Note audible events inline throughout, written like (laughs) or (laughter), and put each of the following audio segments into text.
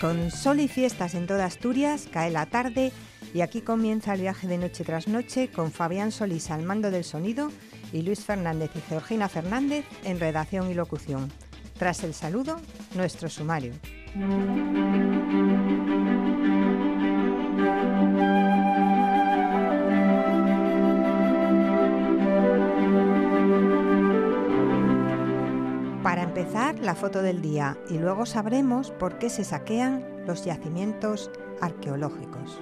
Con sol y fiestas en toda Asturias, cae la tarde y aquí comienza el viaje de noche tras noche con Fabián Solís al mando del sonido y Luis Fernández y Georgina Fernández en redacción y locución. Tras el saludo, nuestro sumario. La foto del día y luego sabremos por qué se saquean los yacimientos arqueológicos.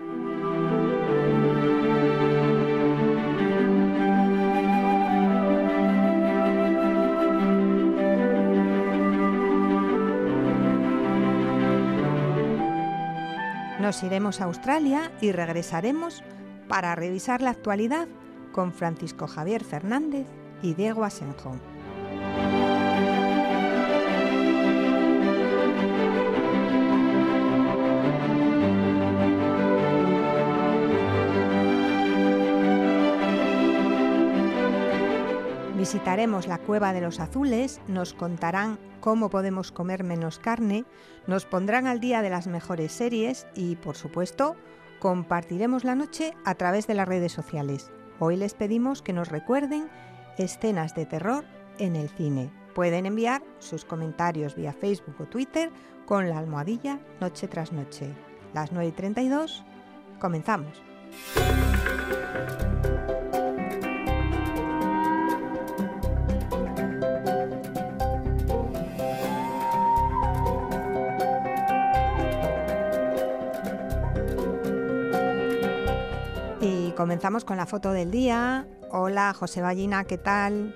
Nos iremos a Australia y regresaremos para revisar la actualidad con Francisco Javier Fernández y Diego Asenjo. Visitaremos la Cueva de los Azules, nos contarán cómo podemos comer menos carne, nos pondrán al día de las mejores series y, por supuesto, compartiremos la noche a través de las redes sociales. Hoy les pedimos que nos recuerden escenas de terror en el cine. Pueden enviar sus comentarios vía Facebook o Twitter con la almohadilla noche tras noche. Las 9 y 32, comenzamos. Comenzamos con la foto del día. Hola, José Ballina, ¿qué tal?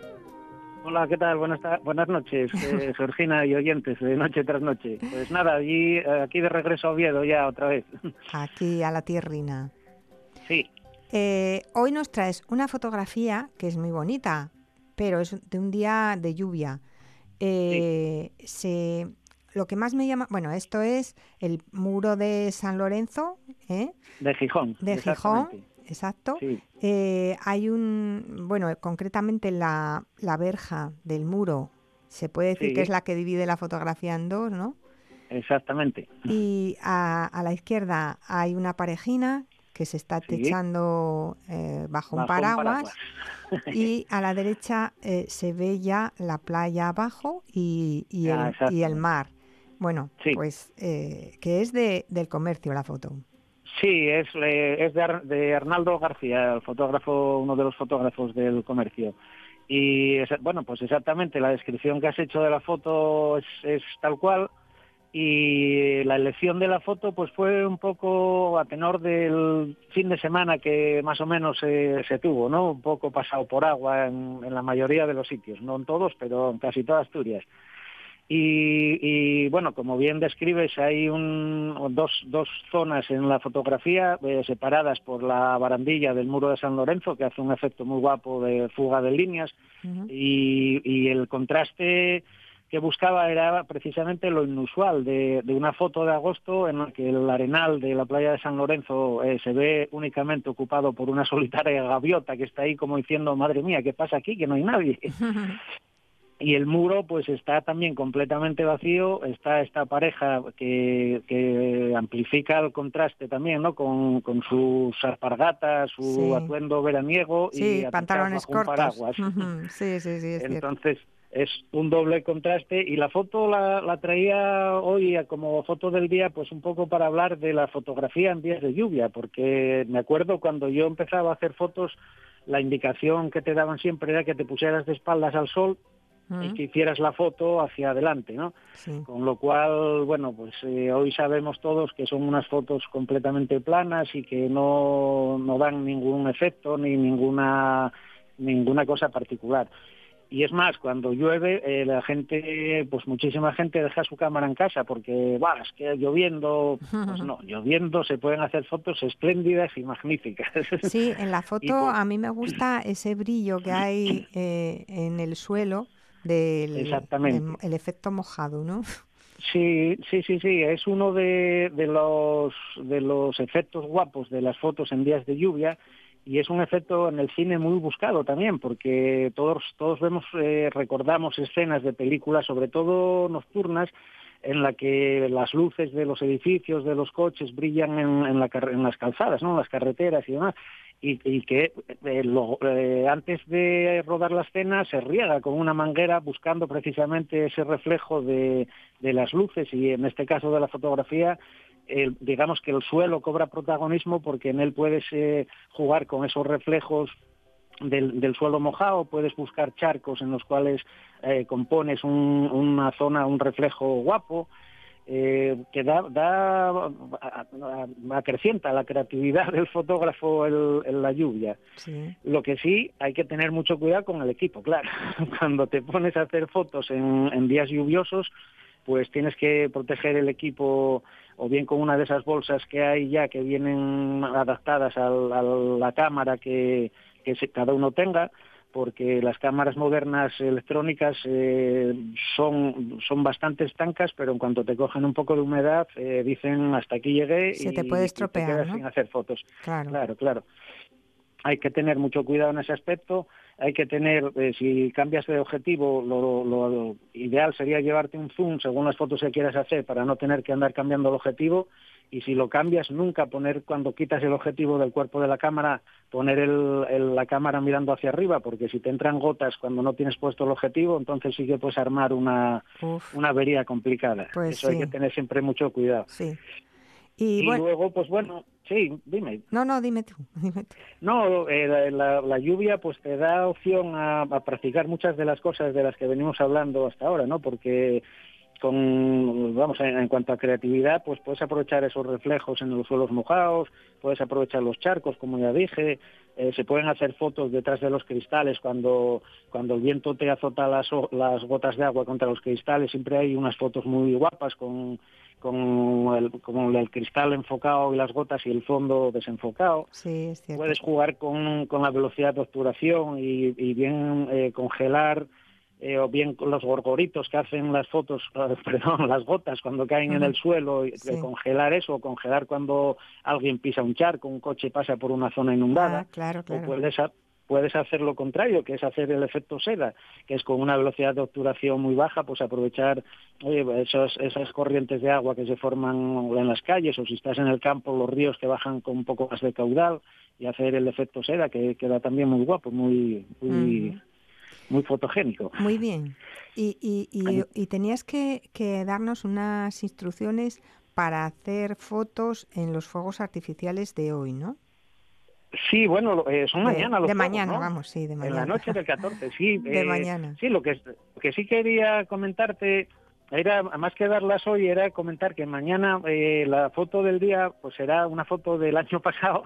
Hola, ¿qué tal? Buenas, buenas noches, eh, (laughs) Georgina y oyentes de Noche tras Noche. Pues nada, allí, aquí de regreso a Oviedo ya otra vez. (laughs) Aquí, a la tierrina. Sí. Eh, hoy nos traes una fotografía que es muy bonita, pero es de un día de lluvia. Eh, se, lo que más me llama, bueno, esto es el muro de San Lorenzo, ¿eh? De Gijón. De Gijón, exacto. Eh, hay un, bueno, concretamente la, la verja del muro, se puede decir que es la que divide la fotografía en dos, ¿no? Exactamente. Y a, la izquierda hay una parejina que se está techando eh, bajo, un paraguas, y (laughs) a la derecha eh, se ve ya la playa abajo y, y, el, y el, mar. Bueno, pues que es de, del comercio la foto. Sí, es, es de, Arnaldo García, el fotógrafo, uno de los fotógrafos del comercio. Y bueno, pues exactamente la descripción que has hecho de la foto es, tal cual y la elección de la foto pues fue un poco a tenor del fin de semana que más o menos se, tuvo, ¿no? Un poco pasado por agua en, en, la mayoría de los sitios, no en todos, pero en casi toda Asturias. Y, bueno, como bien describes, hay un, dos, dos zonas en la fotografía eh, separadas por la barandilla del muro de San Lorenzo, que hace un efecto muy guapo de fuga de líneas, y, el contraste que buscaba era precisamente lo inusual de, una foto de agosto en la que el arenal de la playa de San Lorenzo eh, se ve únicamente ocupado por una (laughs) solitaria gaviota que está ahí como diciendo, madre mía, ¿qué pasa aquí? Que no hay nadie. (laughs) y el muro pues está también completamente vacío, está esta pareja que, que amplifica el contraste también, ¿no? Con, con sus alpargatas, su atuendo veraniego y pantalones cortos. Paraguas. (laughs) Sí, sí, sí. Entonces es un doble contraste y la foto la, la, traía hoy como foto del día pues un poco para hablar de la fotografía en días de lluvia, porque me acuerdo cuando yo empezaba a hacer fotos la indicación que te daban siempre era que te pusieras de espaldas al sol y que hicieras la foto hacia adelante, ¿no? Con lo cual, bueno, pues eh, hoy sabemos todos que son unas fotos completamente planas y que no, no dan ningún efecto ni ninguna ninguna cosa particular. Y es más, cuando llueve, eh, la gente, pues muchísima gente deja su cámara en casa porque, va, es que lloviendo, pues no, (laughs) lloviendo se pueden hacer fotos espléndidas y magníficas. Sí, en la (laughs) foto a mí me gusta ese brillo que hay eh, en el suelo del El, efecto mojado, ¿no? (laughs) Sí, sí, sí, sí, es uno de, de, los, de los efectos guapos de las fotos en días de lluvia y es un efecto en el cine muy buscado también porque todos, todos vemos, eh, recordamos escenas de películas, sobre todo nocturnas, en la que las luces de los edificios, de los coches brillan en, la, en las calzadas, ¿no? en las carreteras y demás y, que eh, eh, antes de rodar la escena se riega con una manguera buscando precisamente ese reflejo de, las luces y en este caso de la fotografía digamos que el suelo cobra protagonismo porque en él puedes eh, jugar con esos reflejos del, suelo mojado, puedes buscar charcos en los cuales compones una zona, un reflejo guapo, eh, que da, da acrecienta la creatividad del fotógrafo en, la lluvia. Lo que sí hay que tener mucho cuidado con el equipo, claro. (laughs) Cuando te pones a hacer fotos en, días lluviosos, pues tienes que proteger el equipo o bien con una de esas bolsas que hay ya que vienen adaptadas a, la cámara que, que cada uno tenga porque las cámaras modernas electrónicas eh, son, son bastante estancas, pero en cuanto te cogen un poco de humedad, eh, dicen hasta aquí llegué Se y te puede estropear, sin hacer fotos. Claro. claro, claro. Hay que tener mucho cuidado en ese aspecto. Hay que tener, eh, si cambias de objetivo, lo, lo, ideal sería llevarte un zoom según las fotos que quieras hacer para no tener que andar cambiando el objetivo. Y si lo cambias nunca poner cuando quitas el objetivo del cuerpo de la cámara poner el, la cámara mirando hacia arriba porque si te entran gotas cuando no tienes puesto el objetivo entonces sí que puedes armar una, una avería complicada. Pues eso hay que tener siempre mucho cuidado. Sí. y, luego pues bueno sí dime. No no dime tú, (laughs) no eh, la, lluvia pues te da opción a, a practicar muchas de las cosas de las que venimos hablando hasta ahora no porque con vamos en, cuanto a creatividad pues puedes aprovechar esos reflejos en los suelos mojados puedes aprovechar los charcos como ya dije eh, se pueden hacer fotos detrás de los cristales cuando cuando el viento te azota las, las gotas de agua contra los cristales siempre hay unas fotos muy guapas con con el, con el cristal enfocado y las gotas y el fondo desenfocado. Sí, Puedes jugar con, con la velocidad de obturación y, y bien eh, congelar eh, o bien los gorgoritos que hacen las fotos, (laughs) perdón, las gotas cuando caen en el suelo, congelar eso, o congelar cuando alguien pisa un charco, un coche pasa por una zona inundada. Ah, claro, claro. O puedes, puedes hacer lo contrario, que es hacer el efecto seda, que es con una velocidad de obturación muy baja, pues aprovechar esos, esas corrientes de agua que se forman en las calles, o si estás en el campo, los ríos que bajan con un poco más de caudal, y hacer el efecto seda, que queda también muy guapo, muy, muy, muy fotogénico. Muy bien. Y, y, y, tenías que, que, darnos unas instrucciones para hacer fotos en los fuegos artificiales de hoy, ¿no? Sí, bueno, eh, son mañana los De mañana, vamos, sí, de mañana. En la noche del 14, sí. (laughs) de eh, mañana. Sí, lo que, que sí quería comentarte era más que darlas hoy era comentar que mañana eh, la foto del día pues será una foto del año (laughs) pasado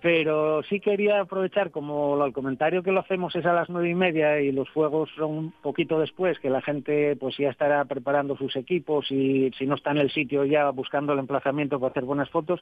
pero sí quería aprovechar como el comentario que lo hacemos es a las nueve y media y los fuegos son un poquito después que la gente pues ya estará preparando sus equipos y si no está en el sitio ya buscando el emplazamiento para hacer buenas fotos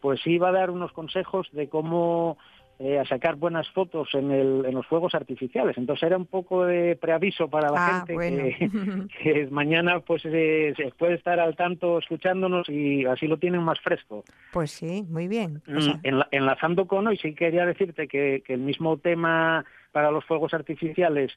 pues sí iba a dar unos consejos de cómo eh, a sacar buenas fotos en, el, en los fuegos artificiales. Entonces era un poco de preaviso para la ah, gente (laughs) que, mañana pues eh, se puede estar al tanto escuchándonos y así lo tienen más fresco. Pues sí, muy bien. Mm, enlazando con hoy, sí quería decirte que, que el mismo tema para los fuegos artificiales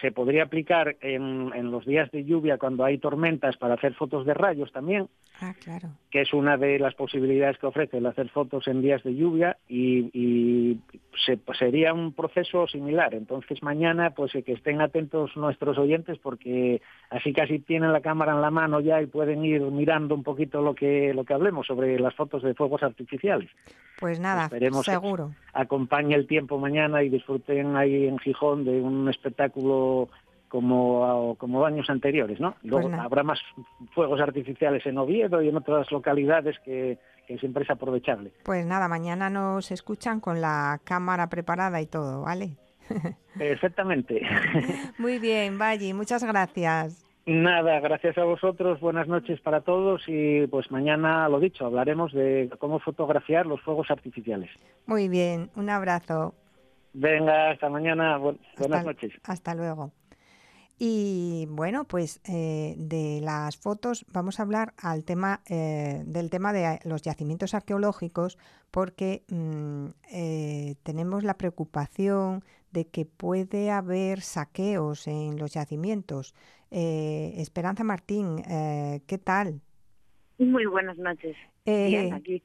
se podría aplicar en, en, los días de lluvia cuando hay tormentas para hacer fotos de rayos también. Ah, claro. Que es una de las posibilidades que ofrece el hacer fotos en días de lluvia y, y se, sería un proceso similar. Entonces mañana, pues que estén atentos nuestros oyentes porque así casi tienen la cámara en la mano ya y pueden ir mirando un poquito lo que lo que hablemos sobre las fotos de fuegos artificiales. Pues nada, Esperemos seguro. Acompañe el tiempo mañana y disfruten ahí en Gijón de un espectáculo como, como años anteriores, ¿no? Luego pues habrá más fuegos artificiales en Oviedo y en otras localidades que, que siempre es aprovechable. Pues nada, mañana nos escuchan con la cámara preparada y todo, ¿vale? (laughs) Perfectamente. (laughs) Muy bien, Valle, muchas gracias. Nada, gracias a vosotros, buenas noches para todos y pues mañana, lo dicho, hablaremos de cómo fotografiar los fuegos artificiales. Muy bien, un abrazo. Venga, hasta mañana, buenas noches. Hasta luego. Y bueno, pues eh, de las fotos vamos a hablar al tema eh, del tema de los yacimientos arqueológicos porque mm, eh, tenemos la preocupación de que puede haber saqueos en los yacimientos. Eh, Esperanza Martín, eh, ¿qué tal? Muy buenas noches. Bien, aquí.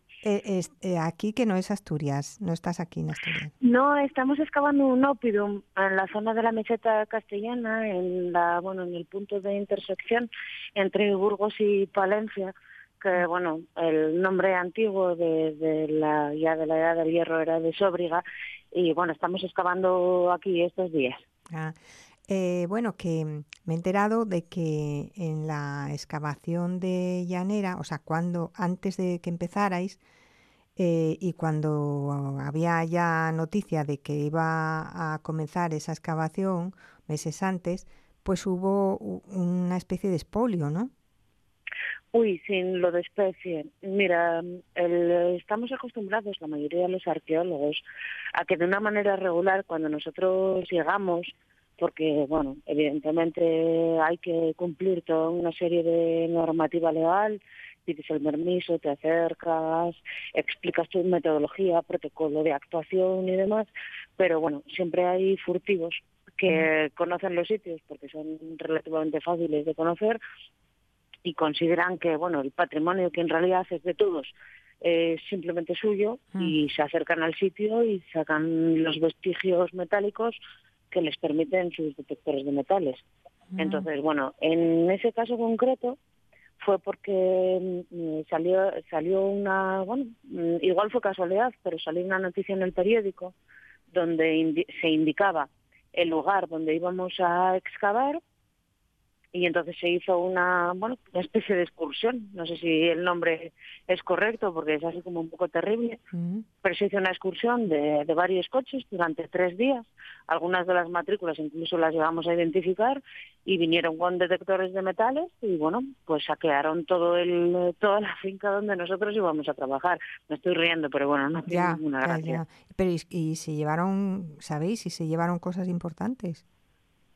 Aquí que no es Asturias, no estás aquí en Asturias. No, estamos excavando un ópidum en la zona de la meseta castellana, en la, bueno, en el punto de intersección entre Burgos y Palencia que bueno el nombre antiguo de, la ya de la edad del hierro era de Sóbriga y bueno estamos excavando aquí estos días ah, eh, bueno que me he enterado de que en la excavación de llanera o sea cuando antes de que empezarais eh, y cuando había ya noticia de que iba a comenzar esa excavación meses antes pues hubo una especie de espolio no Uy, sin lo de especie. Mira, estamos acostumbrados, la mayoría de los arqueólogos, a que de una manera regular, cuando nosotros llegamos, porque, bueno, evidentemente hay que cumplir toda una serie de normativa legal, pides el permiso, te acercas, explicas tu metodología, protocolo de actuación y demás, pero bueno, siempre hay furtivos que conocen los sitios porque son relativamente fáciles de conocer y consideran que bueno el patrimonio que en realidad es de todos es simplemente suyo y se acercan al sitio y sacan los vestigios metálicos que les permiten sus detectores de metales. Mm. Entonces, bueno, en ese caso concreto fue porque mm, salió salió una, bueno, igual fue casualidad, pero salió una noticia en el periódico donde se indicaba el lugar donde íbamos a excavar y entonces se hizo una, bueno, una especie de excursión, no sé si el nombre es correcto porque es así como un poco terrible, pero se hizo una excursión de, de, varios coches durante tres días, algunas de las matrículas incluso las llevamos a identificar y vinieron con detectores de metales y bueno, pues saquearon todo el, toda la finca donde nosotros íbamos a trabajar. Me estoy riendo, pero bueno, no tiene ninguna gracia. Pero ¿y, ¿y, se llevaron, sabéis, si se llevaron cosas importantes?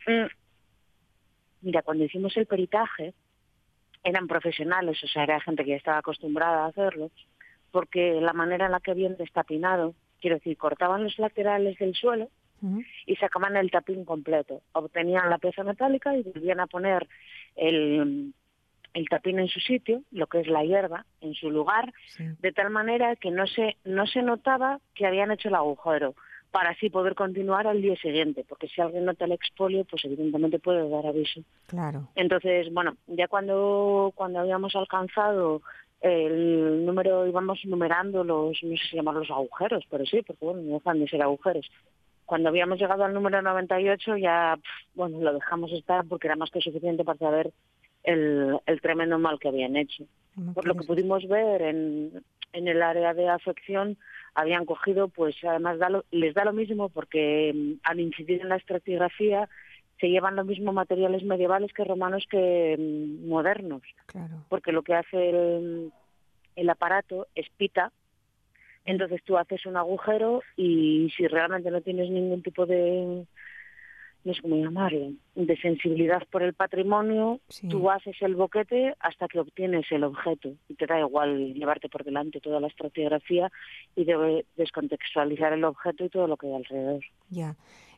Mm, Mira, cuando hicimos el peritaje, eran profesionales, o sea, era gente que ya estaba acostumbrada a hacerlo, porque la manera en la que habían destapinado, quiero decir, cortaban los laterales del suelo y sacaban el tapín completo. Obtenían la pieza metálica y volvían a poner el, el tapín en su sitio, lo que es la hierba, en su lugar, de tal manera que no se, no se notaba que habían hecho el agujero para así poder continuar al día siguiente, porque si alguien nota el expolio, pues evidentemente puede dar aviso. Claro. Entonces, bueno, ya cuando, cuando habíamos alcanzado el número, íbamos numerando los, no sé si llamar los agujeros, pero sí, porque bueno, no dejan de ser agujeros. Cuando habíamos llegado al número 98 ya, bueno, lo dejamos estar porque era más que suficiente para saber el, el tremendo mal que habían hecho. Por lo que pudimos ver en, en el área de afección, habían cogido, pues además les da lo mismo porque mm, al incidir en la estratigrafía se llevan los mismos materiales medievales que romanos que mm, modernos. Porque lo que hace el, el aparato es pita, entonces tú haces un agujero y si realmente no tienes ningún tipo de, sé cómo llamarlo, de sensibilidad por el patrimonio, tú haces el boquete hasta que obtienes el objeto y te da igual llevarte por delante toda la estratigrafía y debe descontextualizar el objeto y todo lo que hay alrededor. Ya.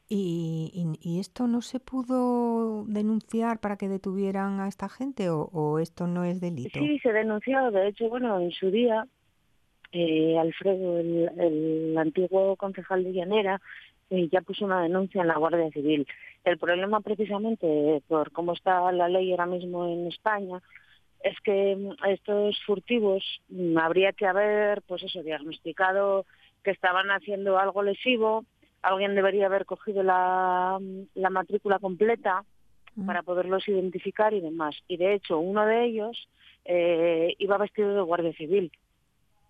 ¿Y, y, esto no se pudo denunciar para que detuvieran a esta gente o, esto no es delito? Sí, se denunció. De hecho, bueno, en su día, eh, Alfredo, el, el, antiguo concejal de Llanera, y ya puso una denuncia en la Guardia Civil. El problema precisamente por cómo está la ley ahora mismo en España es que estos furtivos mm, habría que haber, pues eso, diagnosticado que estaban haciendo algo lesivo, alguien debería haber cogido la, la matrícula completa mm. para poderlos identificar y demás. Y de hecho, uno de ellos eh, iba vestido de guardia civil.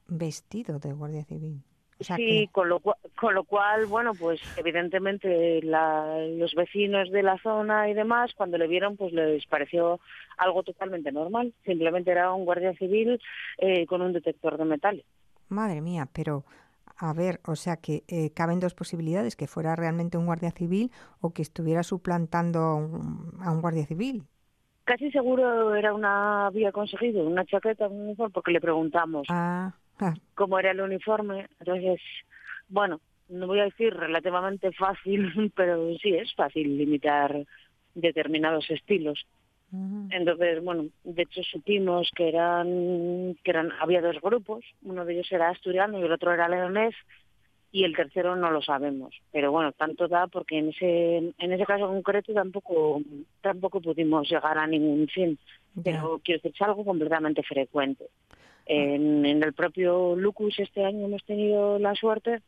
Vestido de guardia civil sí, con, lo, con lo cual, bueno, pues evidentemente los vecinos de la zona y demás, cuando le vieron, pues les pareció algo totalmente normal. Simplemente era un guardia civil eh, con un detector de metales. Madre mía, pero a ver, o sea que eh, caben dos posibilidades, que fuera realmente un guardia civil o que estuviera suplantando a un, guardia civil. Casi seguro era una, había conseguido una chaqueta, un porque le preguntamos. Ah. Ah. como era el uniforme. Entonces, bueno, no voy a decir relativamente fácil, (laughs) pero sí es fácil limitar determinados estilos. Entonces, bueno, de hecho supimos que eran, que eran, había dos grupos, uno de ellos era asturiano y el otro era leonés, y el tercero no lo sabemos. Pero bueno, tanto da porque en ese, en ese caso concreto tampoco, tampoco pudimos llegar a ningún fin. Pero quiero decir, es algo completamente frecuente. En, en el propio Lucus este año hemos tenido la suerte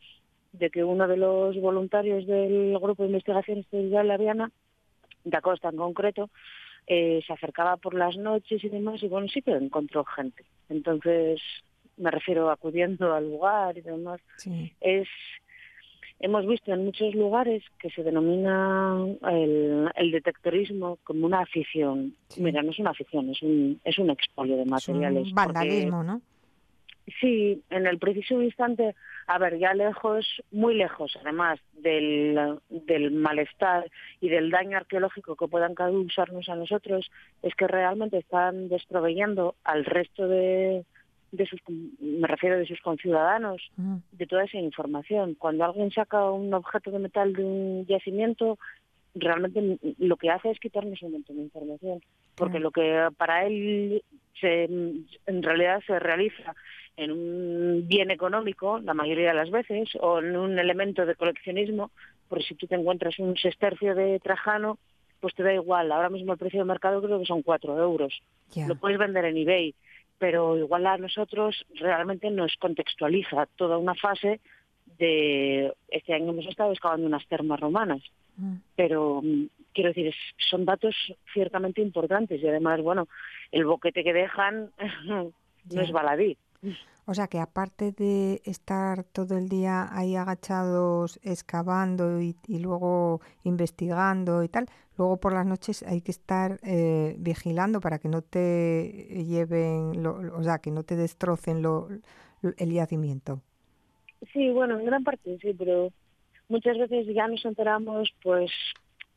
de que uno de los voluntarios del grupo de investigación espiritual de Viana, de Acosta en concreto, eh, se acercaba por las noches y demás, y bueno, sí que encontró gente. Entonces, me refiero acudiendo al lugar y demás, es hemos visto en muchos lugares que se denomina el, detectorismo como una afición. Mira, no es una afición, es un, es un expolio de materiales. un vandalismo, ¿no? Sí, en el preciso instante, a ver, ya lejos, muy lejos, además del, del malestar y del daño arqueológico que puedan causarnos a nosotros, es que realmente están desproveyendo al resto de, de sus, me refiero de sus conciudadanos, de toda esa información. Cuando alguien saca un objeto de metal de un yacimiento, realmente lo que hace es quitarnos un montón de información, porque lo que para él se, en realidad se realiza en un bien económico, la mayoría de las veces, o en un elemento de coleccionismo, porque si tú te encuentras un sestercio de Trajano, pues te da igual. Ahora mismo el precio de mercado creo que son cuatro euros. Lo puedes vender en eBay, pero igual a nosotros realmente nos contextualiza toda una fase de... Este año hemos estado excavando unas termas romanas, mm. pero mm, quiero decir, son datos ciertamente importantes y además, bueno, el boquete que dejan (laughs) no es baladí. O sea que aparte de estar todo el día ahí agachados, excavando y, luego investigando y tal, luego por las noches hay que estar eh, vigilando para que no te lleven, o sea, que no te destrocen lo, el yacimiento. Sí, bueno, en gran parte sí, pero muchas veces ya nos enteramos, pues,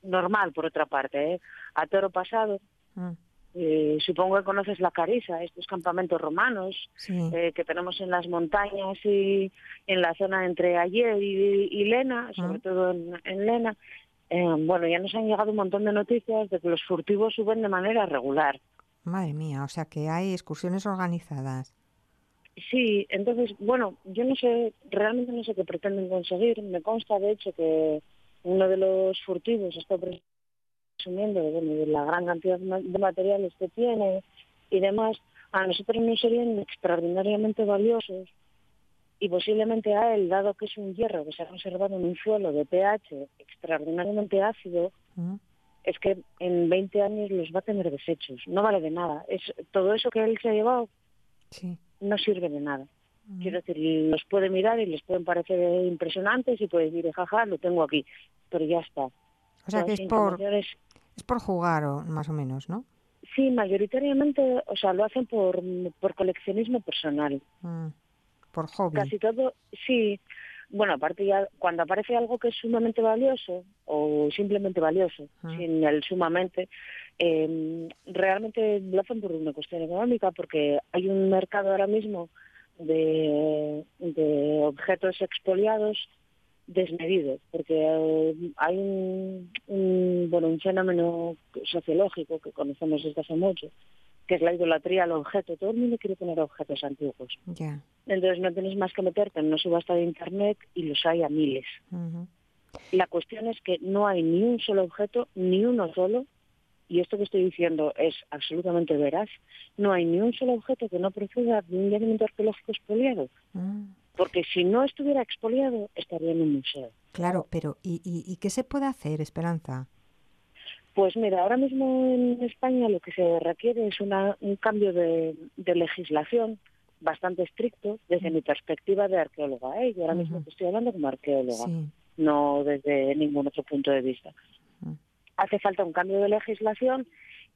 normal, por otra parte, ¿eh? a toro pasado. Mm. Eh, supongo que conoces la Carisa, estos campamentos romanos eh, que tenemos en las montañas y en la zona entre Ayer y, Lena, sobre todo en, Lena. Eh, bueno, ya nos han llegado un montón de noticias de que los furtivos suben de manera regular. Madre mía, o sea que hay excursiones organizadas. Sí, entonces, bueno, yo no sé, realmente no sé qué pretenden conseguir. Me consta, de hecho, que uno de los furtivos está asumiendo de la gran cantidad de materiales que tiene y demás, a nosotros nos serían extraordinariamente valiosos y posiblemente a él, dado que es un hierro que se ha conservado en un suelo de pH extraordinariamente ácido, es que en 20 años los va a tener desechos. No vale de nada. Es Todo eso que él se ha llevado no sirve de nada. Quiero decir, los puede mirar y les pueden parecer impresionantes y puede decir, jaja, lo tengo aquí, pero ya está. O sea que es por, es por jugar, o, más o menos, ¿no? Sí, mayoritariamente, o sea, lo hacen por, por coleccionismo personal. Mm, por hobby. Casi todo, sí. Bueno, aparte ya, cuando aparece algo que es sumamente valioso, o simplemente valioso, mm. sin el sumamente, eh, realmente lo hacen por una cuestión económica, porque hay un mercado ahora mismo de, de objetos expoliados desmedido, porque eh, hay un, bueno, un fenómeno sociológico que conocemos desde hace mucho, que es la idolatría al objeto. Todo el mundo quiere tener objetos antiguos. Entonces no tienes más que meterte en una subasta de Internet y los hay a miles. La cuestión es que no hay ni un solo objeto, ni uno solo, y esto que estoy diciendo es absolutamente veraz, no hay ni un solo objeto que no proceda de un yacimiento arqueológico expoliado. Ah porque si no estuviera expoliado estaría en un museo. Claro, pero ¿y, qué se puede hacer, Esperanza? Pues mira, ahora mismo en España lo que se requiere es un cambio de, legislación bastante estricto desde mm. mi perspectiva de arqueóloga. ¿eh? Yo ahora mismo estoy hablando como arqueóloga, no desde ningún otro punto de vista. Mm. Hace falta un cambio de legislación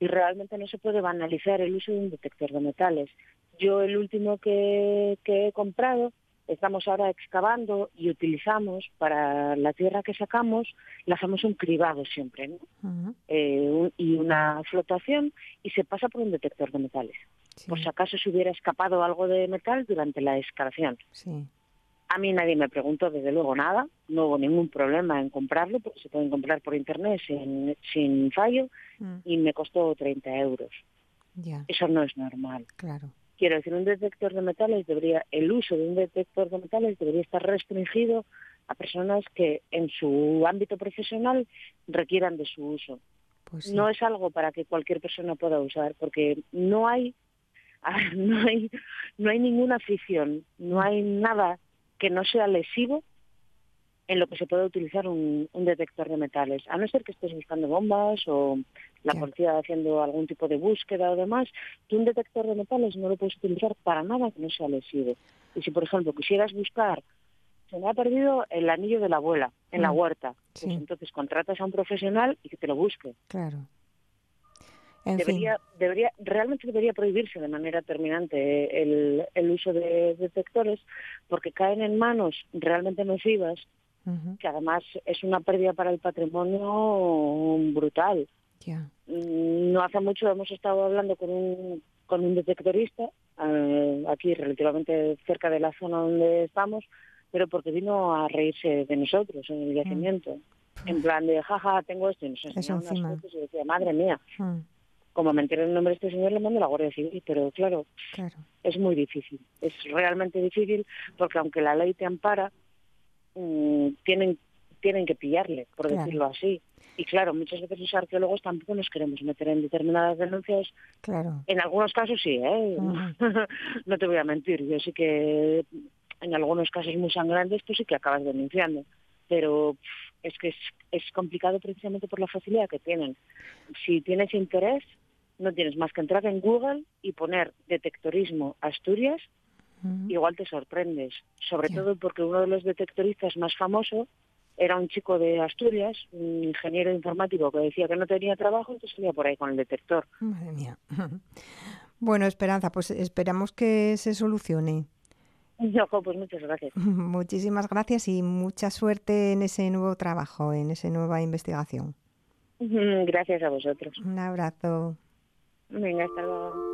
y realmente no se puede banalizar el uso de un detector de metales. Yo el último que he comprado estamos ahora excavando y utilizamos para la tierra que sacamos, le hacemos un cribado siempre, ¿no? Eh, y una flotación y se pasa por un detector de metales. Por si acaso se hubiera escapado algo de metal durante la excavación. A mí nadie me preguntó, desde luego, nada. No hubo ningún problema en comprarlo, porque se pueden comprar por internet sin, sin fallo, Mm, y me costó 30 euros. ya, Eso no es normal. claro. Quiero decir, un detector de metales debería, el uso de un detector de metales debería estar restringido a personas que en su ámbito profesional requieran de su uso. Pues sí. No es algo para que cualquier persona pueda usar, porque no hay, (laughs) no hay, no hay ninguna afición, no hay nada que no sea lesivo en lo que se pueda utilizar un, un detector de metales, a no ser que estés buscando bombas o la policía haciendo algún tipo de búsqueda o demás, tú un detector de metales no lo puedes utilizar para nada que no sea lesivo. Y si, por ejemplo, quisieras buscar, se me ha perdido el anillo de la abuela en la Mm, huerta, pues entonces contratas a un profesional y que te lo busque. Claro. En debería, debería, realmente debería prohibirse de manera terminante el, el uso de detectores porque caen en manos realmente nocivas que además es una pérdida para el patrimonio brutal. Ya. Mm, No hace mucho hemos estado hablando con un, con un detectorista eh, aquí relativamente cerca de la zona donde estamos, pero porque vino a reírse de nosotros en el yacimiento. En plan de, jaja, tengo esto, y nos enseñaba unas fotos y decía, madre mía, Mm, como me enteré el nombre de este señor, le mando a la Guardia Civil, pero claro, Claro. es muy difícil. Es realmente difícil porque aunque la ley te ampara, mm, tienen, tienen que pillarle, por Claro. decirlo así. Y claro, muchas veces los arqueólogos tampoco nos queremos meter en determinadas denuncias. Claro. En algunos casos sí, ¿eh? (laughs) No te voy a mentir. Yo sí que en algunos casos muy sangrantes, pues sí que acabas denunciando. Pero es que es, es complicado precisamente por la facilidad que tienen. Si tienes interés, no tienes más que entrar en Google y poner detectorismo Asturias, Ujú, igual te sorprendes. Sobre Ya. todo porque uno de los detectoristas más famosos era un chico de Asturias, un ingeniero informático que decía que no tenía trabajo, entonces salía por ahí con el detector. Madre mía. (laughs) Bueno, Esperanza, pues esperamos que se solucione. (laughs) Ojo, pues muchas gracias. (laughs) Muchísimas gracias y mucha suerte en ese nuevo trabajo, en esa nueva investigación. Gracias a vosotros. Un abrazo. Venga, hasta luego.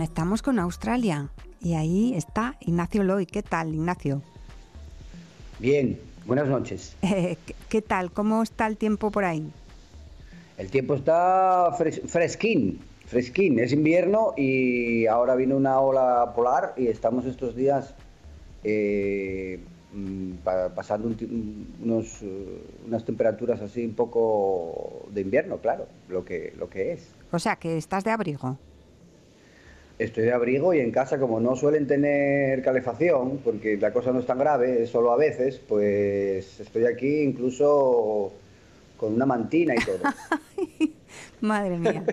Conectamos con Australia. Y ahí está Ignacio Loy. ¿Qué tal, Ignacio? Bien, buenas noches. (laughs) Eh, ¿qué- ¿Qué tal? ¿Cómo está el tiempo por ahí? El tiempo está fres- fresquín, fresquín. Es invierno y ahora vino una ola polar y estamos estos días eh, mm, pa- pasando un unos, eh, unas temperaturas así un poco de invierno, claro, lo que, lo que es. O sea, que estás de abrigo. Estoy de abrigo y en casa, como no suelen tener calefacción, porque la cosa no es tan grave, es solo a veces, pues estoy aquí incluso con una mantina y todo. (laughs) Madre mía.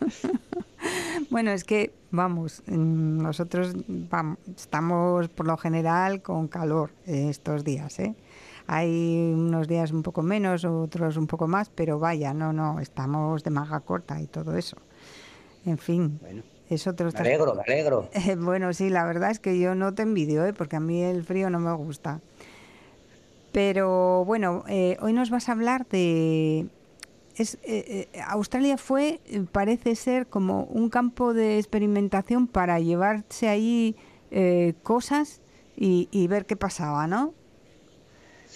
(laughs) bueno, es que, vamos, mm, nosotros vam- estamos por lo general con calor estos días, ¿eh? Hay unos días un poco menos, otros un poco más, pero vaya, no, no, estamos de manga corta y todo eso. En fin, Bueno, eso te lo me alegro, me alegro. (laughs) Eh, bueno, sí, la verdad es que yo no te envidio, ¿eh? porque a mí el frío no me gusta. Pero bueno, eh, hoy nos vas a hablar de... Es, eh, Australia fue, parece ser, como un campo de experimentación para llevarse ahí cosas y, y ver qué pasaba, ¿no?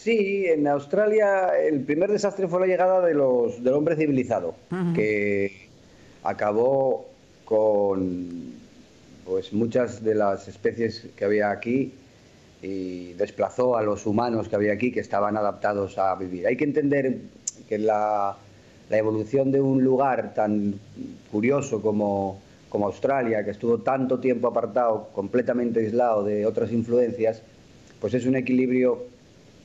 Sí, en Australia el primer desastre fue la llegada de los, del hombre civilizado, que acabó con pues muchas de las especies que había aquí y desplazó a los humanos que había aquí que estaban adaptados a vivir. Hay que entender que la, evolución de un lugar tan curioso como, como Australia, que estuvo tanto tiempo apartado, completamente aislado de otras influencias, pues es un equilibrio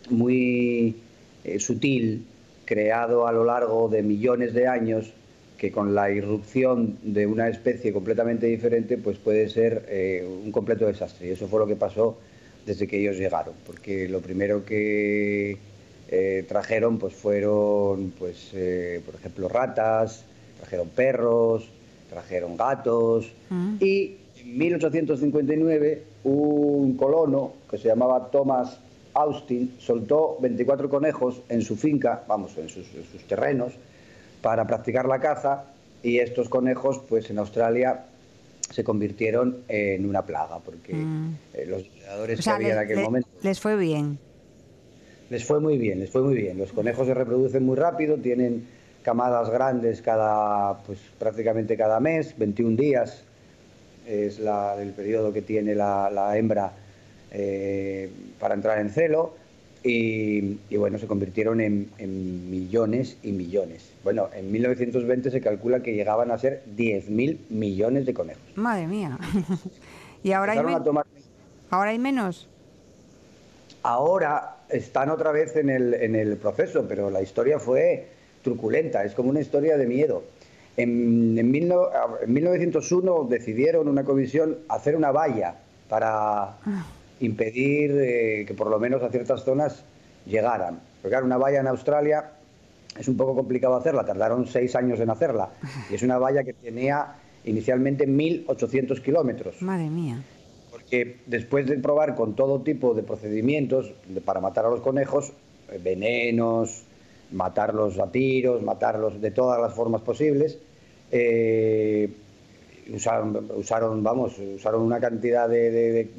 muy eh, sutil, creado a lo largo de millones de años, que con la irrupción de una especie completamente diferente, pues puede ser eh, un completo desastre. Y eso fue lo que pasó desde que ellos llegaron, porque lo primero que eh, trajeron pues fueron, pues, por ejemplo, ratas, trajeron perros, trajeron gatos Mm. y en 1859 un colono que se llamaba Thomas Austin soltó 24 conejos en su finca, vamos, en sus, en sus terrenos, para practicar la caza y estos conejos pues en Australia se convirtieron en una plaga porque Mm. eh, los depredadores O sea, que había en aquel momento les fue bien. les fue muy bien, les fue muy bien. Los conejos se reproducen muy rápido, tienen camadas grandes cada, pues prácticamente cada mes, 21 días es la, el periodo que tiene la, la hembra eh, para entrar en celo y, y, bueno, se convirtieron en, en millones y millones. Bueno, en 1920 se calcula que llegaban a ser 10.000 millones de conejos. Madre mía. (laughs) y ahora hay, a tomar ahora hay menos. Ahora están otra vez en el, en el proceso, pero la historia fue truculenta, es como una historia de miedo. En, en, mil no- en 1901 decidieron una comisión hacer una valla para (laughs) impedir eh, que por lo menos a ciertas zonas llegaran. Porque claro, una valla en Australia es un poco complicado hacerla, tardaron seis años en hacerla. (laughs) Y es una valla que tenía inicialmente 1.800 kilómetros Madre mía. porque después de probar con todo tipo de procedimientos para matar a los conejos, eh, venenos, matarlos a tiros, matarlos de todas las formas posibles, eh, usaron, usaron, vamos, usaron una cantidad de, de- de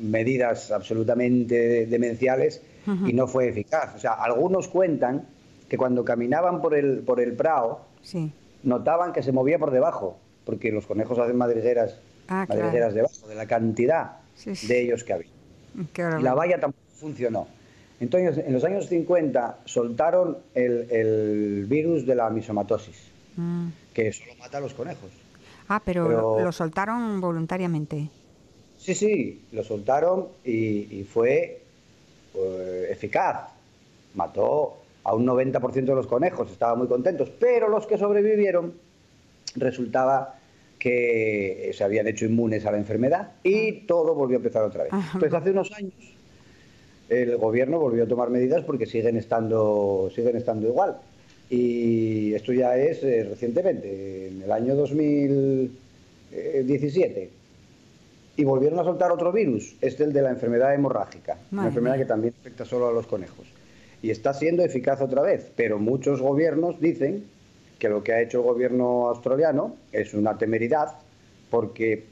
medidas absolutamente demenciales y no fue eficaz. O sea, algunos cuentan que cuando caminaban por el, por el prado, Sí. notaban que se movía por debajo, porque los conejos hacen madrigueras, Ah, claro. madrigueras debajo, de la cantidad Sí, sí. de ellos que había. Y horror. la valla tampoco funcionó. Entonces, en los años 50 soltaron el, el virus de la misomatosis, Mm. que solo mata a los conejos. Ah, pero, lo soltaron voluntariamente. Sí, sí, lo soltaron y, y fue eh, eficaz. Mató a un 90% de los conejos, estaban muy contentos, pero los que sobrevivieron resultaba que se habían hecho inmunes a la enfermedad y todo volvió a empezar otra vez. Entonces hace unos años el gobierno volvió a tomar medidas porque siguen estando, siguen estando igual. Y esto ya es eh, recientemente, en el año 2017 y volvieron a soltar otro virus, este el de la enfermedad hemorrágica, Madre una enfermedad mía. que también afecta solo a los conejos. Y está siendo eficaz otra vez, pero muchos gobiernos dicen que lo que ha hecho el gobierno australiano es una temeridad, porque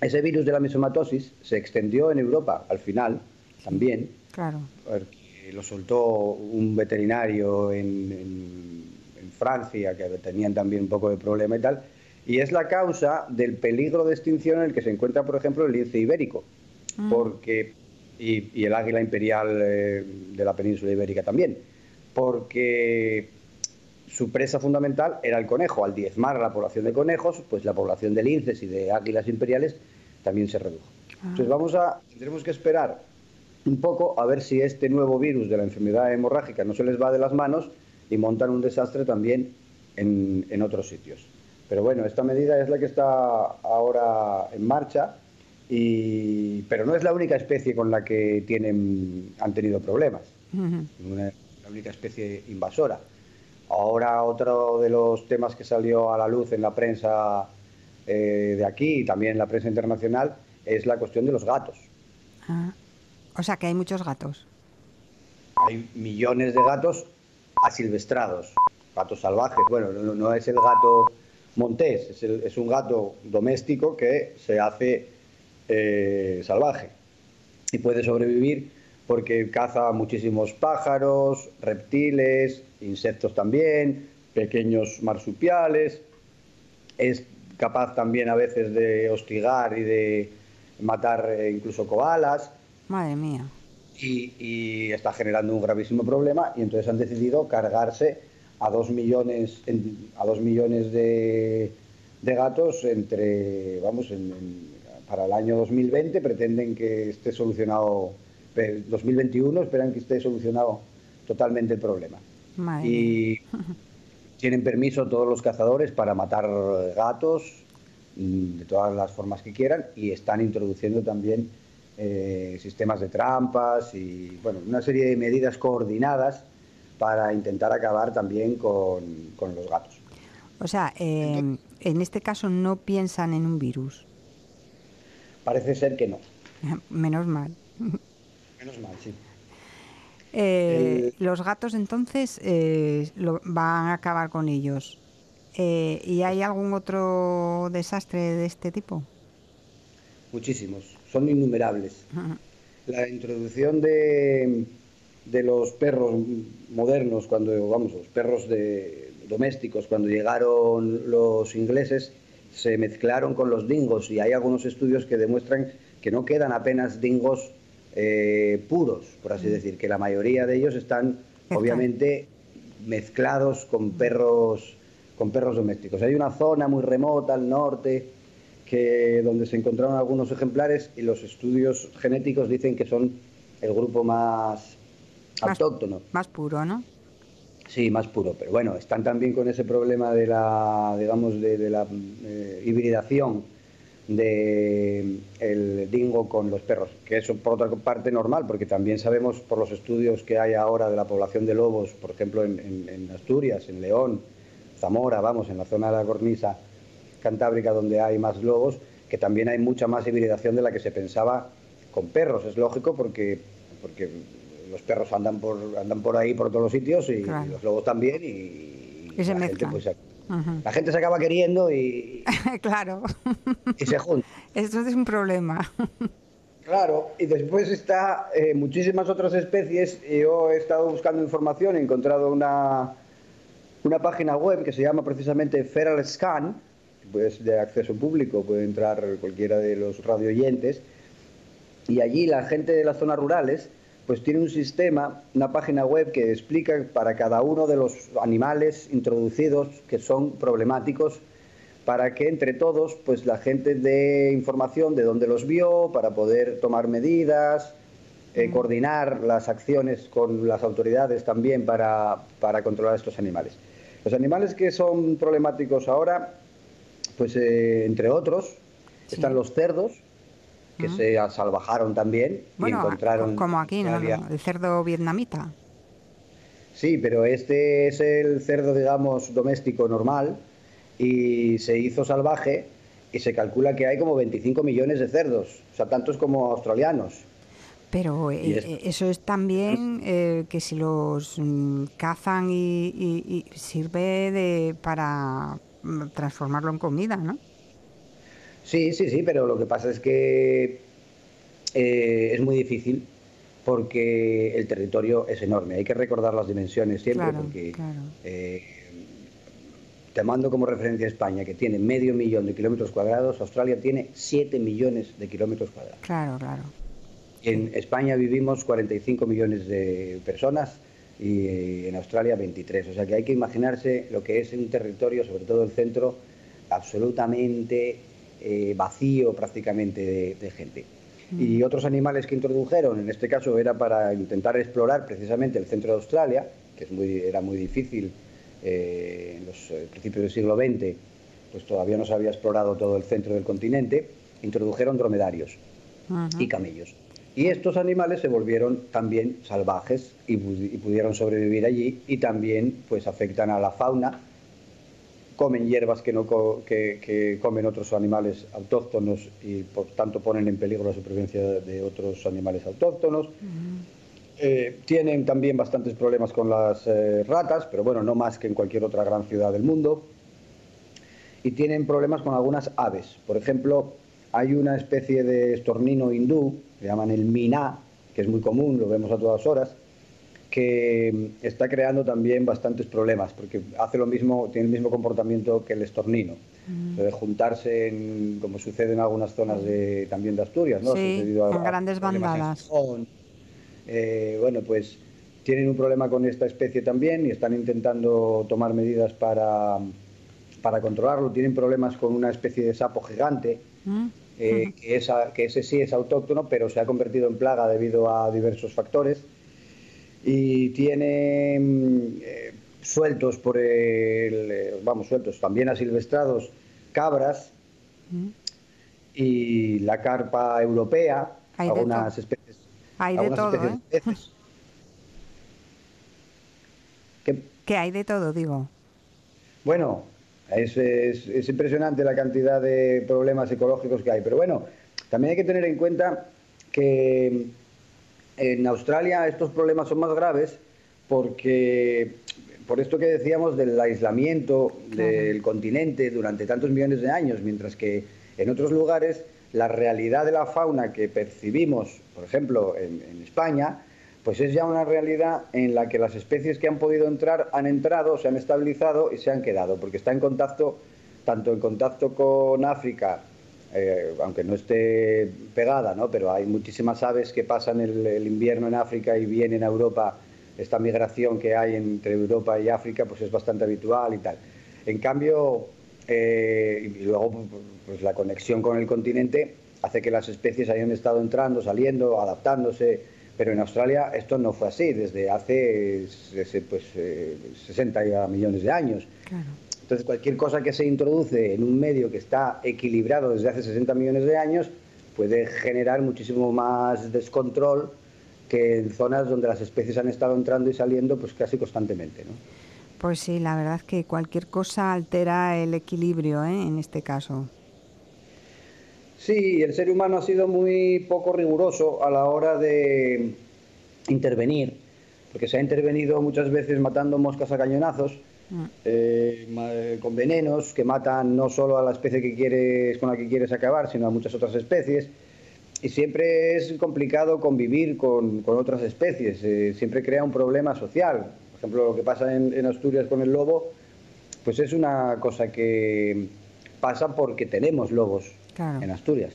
ese virus de la misomatosis se extendió en Europa al final también, Claro. porque lo soltó un veterinario en, en- en Francia, que tenían también un poco de problema y tal, y es la causa del peligro de extinción en el que se encuentra, por ejemplo, el lince ibérico, porque y, y el águila imperial eh, de la península ibérica también, porque su presa fundamental era el conejo. Al diezmar la población de conejos, pues la población de linces y de águilas imperiales también se redujo. Entonces vamos a, tendremos que esperar un poco a ver si este nuevo virus de la enfermedad hemorrágica no se les va de las manos y montan un desastre también en, en otros sitios. Pero bueno, esta medida es la que está ahora en marcha, y, pero no es la única especie con la que tienen, han tenido problemas, una, la única especie invasora. Ahora otro de los temas que salió a la luz en la prensa eh, de aquí y también en la prensa internacional es la cuestión de los gatos. Ah. O sea que hay muchos gatos. Hay millones de gatos asilvestrados, gatos salvajes. Bueno, no, no es el gato montés, es, el- es un gato doméstico que se hace eh, salvaje y puede sobrevivir porque caza muchísimos pájaros, reptiles, insectos también, pequeños marsupiales. Es capaz también a veces de hostigar y de matar eh, incluso koalas Madre mía. y, y está generando un gravísimo problema y entonces han decidido cargarse a dos millones en- a dos millones de, de gatos entre vamos en- en- para el año 2020 pretenden que esté solucionado 2021 esperan que esté solucionado totalmente el problema. y (laughs) tienen permiso todos los cazadores para matar gatos mm, de todas las formas que quieran y están introduciendo también eh, sistemas de trampas y bueno, una serie de medidas coordinadas para intentar acabar también con, los gatos. O sea, eh, en este caso no piensan en un virus. Parece ser que no. (laughs) Menos mal. Menos mal, sí. Eh, los gatos entonces lo, van a acabar con ellos. ¿Y hay algún otro desastre de este tipo? Muchísimos son innumerables. (laughs) La introducción de, de, los perros modernos, cuando, vamos, los perros de, domésticos, cuando llegaron los ingleses, se mezclaron con los dingos. Y hay algunos estudios que demuestran que no quedan apenas dingos eh, puros, por así decir, que la mayoría de ellos están. obviamente mezclados con perros con perros domésticos. Hay una zona muy remota al norte que donde se encontraron algunos ejemplares y los estudios genéticos dicen que son el grupo más, autóctono. Más puro, ¿no? Sí, más puro, pero bueno, están también con ese problema de la, digamos, de, la eh, hibridación de el dingo con los perros, que eso por otra parte normal, porque también sabemos por los estudios que hay ahora de la población de lobos, por ejemplo en Asturias, en León, Zamora, vamos, en la zona de la cornisa, cantábrica donde hay más lobos, que también hay mucha más hibridación de la que se pensaba con perros. Es lógico porque, porque los perros andan por, andan por ahí, por todos los sitios, y, los lobos también, y, se la, gente, pues, la gente se acaba queriendo y... (laughs) claro. Y se junta. Esto es un problema. Claro, y después está eh, muchísimas otras especies. Yo he estado buscando información, he encontrado una, una página web que se llama precisamente Feral Scan, pues de acceso público, puede entrar cualquiera de los radioyentes, y allí la gente de las zonas rurales pues tiene un sistema, una página web que explica para cada uno de los animales introducidos que son problemáticos para que entre todos pues la gente dé información de dónde los vio para poder tomar medidas, eh, coordinar las acciones con las autoridades también para, para controlar estos animales. Los animales que son problemáticos ahora pues eh, entre otros están los cerdos, que se salvajaron también y encontraron... Como aquí, ¿no? El cerdo vietnamita. Sí, pero este es el cerdo, digamos, doméstico normal y se hizo salvaje y se calcula que hay como 25 millones de cerdos, o sea, tantos como australianos. Pero eh, eh, eso es también que si los mm, cazan y, sirve de, para, transformarlo en comida, ¿no? Sí, sí, sí, pero lo que pasa es que eh, es muy difícil porque el territorio es enorme. Hay que recordar las dimensiones siempre porque eh, te mando como referencia a España, que tiene medio millón de kilómetros cuadrados, Australia tiene 7 millones de kilómetros cuadrados. Claro, claro. En España vivimos 45 millones de personas y en Australia 23. O sea que hay que imaginarse lo que es un territorio, sobre todo el centro, absolutamente eh, vacío prácticamente de, gente. Mm. Y otros animales que introdujeron, en este caso era para intentar explorar precisamente el centro de Australia, que es muy, era muy difícil eh, en los eh, principios del siglo XX, pues todavía no se había explorado todo el centro del continente, introdujeron dromedarios y camellos. Y estos animales se volvieron también salvajes y, pudieron sobrevivir allí y también pues afectan a la fauna, comen hierbas que, no que, comen otros animales autóctonos y por tanto ponen en peligro la supervivencia de otros animales autóctonos. Eh, tienen también bastantes problemas con las eh, ratas, pero bueno, no más que en cualquier otra gran ciudad del mundo. Y tienen problemas con algunas aves. Por ejemplo, hay una especie de estornino hindú, le llaman el miná, que es muy común, lo vemos a todas horas, que mm, está creando también bastantes problemas, porque hace lo mismo, tiene el mismo comportamiento que el estornino. de juntarse, como sucede en algunas zonas de, también de Asturias, ¿no? Sí, en grandes bandadas. Eh, bueno, pues tienen un problema con esta especie también y están intentando tomar medidas para, para controlarlo. Tienen problemas con una especie de sapo gigante, eh, que, que ese sí es autóctono, pero se ha convertido en plaga debido a diversos factores. Y tiene mm, eh, sueltos por el, eh, vamos, sueltos, también asilvestrados, cabras y la carpa europea, algunas especies. Hay de todo, ¿eh? (laughs) ¿Qué? hay de todo, digo. Bueno, es, es, impresionante la cantidad de problemas ecológicos que hay, pero bueno, también hay que tener en cuenta que en Australia estos problemas son más graves porque por esto que decíamos del aislamiento del continente durante tantos millones de años, mientras que en otros lugares la realidad de la fauna que percibimos, por ejemplo, en, España, pues es ya una realidad en la que las especies que han podido entrar han entrado, se han estabilizado y se han quedado, porque está en contacto, tanto en contacto con África, eh, aunque no esté pegada, ¿no? pero hay muchísimas aves que pasan el invierno en África y vienen a Europa esta migración que hay entre Europa y África pues es bastante habitual y tal. En cambio, eh, luego pues la conexión con el continente hace que las especies hayan estado entrando, saliendo, adaptándose, pero en Australia esto no fue así desde hace pues, 60 eh, millones de años. Entonces cualquier cosa que se introduce en un medio que está equilibrado desde hace 60 millones de años puede generar muchísimo más descontrol que en zonas donde las especies han estado entrando y saliendo pues casi constantemente. ¿no? Pues sí, la verdad es que cualquier cosa altera el equilibrio ¿eh? en este caso. Sí, el ser humano ha sido muy poco riguroso a la hora de intervenir, porque se ha intervenido muchas veces matando moscas a cañonazos. Eh, con venenos que matan no solo a la especie que quieres, con la que quieres acabar, sino a muchas otras especies y siempre es complicado convivir con, otras especies, eh, siempre crea un problema social. Por ejemplo, lo que pasa en, Asturias con el lobo, pues es una cosa que pasa porque tenemos lobos en Asturias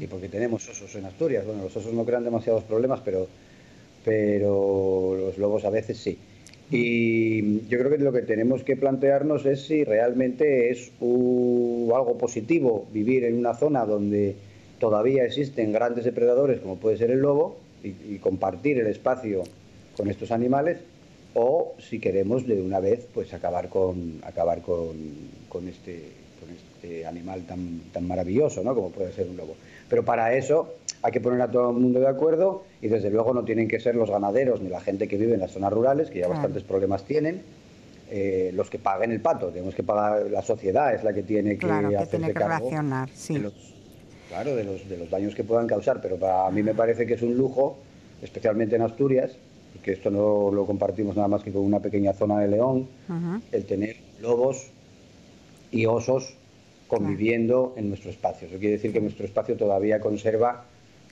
y porque tenemos osos en Asturias. Bueno, los osos no crean demasiados problemas, pero, pero los lobos a veces sí. Y yo creo que lo que tenemos que plantearnos es si realmente es algo positivo vivir en una zona donde todavía existen grandes depredadores como puede ser el lobo y, compartir el espacio con estos animales o si queremos de una vez pues acabar con acabar con, con este con este animal tan, tan maravilloso ¿no? como puede ser un lobo pero para eso hay que poner a todo el mundo de acuerdo y desde luego no tienen que ser los ganaderos ni la gente que vive en las zonas rurales que ya bastantes problemas tienen eh, los que paguen el pato. Tenemos que pagar la sociedad es la que tiene que claro, que tiene que reaccionar sí. claro, de los, de los daños que puedan causar, pero para mí me parece que es un lujo, especialmente en Asturias, porque esto no lo compartimos nada más que con una pequeña zona de León, el tener lobos y osos conviviendo en nuestro espacio. Eso quiere decir que nuestro espacio todavía conserva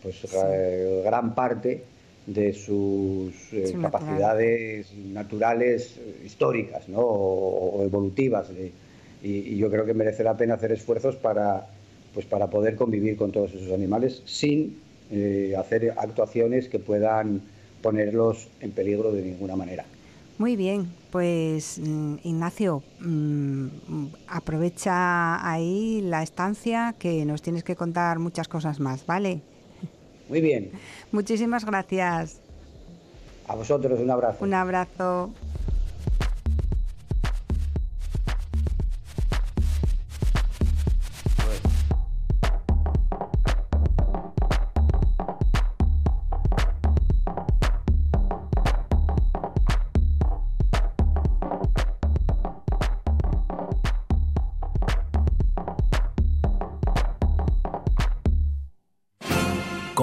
pues eh, gran parte de sus eh, capacidades naturales históricas ¿no? o, evolutivas. y, y, yo creo que merece la pena hacer esfuerzos para, pues para poder convivir con todos esos animales sin eh, hacer actuaciones que puedan ponerlos en peligro de ninguna manera. Muy bien, pues mm, Ignacio, mm, aprovecha ahí la estancia que nos tienes que contar muchas cosas más, ¿vale? Muy bien. Muchísimas gracias. A vosotros un abrazo. Un abrazo.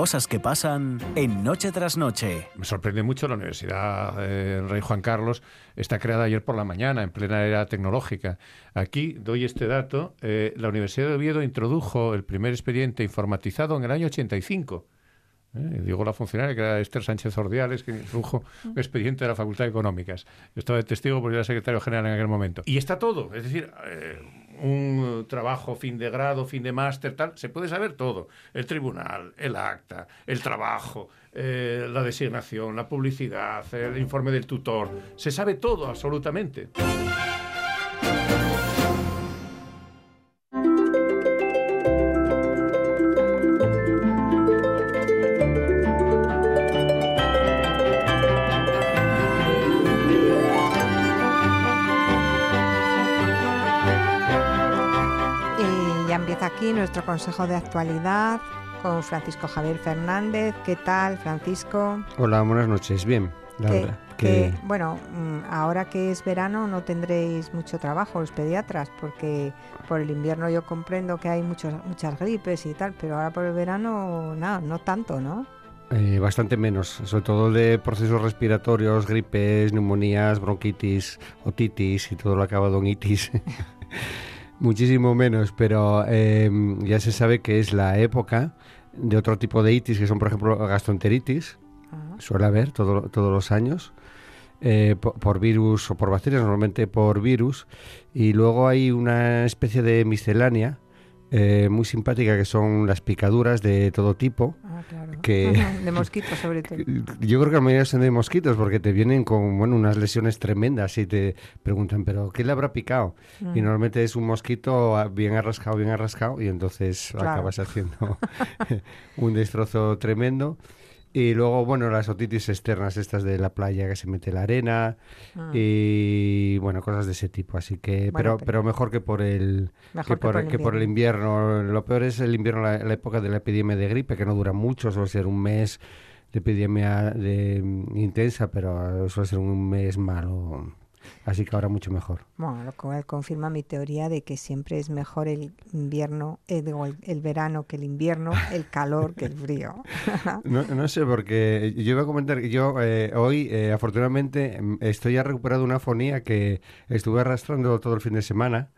Cosas que pasan en Noche tras Noche. Me sorprende mucho la Universidad eh, Rey Juan Carlos. Está creada ayer por la mañana, en plena era tecnológica. Aquí doy este dato. Eh, la Universidad de Oviedo introdujo el primer expediente informatizado en el año 85. Eh, digo la funcionaria, que era Esther Sánchez Ordiales, que introdujo un expediente de la Facultad de Económicas. Estaba de testigo porque era secretario general en aquel momento. Y está todo. Es decir, un trabajo fin de grado, fin de máster, tal, se puede saber todo. El tribunal, el acta, el trabajo, eh, la designación, la publicidad, el informe del tutor. Se sabe todo, absolutamente. Empieza aquí nuestro consejo de actualidad con Francisco Javier Fernández. ¿Qué tal, Francisco? Hola, buenas noches. Bien, la Que- verdad. que, bueno, mm, ahora que es verano no tendréis mucho trabajo los pediatras, porque por el invierno yo comprendo que hay muchos, muchas gripes y tal, pero ahora por el verano, nada, no tanto, ¿no? Eh, bastante menos, sobre todo de procesos respiratorios, gripes, neumonías, bronquitis, otitis y todo lo acabado en itis. (laughs) Muchísimo menos, pero eh, ya se sabe que es la época de otro tipo de itis, que son, por ejemplo, gastroenteritis, Ah, suele haber todo- todos los años, eh, po- por, virus o por bacterias, normalmente por virus, y luego hay una especie de miscelánea eh, muy simpática que son las picaduras de todo tipo, ah, claro. que- (laughs) de mosquitos sobre (laughs) todo. yo creo que la mayoría son de mosquitos porque te vienen con bueno, unas lesiones tremendas y te preguntan, ¿pero qué le habrá picado? Y Mm. normalmente es un mosquito bien arrascado, bien arrascado y entonces Claro. acabas haciendo (laughs) un destrozo tremendo. Y luego, bueno, las otitis externas estas de la playa que se mete la arena Ah, y, bueno, cosas de ese tipo. Así que, Bueno, pero, pero- mejor que por el, que por, que por el invierno. Lo peor es el invierno, la, la época de la epidemia de gripe, que no dura mucho, suele ser un mes de epidemia de, intensa, pero suele ser un mes malo. Así que ahora mucho mejor. Bueno, lo cual confirma mi teoría de que siempre es mejor el invierno, eh, el, el verano que el invierno, (laughs) el calor que el frío. (laughs) No, no sé, porque yo iba a comentar que yo eh, hoy, eh, afortunadamente, mm, estoy ya recuperado una fonía que estuve arrastrando todo el fin de semana.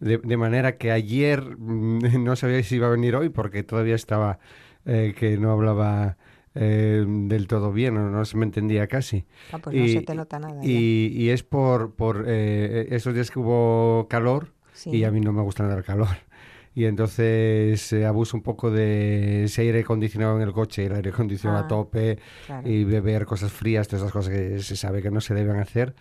De, de manera que ayer mm, (laughs) no sabía si iba a venir hoy porque todavía estaba eh, que no hablaba eh, del todo bien o no se me entendía casi. ah, pues no se te nota nada. y, y es por, por eh, esos días que hubo calor Sí. y a mí no me gusta nada el calor. (laughs) Y entonces eh, abuso un poco de ese aire acondicionado en el coche, el aire acondicionado Ah, a tope claro. y beber cosas frías, todas esas cosas que se sabe que no se deben hacer.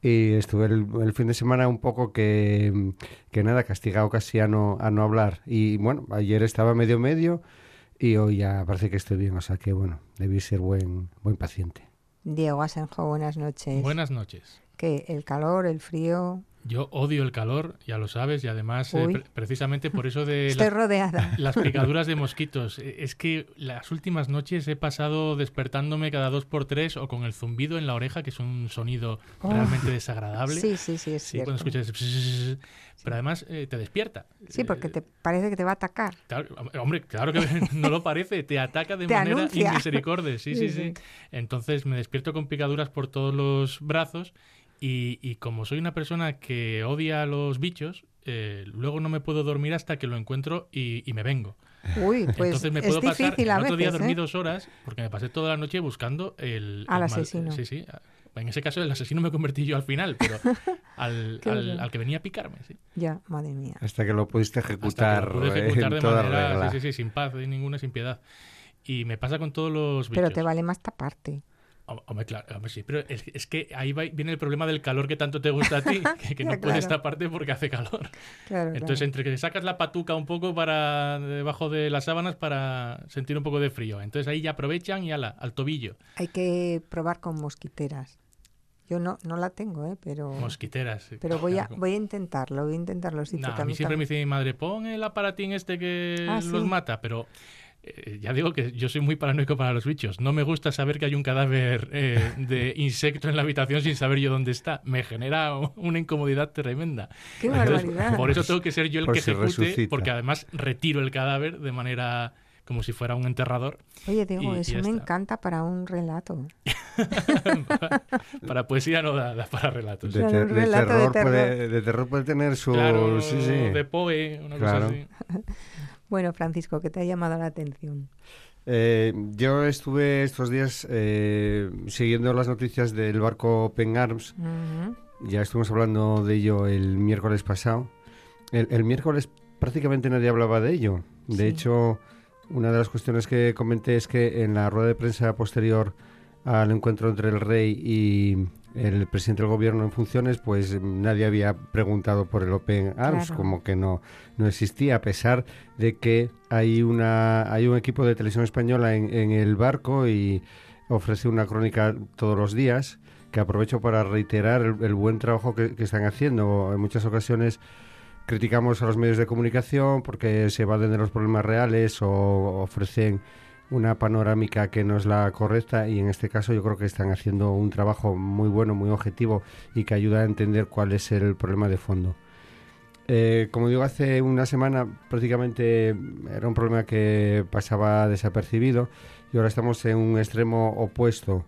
Y estuve el, el fin de semana un poco que, que nada, castigado casi a no, a no hablar. Y bueno, ayer estaba medio medio y hoy ya parece que estoy bien, o sea que bueno, debí ser buen, buen paciente. Diego Asenjo, buenas noches. Buenas noches. Que el calor, el frío. Yo odio el calor, ya lo sabes, y además, eh, pre- precisamente por eso de (laughs) Estoy las, rodeada. las picaduras de mosquitos. Eh, Es que las últimas noches he pasado despertándome cada dos por tres o con el zumbido en la oreja, que es un sonido Oh. realmente desagradable. Sí, sí, sí, es Sí, cierto. cuando escuchas... Pero además eh, te despierta. Sí, porque Eh, te parece que te va a atacar. Claro, hombre, claro que (laughs) no lo parece, te ataca de Te manera anuncia. inmisericordia, sí, sí, Sí. Entonces me despierto con picaduras por todos los brazos y, y como soy una persona que odia a los bichos, eh, luego no me puedo dormir hasta que lo encuentro y, y me vengo. Uy, pues Entonces me es puedo pasar, el otro día dormí ¿eh? dos horas porque me pasé toda la noche buscando el... Al el mal- asesino. Sí, sí. En ese caso el asesino me convertí yo al final, pero (laughs) al, al- que venía a picarme, sí. Ya, madre mía. Hasta que lo pudiste Hasta ejecutar, que lo pude ejecutar en de toda manera, regla. sí, sí, sí, sin paz, sin ninguna, sin piedad. Y me pasa con todos los bichos. Pero te vale más taparte. Hom- Hombre, claro, hombre, sí, pero es, es que ahí va- viene el problema del calor que tanto te gusta a ti, (laughs) que, que no Claro. puedes taparte porque hace calor. Claro, Entonces, claro. entre que sacas la patuca un poco para debajo de las sábanas para sentir un poco de frío. Entonces ahí ya aprovechan y ala, al tobillo. Hay que probar con mosquiteras. Yo no, no la tengo, ¿eh? Pero, Mosquiteras. pero voy, a, voy a intentarlo, voy a intentarlo. Sí, porque a mí siempre me dice mi madre, pon el aparatín este que Ah, los sí. mata, pero eh, ya digo que yo soy muy paranoico para los bichos. No me gusta saber que hay un cadáver eh, de (laughs) insecto en la habitación sin saber yo dónde está. Me genera una incomodidad tremenda. ¡Qué Entonces, barbaridad! por eso tengo que ser yo el Por que si ejecute, resucita. porque además retiro el cadáver de manera como si fuera un enterrador Oye, Diego, y- eso me encanta para un relato. (laughs) (laughs) para poesía no da, da para relatos. De, Claro, ter- un de relato de terror. Puede, de terror puede tener su... Claro, sí, sí. de Poe, una Claro. cosa así. (laughs) Bueno, Francisco, ¿qué te ha llamado la atención? Eh, yo estuve estos días eh, siguiendo las noticias del barco Open Arms. Ya estuvimos hablando de ello el miércoles pasado. El, el miércoles prácticamente nadie hablaba de ello. De Sí. hecho, una de las cuestiones que comenté es que en la rueda de prensa posterior al encuentro entre el rey y el presidente del gobierno en funciones, pues nadie había preguntado por el Open Arms, Claro. como que no, no existía, a pesar de que hay, una, hay un equipo de televisión española en, en el barco y ofrece una crónica todos los días, que aprovecho para reiterar el, el buen trabajo que, que están haciendo. En muchas ocasiones criticamos a los medios de comunicación porque se evaden de los problemas reales o ofrecen una panorámica que no es la correcta y en este caso yo creo que están haciendo un trabajo muy bueno, muy objetivo y que ayuda a entender cuál es el problema de fondo. Eh, como digo, hace una semana prácticamente era un problema que pasaba desapercibido y ahora estamos en un extremo opuesto.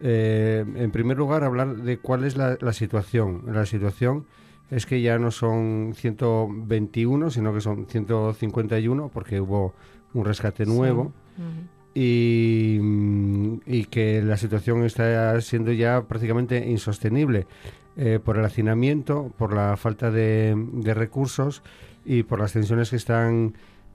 Eh, en primer lugar, hablar de cuál es la, situación. La situación es que ya no son 121, sino que son 151 porque hubo un rescate nuevo. y, y, que la situación está siendo ya prácticamente insostenible. Eh, por el hacinamiento, por la falta de, recursos y por las tensiones que están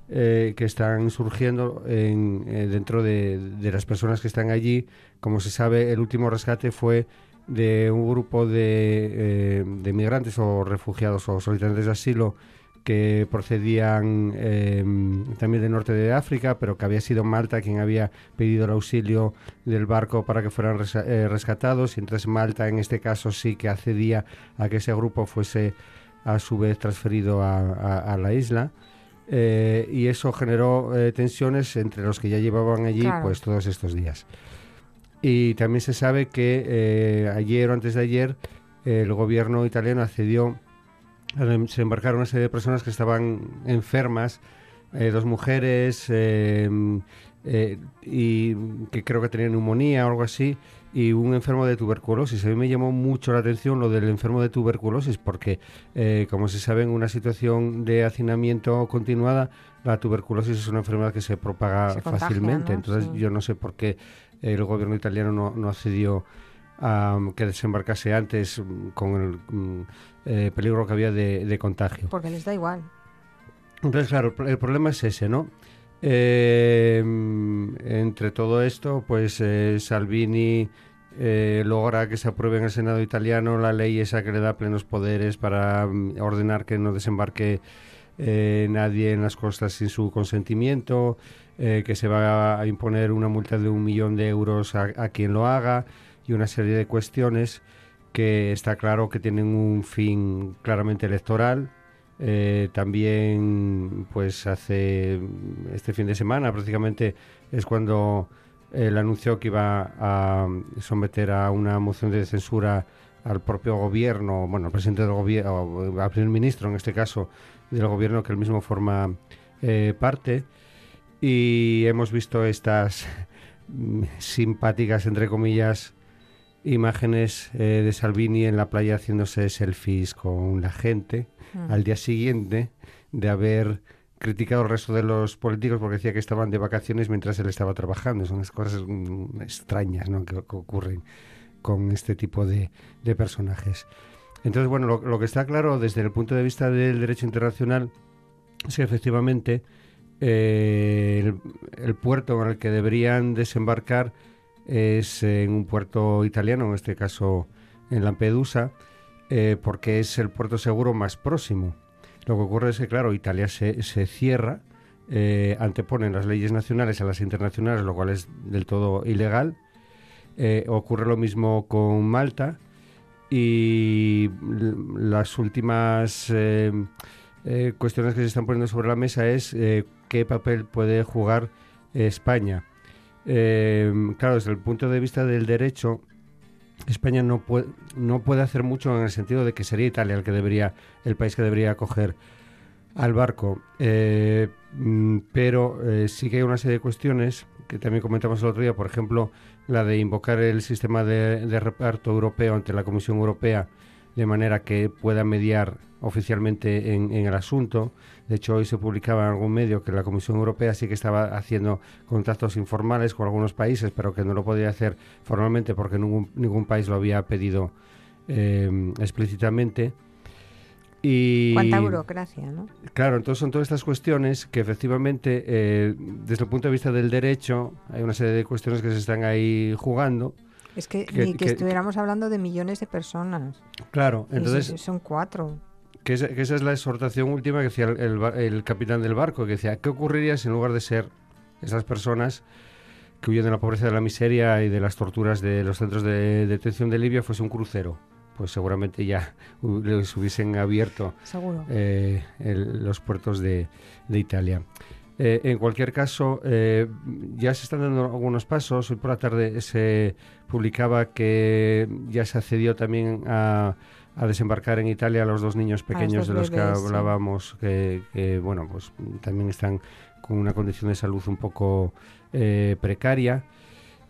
eh, que están surgiendo en, eh, dentro de, las personas que están allí. Como se sabe, el último rescate fue de un grupo de, de migrantes o refugiados o solicitantes de asilo que procedían em, también del norte de África, pero que había sido Malta quien había pedido el auxilio del barco para que fueran eh, rescatados. Y entonces Malta, en este caso, sí que accedía a que ese grupo fuese a su vez transferido a, la isla. Eh, y eso generó eh, tensiones entre los que ya llevaban allí pues todos estos días. Y también se sabe que ayer o antes de ayer el gobierno italiano accedió se embarcaron una serie de personas que estaban enfermas, eh, dos mujeres em, eh, y que creo que tenían neumonía o algo así, y un enfermo de tuberculosis. A mí me llamó mucho la atención lo del enfermo de tuberculosis porque, eh, como se sabe, en una situación de hacinamiento continuada, la tuberculosis es una enfermedad que se propaga fácilmente. Entonces yo no sé por qué el gobierno italiano no, no accedió a que desembarcase antes con el mm, eh, peligro que había de, contagio. Porque les da igual. Entonces, claro, el, problema es ese, ¿no? Eh, entre todo esto, pues eh, Salvini logra que se apruebe en el Senado italiano la ley esa que le da plenos poderes para mm, ordenar que no desembarque nadie en las costas sin su consentimiento, que se va a imponer una multa de un millón de euros a, a quien lo haga y una serie de cuestiones que está claro que tienen un fin claramente electoral. Eh, también, pues hace este fin de semana prácticamente es cuando él anunció que iba a someter a una moción de censura al propio gobierno, bueno, al presidente del gobierno, al primer ministro en este caso, del gobierno que él mismo forma eh, parte. Y hemos visto estas simpáticas, entre comillas, imágenes eh, de Salvini en la playa haciéndose selfies con la gente al día siguiente de haber criticado al resto de los políticos porque decía que estaban de vacaciones mientras él estaba trabajando. Son unas cosas mm, extrañas ¿no? que, ocurren con este tipo de, personajes. Entonces, bueno, lo, que está claro desde el punto de vista del derecho internacional es que efectivamente eh, el, puerto en el que deberían desembarcar es en un puerto italiano, en este caso en Lampedusa, eh, porque es el puerto seguro más próximo. Lo que ocurre es que, claro, Italia se, cierra, eh, anteponen las leyes nacionales a las internacionales, lo cual es del todo ilegal. Eh, ocurre lo mismo con Malta y las últimas cuestiones que se están poniendo sobre la mesa es qué papel puede jugar España eh, claro, desde el punto de vista del derecho, España no puede, no puede hacer mucho en el sentido de que sería Italia el que debería, el país que debería acoger al barco. Eh, mm, pero eh, sí que hay una serie de cuestiones que también comentamos el otro día, por ejemplo, la de invocar el sistema de reparto europeo ante la Comisión Europea de manera que pueda mediar oficialmente en, el asunto. De hecho, hoy se publicaba en algún medio que la Comisión Europea sí que estaba haciendo contactos informales con algunos países, pero que no lo podía hacer formalmente porque ningún, ningún país lo había pedido eh, explícitamente. Y, Cuánta burocracia, ¿no? Claro, entonces son todas estas cuestiones que efectivamente, eh, desde el punto de vista del derecho, hay una serie de cuestiones que se están ahí jugando es que, ni que, estuviéramos hablando de millones de personas. Claro, entonces... son cuatro. Que esa, es la exhortación última que decía el, capitán del barco, que decía, ¿qué ocurriría si en lugar de ser esas personas que huyen de la pobreza, de la miseria y de las torturas de los centros de detención de Libia fuese un crucero? pues seguramente ya les hubiesen abierto eh, los puertos de, Italia. Eh, en cualquier caso, eh, ya se están dando algunos pasos. Hoy por la tarde se publicaba que ya se accedió también a, desembarcar en Italia a los dos niños pequeños de los que hablábamos, que, bueno, pues también están con una condición de salud un poco precaria.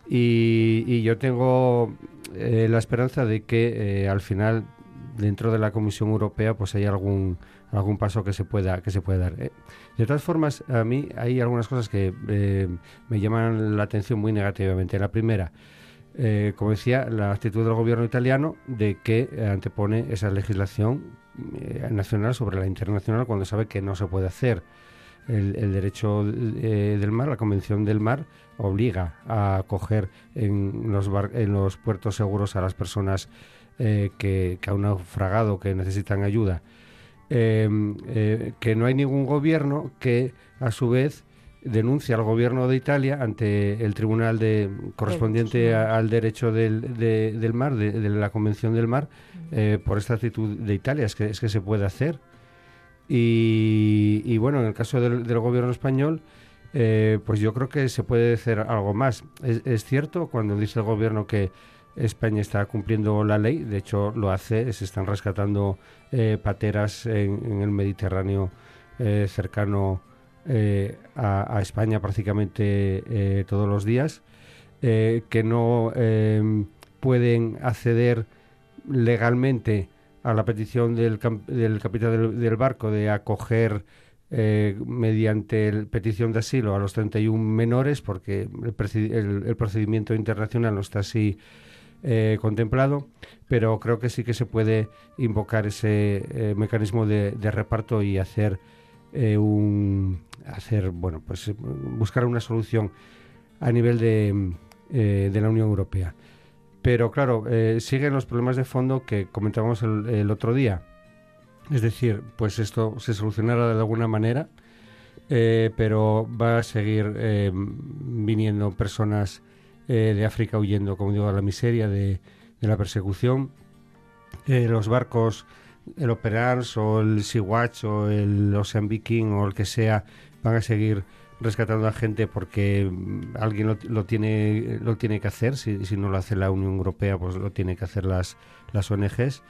Y, yo tengo eh, la esperanza de que eh, al final dentro de la Comisión Europea pues hay algún algún paso que se pueda que se pueda dar. Eh, de todas formas, a mí hay algunas cosas que me llaman la atención muy negativamente. La primera, como decía, la actitud del gobierno italiano de que antepone esa legislación nacional sobre la internacional cuando sabe que no se puede hacer el, derecho eh, del mar, la Convención del Mar, obliga a acoger en los, en los puertos seguros a las personas eh, que, que han naufragado, que necesitan ayuda. Eh, que no hay ningún gobierno que, a su vez, denuncia al gobierno de Italia ante el tribunal de, correspondiente al derecho del, del mar, de, de, la Convención del Mar, por esta actitud de Italia. Es que, es que se puede hacer. Y, bueno, en el caso del, gobierno español, eh, pues yo creo que se puede hacer algo más. Es, cierto cuando dice el gobierno que España está cumpliendo la ley, de hecho lo hace, se están rescatando eh, pateras en, el Mediterráneo eh, a, España prácticamente todos los días, que no pueden acceder legalmente a la petición del, del capitán del, barco de acoger eh, mediante petición de asilo a los 31 menores, porque el, procedimiento internacional no está así eh, contemplado, pero creo que sí que se puede invocar ese eh, mecanismo de, reparto y hacer un hacer bueno pues buscar una solución a nivel de, de la Unión Europea. Pero claro, eh, siguen los problemas de fondo que comentábamos el, otro día. Es decir, pues esto se solucionará de alguna manera, eh, pero va a seguir eh, viniendo personas de África huyendo, como digo, a la miseria de, la persecución. los barcos, el Operans o el Sea-Watch o el Ocean Viking o el que sea, van a seguir rescatando a gente porque mm, alguien lo, tiene lo tiene que hacer. Si, si, no lo hace la Unión Europea pues lo tiene que hacer las las ONGs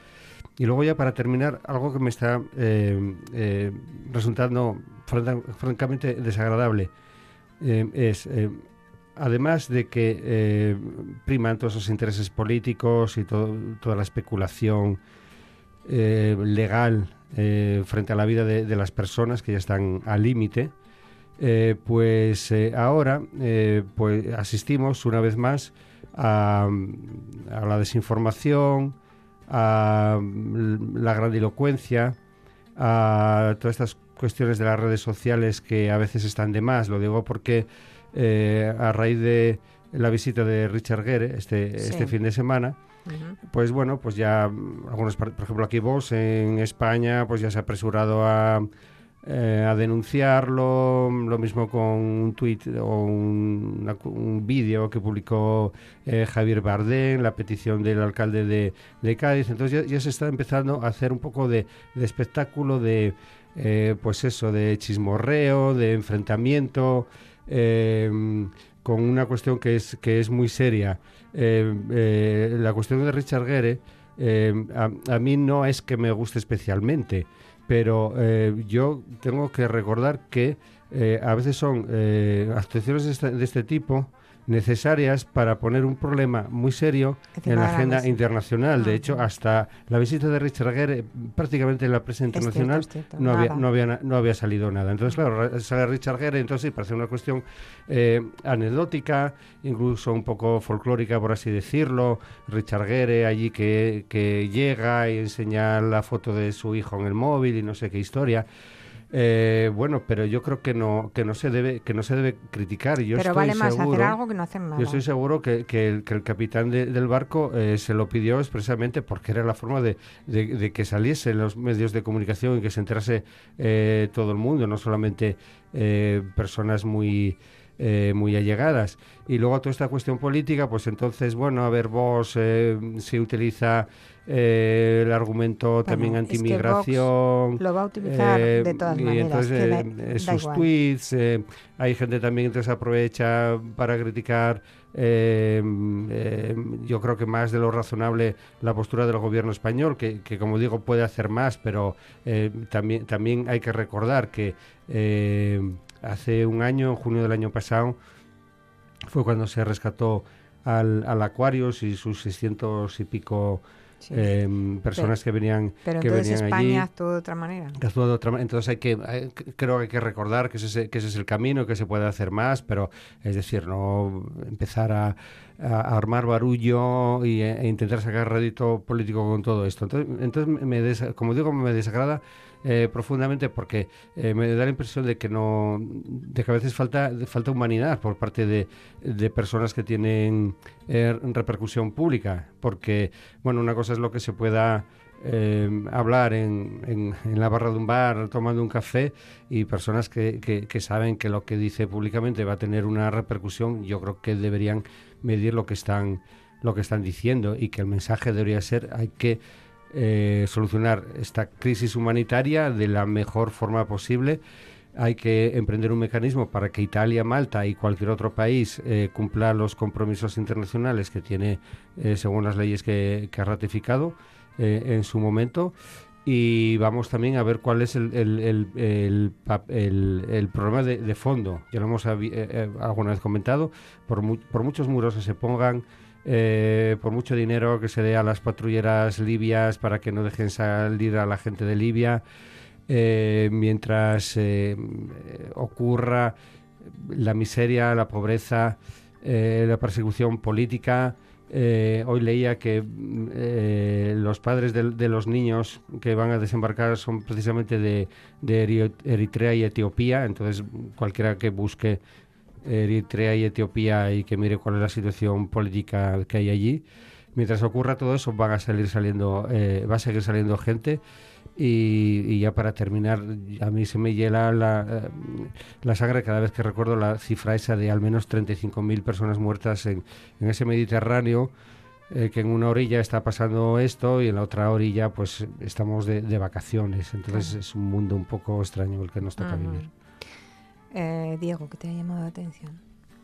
y luego ya para terminar algo que me está eh, eh, resultando francamente desagradable eh, es además de que priman todos esos intereses políticos y toda la especulación legal frente a la vida de las personas que ya están al límite eh, pues eh, ahora eh, pues asistimos una vez más a, la desinformación, a la grandilocuencia, a todas estas cuestiones de las redes sociales que a veces están de más. Lo digo porque a raíz de la visita de Richard Gere este, este fin de semana, pues bueno, pues ya algunos, por ejemplo aquí vos en España, pues ya se ha apresurado a eh, a denunciarlo, lo mismo con un tuit o un, vídeo que publicó eh, Javier Bardem, la petición del alcalde de, Cádiz. Entonces ya, se está empezando a hacer un poco de, espectáculo de, eh, pues eso, de chismorreo, de enfrentamiento, con una cuestión que es, que es muy seria. la cuestión de Richard Gere, a mí no es que me guste especialmente pero eh, yo tengo que recordar que eh, a veces son eh, actuaciones de de este tipo necesarias para poner un problema muy serio en la agenda internacional. de ah, hecho, hasta la visita de Richard Gere, prácticamente en la prensa internacional, no, había, no, había, no había salido nada. Entonces, claro, sale Richard Gere, entonces sí, parece una cuestión eh, anecdótica, incluso un poco folclórica, por así decirlo. Richard Gere allí que, que llega y enseña la foto de su hijo en el móvil y no sé qué historia. Eh, bueno, pero yo creo que no que no se debe que no se debe criticar. Yo pero vale más hacer algo que no hacer nada. Yo estoy seguro que, que, el, que el, capitán del barco eh, se lo pidió expresamente porque era la forma de, de, que saliese en los medios de comunicación y que se enterase eh, todo el mundo, no solamente personas muy eh, muy allegadas. Y luego toda esta cuestión política, pues entonces, bueno, a ver, vos eh, se utiliza eh, el argumento también antimigración. lo va a utilizar de todas maneras. Entonces, sus tweets, hay gente también que se aprovecha para criticar yo creo que más de lo razonable la postura del gobierno español, que, que como digo puede hacer más, pero también, también hay que recordar que hace un año, en junio del año pasado, fue cuando se rescató al, al Aquarius y sus 600 y pico em, personas que venían pero que entonces venían España allí. actuó de otra manera. Actuó de otra manera entonces hay que creo que hay que recordar que ese, que ese es el camino que se puede hacer más pero es decir no empezar a, a armar barullo y, e, intentar sacar rédito político con todo esto. Entonces, entonces me como digo me desagrada eh, profundamente porque eh, me da la impresión de que no de que a veces falta falta humanidad por parte de, de personas que tienen eh, repercusión pública porque bueno una cosa es lo que se pueda eh, hablar en, en, la barra de un bar tomando un café y personas que, que, que, saben que lo que dice públicamente va a tener una repercusión, yo creo que deberían medir lo que están lo que están diciendo y que el mensaje debería ser hay que eh, solucionar esta crisis humanitaria de la mejor forma posible. Hay que emprender un mecanismo para que Italia, Malta y cualquier otro país eh, cumpla los compromisos internacionales que tiene eh, según las leyes que, ha ratificado en su momento. Y vamos también a ver cuál es el, problema de, fondo. Ya lo hemos alguna vez comentado. Por, por muchos muros que se pongan, eh, por mucho dinero que se dé a las patrulleras libias para que no dejen salir a la gente de Libia, eh, mientras eh, ocurra la miseria, la pobreza, la persecución política. hoy leía que los padres de, los niños que van a desembarcar son precisamente de Eritrea y Etiopía, entonces cualquiera que busque Eritrea y Etiopía y que mire cuál es la situación política que hay allí. Mientras ocurra todo eso, van a salir saliendo, eh, va a seguir saliendo gente. Y, y, ya para terminar, a mí se me hiela la, eh, la sangre cada vez que recuerdo la cifra esa de al menos 35.000 personas muertas en, en ese Mediterráneo, eh, que en una orilla está pasando esto y en la otra orilla pues estamos de, de vacaciones. Entonces es un mundo un poco extraño el que nos toca vivir. Eh, Diego, ¿qué te ha llamado la atención?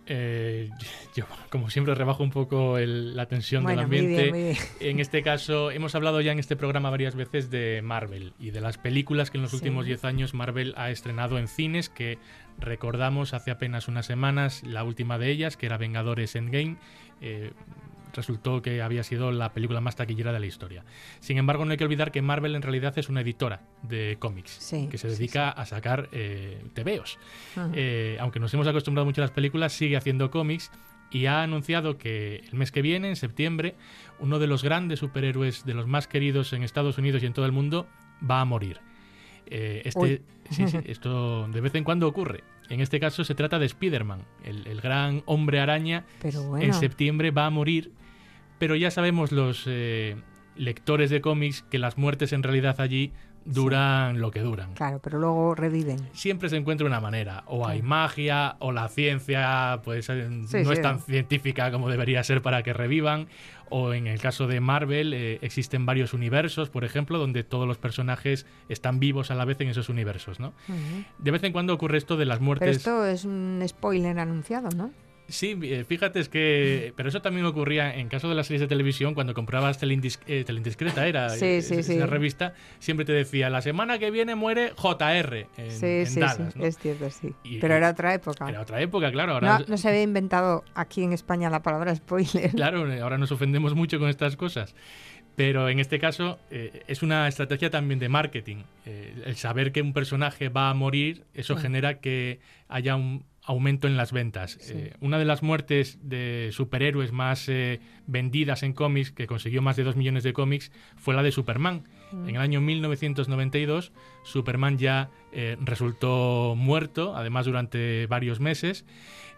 Eh, (laughs) yo, como siempre, rebajo un poco el, la tensión bueno, del ambiente. Muy bien, muy bien. En este (laughs) caso, hemos hablado ya en este programa varias veces de Marvel y de las películas que en los Sí. últimos 10 años Marvel ha estrenado en cines, que recordamos hace apenas unas semanas la última de ellas, que era Vengadores Endgame. Eh, resultó que había sido la película más taquillera de la historia. Sin embargo, no hay que olvidar que Marvel en realidad es una editora de cómics Sí, que se dedica sí. a sacar eh, tebeos. Eh, aunque nos hemos acostumbrado mucho a las películas, sigue haciendo cómics y ha anunciado que el mes que viene, en septiembre, uno de los grandes superhéroes, de los más queridos en Estados Unidos y en todo el mundo, va a morir. Eh, este, sí, sí, esto de vez en cuando ocurre. En este caso se trata de Spider-Man, el, el gran hombre araña. Pero bueno. En septiembre va a morir, pero ya sabemos los eh, lectores de cómics que las muertes en realidad allí duran lo que duran. Claro, pero luego reviven. Siempre se encuentra una manera. O hay magia, o la ciencia pues Sí, no es tan científica como debería ser para que revivan. O en el caso de Marvel eh, existen varios universos, por ejemplo, donde todos los personajes están vivos a la vez en esos universos, ¿no? De vez en cuando ocurre esto de las Pero muertes. esto es un spoiler anunciado, ¿no? Sí, eh, fíjate, es que. Pero eso también ocurría en caso de las series de televisión, cuando comprabas Telindis, eh, Telindiscreta, era Sí, eh, sí, esa sí. revista, siempre te decía: la semana que viene muere JR en, sí, en sí, Dallas. sí, ¿no? es cierto, sí. Y- pero era otra época. Era otra época, claro. Ahora, No, no se había inventado aquí en España la palabra spoiler. Claro, eh, ahora nos ofendemos mucho con estas cosas. Pero en este caso eh, es una estrategia también de marketing. Eh, el saber que un personaje va a morir, eso Sí. genera que haya un aumento en las ventas. Sí. Eh, una de las muertes de superhéroes más eh, vendidas en cómics, que consiguió más de 2 millones de cómics, fue la de Superman. Mm. En el año 1992, Superman ya eh, resultó muerto, además durante varios meses,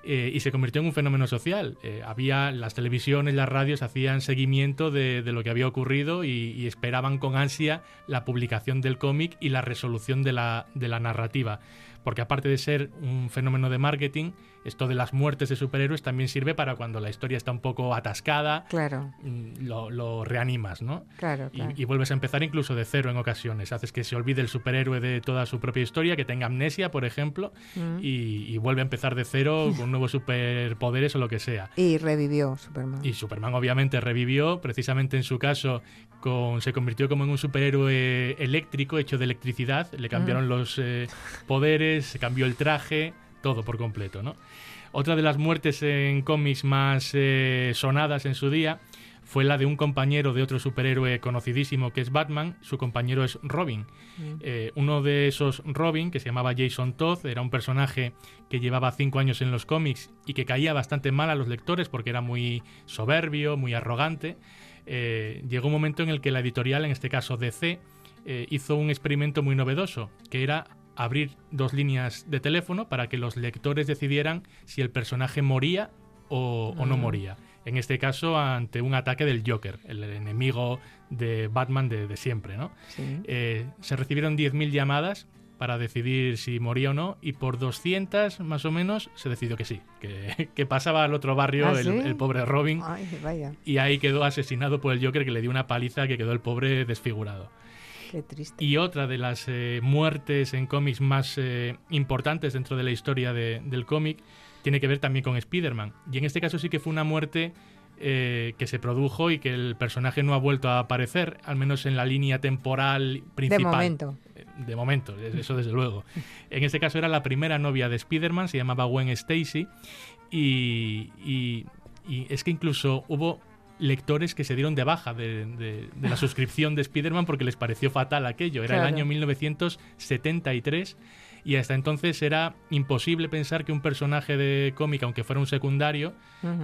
y se convirtió en un fenómeno social. Había las televisiones, las radios hacían seguimiento de, de lo que había ocurrido y, y esperaban con ansia la publicación del cómic y la resolución de la, de la narrativa. Porque aparte de ser un fenómeno de marketing, esto de las muertes de superhéroes también sirve para cuando la historia está un poco atascada, claro. Mm, lo, reanimas, ¿no? Claro, Y, vuelves a empezar incluso de cero en ocasiones. Haces que se olvide el superhéroe de toda su propia historia, que tenga amnesia, por ejemplo, mm. y, vuelve a empezar de cero (laughs) con nuevos superpoderes o lo que sea. Y revivió Superman. Y Superman obviamente revivió, precisamente en su caso con, se convirtió como en un superhéroe eléctrico, hecho de electricidad, le cambiaron mm. los eh, poderes, se cambió el traje, todo por completo, ¿no? Otra de las muertes en cómics más eh, sonadas en su día fue la de un compañero de otro superhéroe conocidísimo que es Batman, su compañero es Robin. Mm. Eh, uno de esos Robin, que se llamaba Jason Todd, era un personaje que llevaba cinco años en los cómics y que caía bastante mal a los lectores porque era muy soberbio, muy arrogante. Eh, llegó un momento en el que la editorial, en este caso DC, hizo un experimento muy novedoso, que era abrir dos líneas de teléfono para que los lectores decidieran si el personaje moría o, no mm. moría. En este caso, ante un ataque del Joker, el enemigo de Batman de, siempre. ¿no? Eh, se recibieron 10.000 llamadas para decidir si moría o no, y por 200 más o menos se decidió que sí, que, (laughs) pasaba al otro barrio ¿Ah, el, pobre Robin, y ahí quedó asesinado por el Joker que le dio una paliza que quedó el pobre desfigurado. Y otra de las eh, muertes en cómics más eh, importantes dentro de la historia del cómic tiene que ver también con Spider-Man. Y en este caso sí que fue una muerte eh, que se produjo y que el personaje no ha vuelto a aparecer, al menos en la línea temporal principal. De momento. De momento, eso desde luego. (laughs) En este caso era la primera novia de Spider-Man, se llamaba Gwen Stacy, y es que incluso hubo lectores que se dieron de baja de, la (laughs) suscripción de Spider-Man porque les pareció fatal aquello. Era el año 1973 y hasta entonces era imposible pensar que un personaje de cómic, aunque fuera un secundario,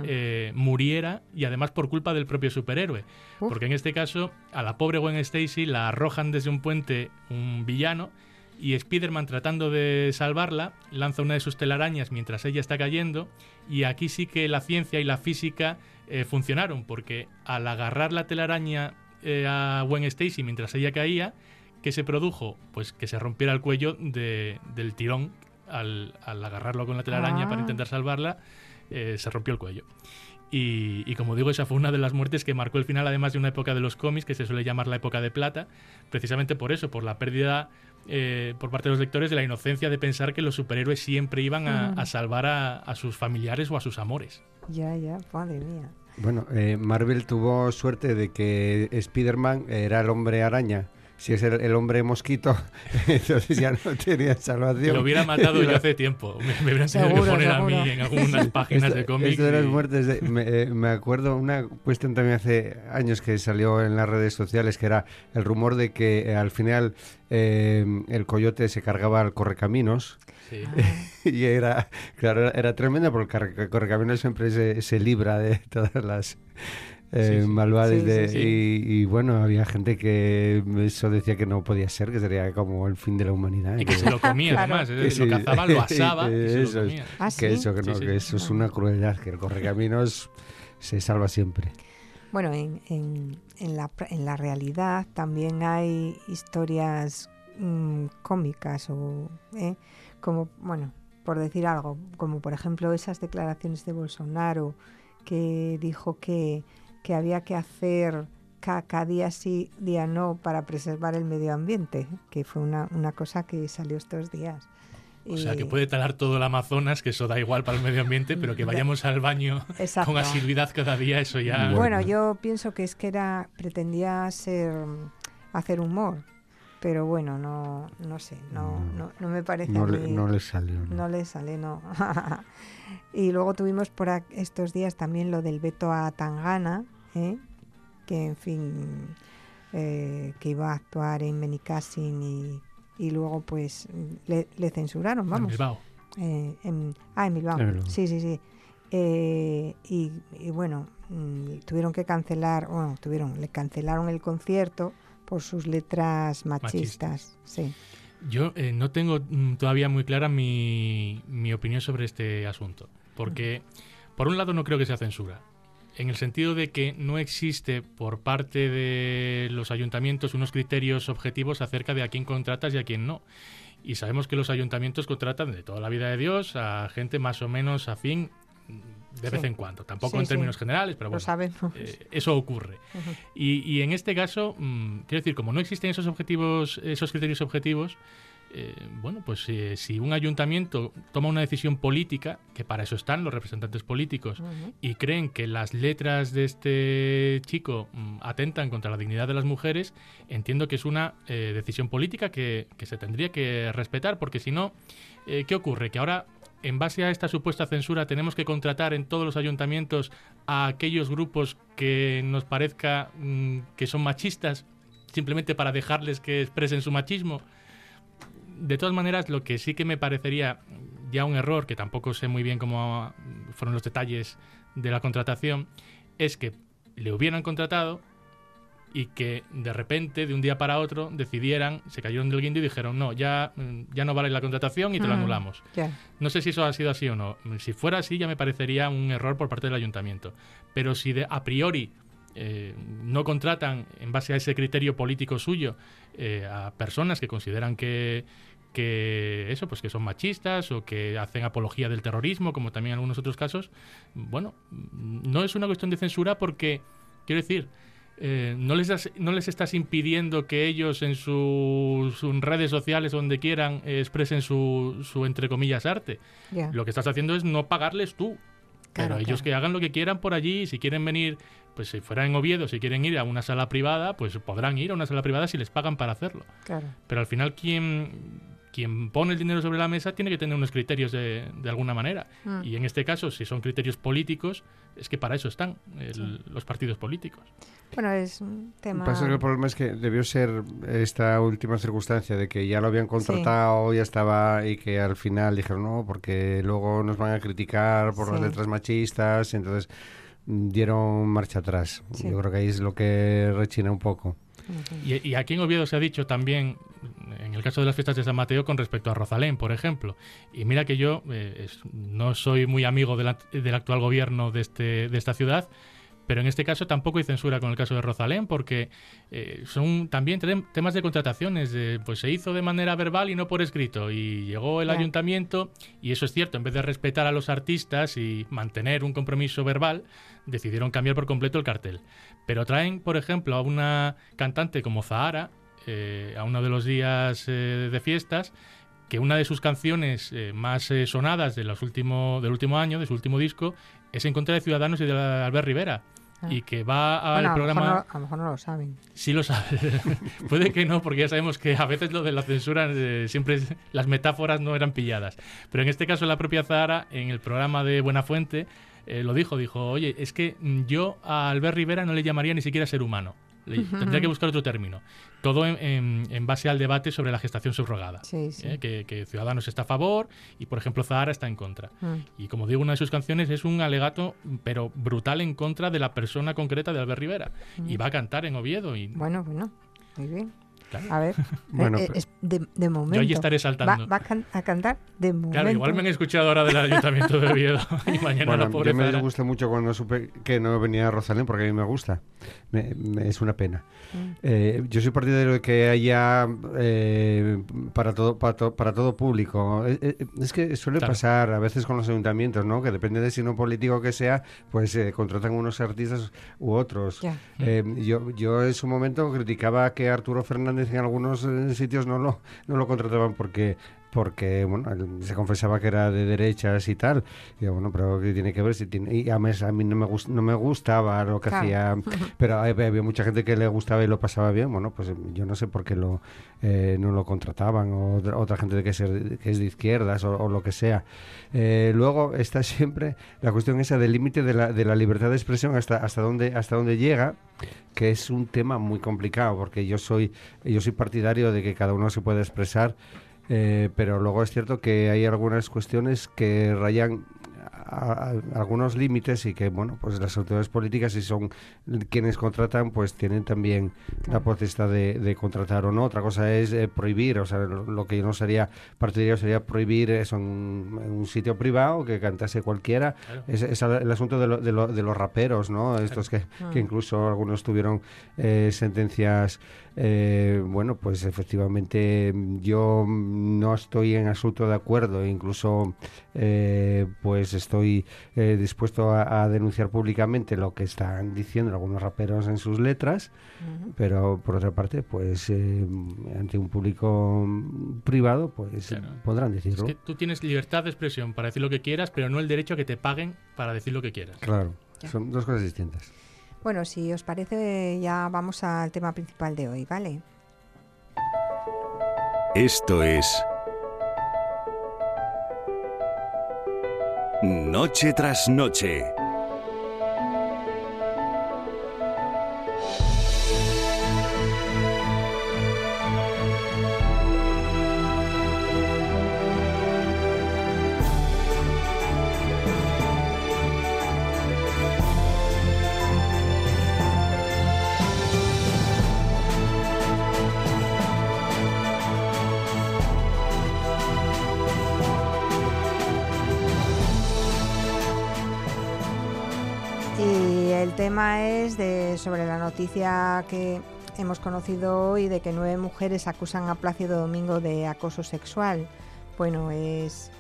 eh, muriera y además por culpa del propio superhéroe. Porque en este caso a la pobre Gwen Stacy la arrojan desde un puente un villano y Spider-Man tratando de salvarla lanza una de sus telarañas mientras ella está cayendo y aquí sí que la ciencia y la física eh, funcionaron, porque al agarrar la telaraña eh, a Gwen Stacy mientras ella caía, ¿qué se produjo? Pues que se rompiera el cuello del tirón al, agarrarlo con la telaraña para ah. intentar salvarla, eh, se rompió el cuello. Y, como digo, esa fue una de las muertes que marcó el final, además de una época de los cómics que se suele llamar la época de plata, precisamente por eso, por la pérdida por parte de los lectores de la inocencia de pensar que los superhéroes siempre iban a, salvar a, sus familiares o a sus amores. Ya, ya, madre mía. Bueno, eh, Marvel tuvo suerte de que Spider-Man era el hombre araña. Si es el, hombre mosquito, (laughs) entonces ya no tenía salvación. Lo hubiera matado yo hace tiempo. (laughs) Me, me hubieran tenido que poner a mí en algunas páginas de cómics. Esto de las muertes, me, eh, me, acuerdo una cuestión también hace años que salió en las redes sociales, que era el rumor de que eh, al final el coyote se cargaba al correcaminos (laughs) y era, claro, era tremendo porque el Correcaminos siempre se, se libra de todas las eh, malvades. de, y, bueno, había gente que eso decía que no podía ser, que sería como el fin de la humanidad. Y que se lo comía además, lo cazaba, lo asaba y se lo comía. Ah, que eso, que, no, que eso es una crueldad, que el Correcaminos se salva siempre. Bueno, en, en, en, la, en la realidad también hay historias mm, cómicas o... ¿eh? como, bueno, por decir algo, como por ejemplo esas declaraciones de Bolsonaro que dijo que, que había que hacer cada día sí, día no para preservar el medio ambiente, que fue una, una cosa que salió estos días. O sea, que puede talar todo el Amazonas, que eso da igual para el medio ambiente, pero que (laughs) vayamos al baño con asiduidad cada día, eso ya... Bueno, yo pienso que es que era pretendía ser hacer humor, pero bueno, no, no sé, no, no, no me parece no, le, no le salió. No, le sale, no. (laughs) y luego tuvimos por estos días también lo del veto a Tangana, ¿eh? que en fin, eh, que iba a actuar en Benicassin y, y luego pues le, censuraron, vamos. En Bilbao. Eh, ah, en Bilbao. Sí, sí, sí. y, y, bueno, mm, tuvieron que cancelar, bueno, tuvieron, le cancelaron el concierto por sus letras machistas. Sí. Yo eh, no tengo mm, todavía muy clara mi, mi, opinión sobre este asunto, porque por un lado no creo que sea censura, en el sentido de que no existe por parte de los ayuntamientos unos criterios objetivos acerca de a quién contratas y a quién no. y sabemos que los ayuntamientos contratan de toda la vida de Dios a gente más o menos afín de vez en cuando, tampoco en términos generales, pero bueno, eh, eso ocurre. y, y, en este caso, mm, quiero decir, como no existen esos objetivos, esos criterios objetivos, eh, bueno, pues eh, si un ayuntamiento toma una decisión política, que para eso están los representantes políticos, y creen que las letras de este chico mm, atentan contra la dignidad de las mujeres, entiendo que es una eh, decisión política que, que, se tendría que respetar, porque si no, ¿qué ocurre? Que ahora en base a esta supuesta censura tenemos que contratar en todos los ayuntamientos a aquellos grupos que nos parezca mm, que son machistas simplemente para dejarles que expresen su machismo de todas maneras, lo que sí que me parecería ya un error, que tampoco sé muy bien cómo fueron los detalles de la contratación, es que le hubieran contratado y que de repente, de un día para otro, decidieran, se cayeron del guindo y dijeron, no, ya, ya no vale la contratación y te lo mm, anulamos. No sé si eso ha sido así o no. Si fuera así, ya me parecería un error por parte del ayuntamiento. Pero si de, a priori eh, no contratan en base a ese criterio político suyo eh, a personas que consideran que, que eso, pues que son machistas o que hacen apología del terrorismo, como también en algunos otros casos, bueno, no es una cuestión de censura porque, quiero decir, eh, no, les no les estás impidiendo que ellos en sus, redes sociales, donde quieran, expresen su, su, entre comillas, arte. Lo que estás haciendo es no pagarles tú. pero ellos que hagan lo que quieran por allí, si quieren venir pues si fuera en Oviedo, si quieren ir a una sala privada, pues podrán ir a una sala privada si les pagan para hacerlo. Pero al final quien quien pone el dinero sobre la mesa tiene que tener unos criterios de, de alguna manera. Mm. Y en este caso, si son criterios políticos, es que para eso están los partidos políticos. Bueno, es un tema... Pasa que el problema es que debió ser esta última circunstancia de que ya lo habían contratado, ya estaba, y que al final dijeron no, porque luego nos van a criticar por las letras machistas, entonces dieron marcha atrás. Yo creo que ahí es lo que rechina un poco. Y, aquí en Oviedo se ha dicho también, en el caso de las fiestas de San Mateo, con respecto a Rosalén, por ejemplo. Y mira que yo eh, no soy muy amigo del actual gobierno de, este, de esta ciudad, pero en este caso tampoco hay censura con el caso de Rosalén, porque eh, son también temas de contrataciones. pues se hizo de manera verbal y no por escrito. Y llegó el ayuntamiento, y eso es cierto, en vez de respetar a los artistas y mantener un compromiso verbal, decidieron cambiar por completo el cartel. Pero traen, por ejemplo, a una cantante como Zahara, eh, a uno de los días eh, de fiestas, que una de sus canciones más sonadas de los último, del último año, de su último disco, es En contra de Ciudadanos y de Albert Rivera. Ah. y que va al programa. a lo mejor no lo saben. Sí lo saben. (laughs) Puede que no, porque ya sabemos que a veces lo de la censura eh, siempre las metáforas no eran pilladas. Pero en este caso la propia Zahara, en el programa de Buenafuente, eh, lo dijo, dijo, oye, es que yo a Albert Rivera no le llamaría ni siquiera ser humano. Tendría que buscar otro término. Todo en, base al debate sobre la gestación subrogada. ¿eh? Que, Ciudadanos está a favor y, por ejemplo, Zahara está en contra. Mm. Y como digo, una de sus canciones es un alegato, pero brutal en contra de la persona concreta de Albert Rivera. Y mm. va a cantar en Oviedo. Y... Bueno, bueno, muy bien. A ver, (laughs) bueno, eh, de, momento. Yo allí estaré saltando. Va, a, cantar de momento. Claro, igual me han escuchado ahora del Ayuntamiento de Oviedo (laughs) y mañana la pobre A mí me gusta mucho cuando supe que no venía a Rosalén porque a mí me gusta. Me, es una pena. Mm. Eh, yo soy partidario de que haya eh, para, todo, para, para, todo público. Es, que suele pasar a veces con los ayuntamientos, ¿no? Que depende de si no político que sea, pues contratan unos artistas u otros. yo, yo en su momento criticaba que Arturo Fernández en algunos eh, sitios no lo, no lo contrataban porque porque bueno se confesaba que era de derechas y tal. Y bueno pero ¿qué tiene que ver si tiene y a mí, a mí no me no me gustaba lo que hacía (laughs) pero había, mucha gente que le gustaba y lo pasaba bien. Bueno pues yo no sé por qué lo eh, no lo contrataban o otra, gente que, que es de izquierdas o, lo que sea. Eh, luego está (laughs) siempre la cuestión esa del límite de la, de la libertad de expresión hasta hasta dónde hasta dónde llega que es un tema muy complicado porque yo soy yo soy partidario de que cada uno se pueda expresar eh, pero luego es cierto que hay algunas cuestiones que rayan algunos límites y que, bueno, pues las autoridades políticas, si son quienes contratan, pues tienen también la potestad de, contratar o no. Otra cosa es eh, prohibir, o sea, lo, que yo no sería partidario sería prohibir eso en, un sitio privado, que cantase cualquiera. Es, el asunto de, de, los raperos, ¿no? Estos que, que, ah. incluso algunos tuvieron eh, sentencias eh, bueno, pues efectivamente yo no estoy en absoluto de acuerdo, incluso eh, pues estoy eh, dispuesto a, denunciar públicamente lo que están diciendo algunos raperos en sus letras, pero por otra parte, pues ante un público privado, pues podrán decirlo. Es que tú tienes libertad de expresión para decir lo que quieras, pero no el derecho a que te paguen para decir lo que quieras. Claro, son dos cosas distintas. Bueno, si os parece, ya vamos al tema principal de hoy, ¿vale? Esto es Noche tras Noche. Sobre la noticia que hemos conocido hoy de que nueve mujeres acusan a Plácido Domingo de acoso sexual. Bueno, es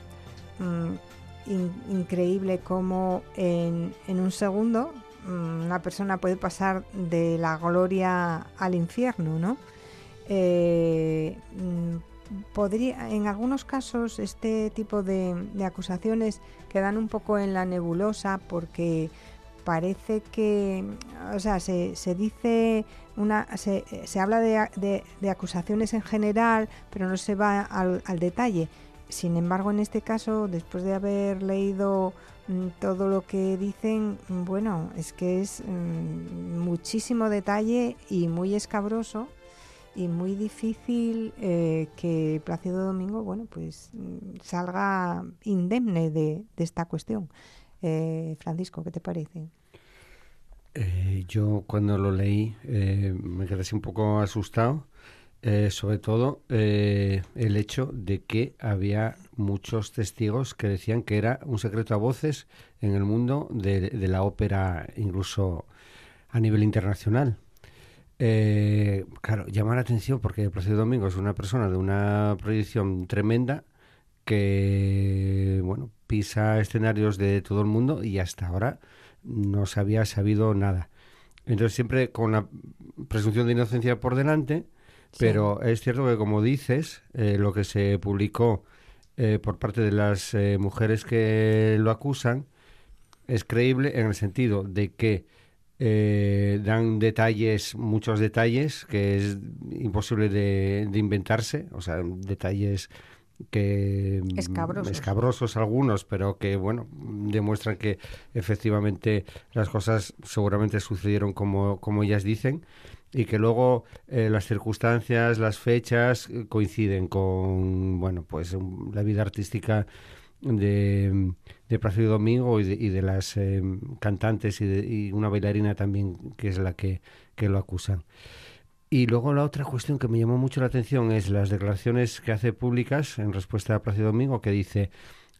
mm, increíble cómo en, un segundo mm, una persona puede pasar de la gloria al infierno, ¿no? Eh, mm, podría, en algunos casos este tipo de, de acusaciones quedan un poco en la nebulosa porque parece que, o sea, se, se dice una, se, se habla de, de, acusaciones en general, pero no se va al, detalle. Sin embargo, en este caso, después de haber leído mm, todo lo que dicen, bueno, es que es mm, muchísimo detalle y muy escabroso y muy difícil eh, que Plácido Domingo, bueno, pues mm, salga indemne de, de esta cuestión. Eh, Francisco, ¿qué te parece? Eh, yo cuando lo leí eh, me quedé así un poco asustado, eh, sobre todo el hecho de que había muchos testigos que decían que era un secreto a voces en el mundo de, la ópera, incluso a nivel internacional. claro, llama la atención porque Placido Domingo es una persona de una proyección tremenda que, bueno, pisa escenarios de todo el mundo y hasta ahora no se había sabido nada. Entonces siempre con la presunción de inocencia por delante, pero es cierto que como dices, eh, lo que se publicó eh, por parte de las eh, mujeres que lo acusan es creíble en el sentido de que dan detalles, muchos detalles, que es imposible de, de inventarse, o sea, detalles que escabrosos. escabrosos. algunos, pero que bueno, demuestran que efectivamente las cosas seguramente sucedieron como, como ellas dicen y que luego eh, las circunstancias, las fechas eh, coinciden con bueno, pues la vida artística de, de Placido Domingo y de, y de las eh, cantantes y, de, y una bailarina también que es la que, que lo acusan. Y luego la otra cuestión que me llamó mucho la atención es las declaraciones que hace públicas en respuesta a Plácido Domingo, que dice,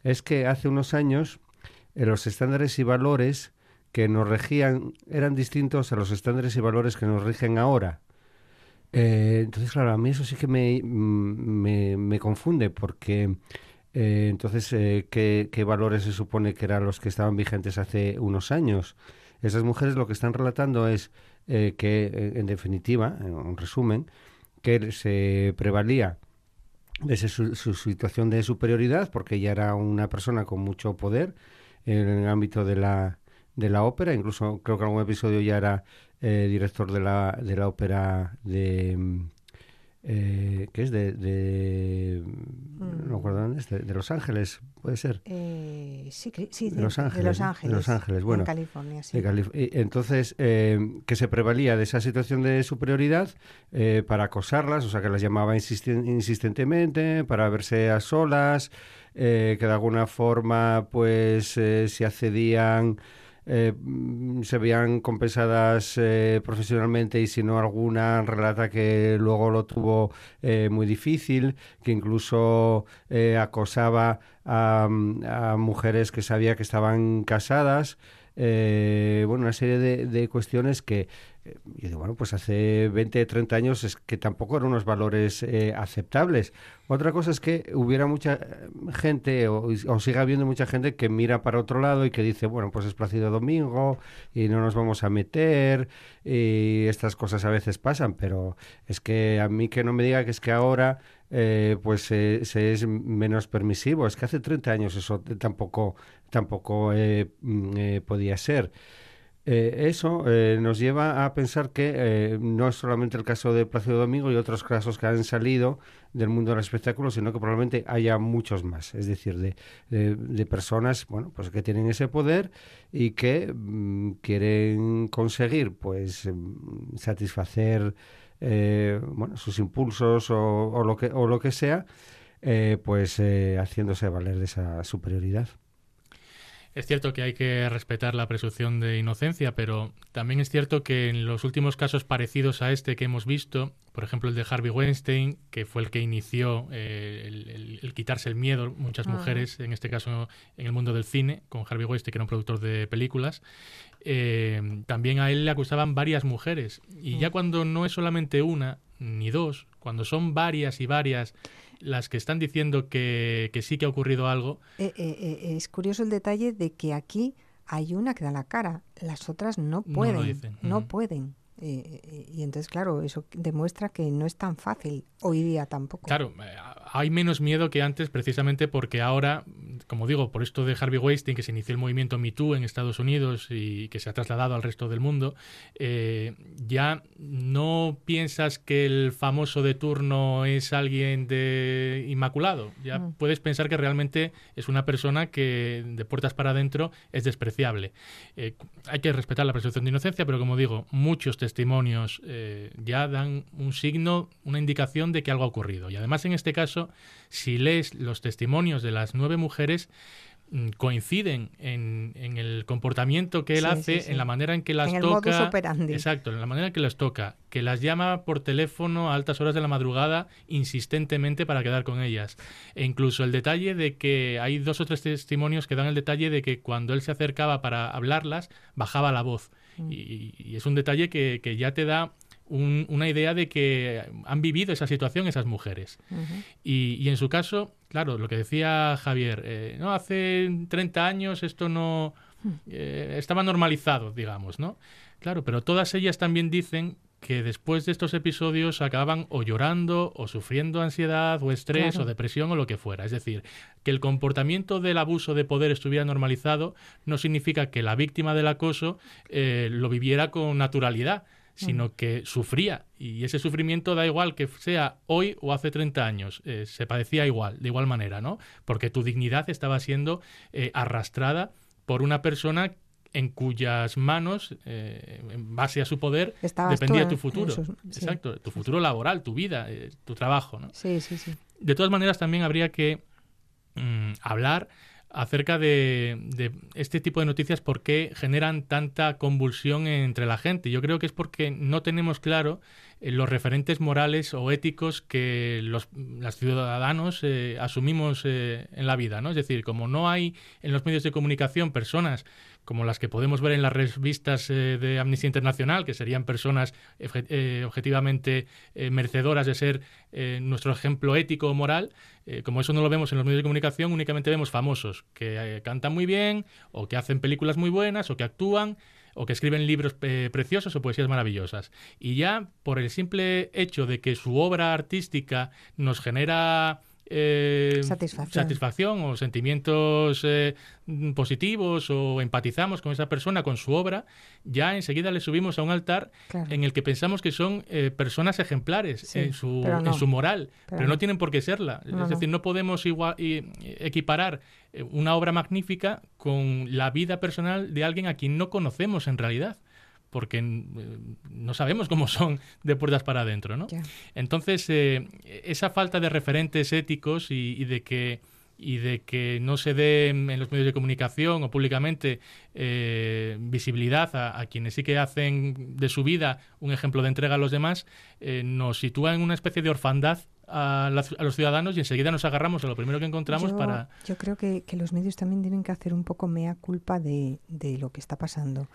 es que hace unos años eh, los estándares y valores que nos regían eran distintos a los estándares y valores que nos rigen ahora. Eh, entonces, claro, a mí eso sí que me, me, me confunde, porque eh, entonces, ¿qué, ¿qué valores se supone que eran los que estaban vigentes hace unos años? Esas mujeres lo que están relatando es eh, que, eh, en definitiva, en resumen, que se prevalía de su, situación de superioridad, porque ella era una persona con mucho poder en el ámbito de la, de la ópera, incluso creo que en algún episodio ya era eh, director de la, de la ópera de... Eh, ¿Qué es? De, de no recuerdo dónde de, Los Ángeles, puede ser. sí, sí, de, Los Ángeles. De Los Ángeles. De Los Ángeles, bueno. En California, sí. entonces, eh, que se prevalía de esa situación de superioridad eh, para acosarlas, o sea, que las llamaba insistentemente, para verse a solas, eh, que de alguna forma, pues, se accedían eh, se veían compensadas eh, profesionalmente y si no alguna relata que luego lo tuvo eh, muy difícil, que incluso acosaba a, mujeres que sabía que estaban casadas. bueno, una serie de cuestiones que y digo, bueno, pues hace 20, 30 años es que tampoco eran unos valores eh, aceptables. Otra cosa es que hubiera mucha eh, gente, o, o, siga habiendo mucha gente que mira para otro lado y que dice, bueno, pues es Plácido Domingo y no nos vamos a meter y estas cosas a veces pasan, pero es que a mí que no me diga que es que ahora eh, pues se es menos permisivo. Es que hace 30 años eso tampoco, tampoco mm, podía ser. Eh, eso eh, nos lleva a pensar que eh, no es solamente el caso de Plácido Domingo y otros casos que han salido del mundo del espectáculo, sino que probablemente haya muchos más, es decir, de, personas bueno, pues que tienen ese poder y que mm, quieren conseguir pues mm, satisfacer bueno, sus impulsos o, o, lo que, o lo que sea, pues haciéndose valer de esa superioridad. Es cierto que hay que respetar la presunción de inocencia, pero también es cierto que en los últimos casos parecidos a este que hemos visto, por ejemplo el de Harvey Weinstein, que fue el que inició eh, el, quitarse el miedo, muchas mujeres, en este caso en el mundo del cine, con Harvey Weinstein, que era un productor de películas, eh, también a él le acusaban varias mujeres. Y ya cuando no es solamente una ni dos, cuando son varias y varias las que están diciendo que, sí que ha ocurrido algo. Eh, eh, eh, es curioso el detalle de que aquí hay una que da la cara, las otras no pueden. No, pueden. y entonces, claro, eso demuestra que no es tan fácil hoy día tampoco. Claro, hay menos miedo que antes precisamente porque ahora, como digo, por esto de Harvey Weinstein, que se inició el movimiento Me Too en Estados Unidos y que se ha trasladado al resto del mundo, eh, ya no piensas que el famoso de turno es alguien de inmaculado. Ya mm. puedes pensar que realmente es una persona que de puertas para adentro es despreciable. Eh, hay que respetar la presunción de inocencia, pero como digo, muchos testimonios eh, ya dan un signo, una indicación de que algo ha ocurrido. Y además en este caso si lees los testimonios de las nueve mujeres, mm, coinciden en, el comportamiento que él hace, en la manera en que las toca. Exacto, en la manera en que las toca, que las llama por teléfono a altas horas de la madrugada insistentemente para quedar con ellas. E incluso el detalle de que hay dos o tres testimonios que dan el detalle de que cuando él se acercaba para hablarlas, bajaba la voz. Mm. Y, es un detalle que, que ya te da una idea de que han vivido esa situación esas mujeres. y, en su caso, claro, lo que decía Javier, eh, no, hace 30 años esto no hmm. eh, estaba normalizado, digamos, ¿no? Claro, pero todas ellas también dicen que después de estos episodios acaban o llorando o sufriendo ansiedad o estrés o depresión o lo que fuera. Es decir, que el comportamiento del abuso de poder estuviera normalizado no significa que la víctima del acoso eh, lo viviera con naturalidad, sino que sufría. Y ese sufrimiento da igual que sea hoy o hace 30 años, eh, se padecía igual, de igual manera, ¿no? Porque tu dignidad estaba siendo eh, arrastrada por una persona en cuyas manos, eh, en base a su poder, dependía tu futuro. Exacto, tu futuro laboral, tu vida, tu trabajo. ¿no? Sí, sí, sí. De todas maneras, también habría que mm, hablar acerca de, este tipo de noticias, por qué generan tanta convulsión entre la gente. Yo creo que es porque no tenemos claro eh, los referentes morales o éticos que los, ciudadanos eh, asumimos eh, en la vida. ¿no? Es decir, como no hay en los medios de comunicación personas como las que podemos ver en las revistas de Amnistía Internacional, que serían personas objetivamente merecedoras de ser nuestro ejemplo ético o moral, como eso no lo vemos en los medios de comunicación, únicamente vemos famosos que cantan muy bien o que hacen películas muy buenas o que actúan o que escriben libros eh, preciosos o poesías maravillosas. Y ya por el simple hecho de que su obra artística nos genera eh, Satisfacción. satisfacción o sentimientos eh, positivos o empatizamos con esa persona, con su obra, ya enseguida le subimos a un altar Claro. en el que pensamos que son eh, personas ejemplares Sí, en, su, no. en su moral, Pero pero, no. no. tienen por qué serla. No, es decir, no podemos equiparar eh, una obra magnífica con la vida personal de alguien a quien no conocemos en realidad porque eh, no sabemos cómo son de puertas para adentro, ¿no? Entonces, eh, esa falta de referentes éticos y, y de que y de que no se dé en los medios de comunicación o públicamente eh, visibilidad a, a quienes sí que hacen de su vida un ejemplo de entrega a los demás, eh, nos sitúa en una especie de orfandad a, las- a los ciudadanos y enseguida nos agarramos a lo primero que encontramos yo, para... yo creo que, que los medios también tienen que hacer un poco mea culpa de, de lo que está pasando.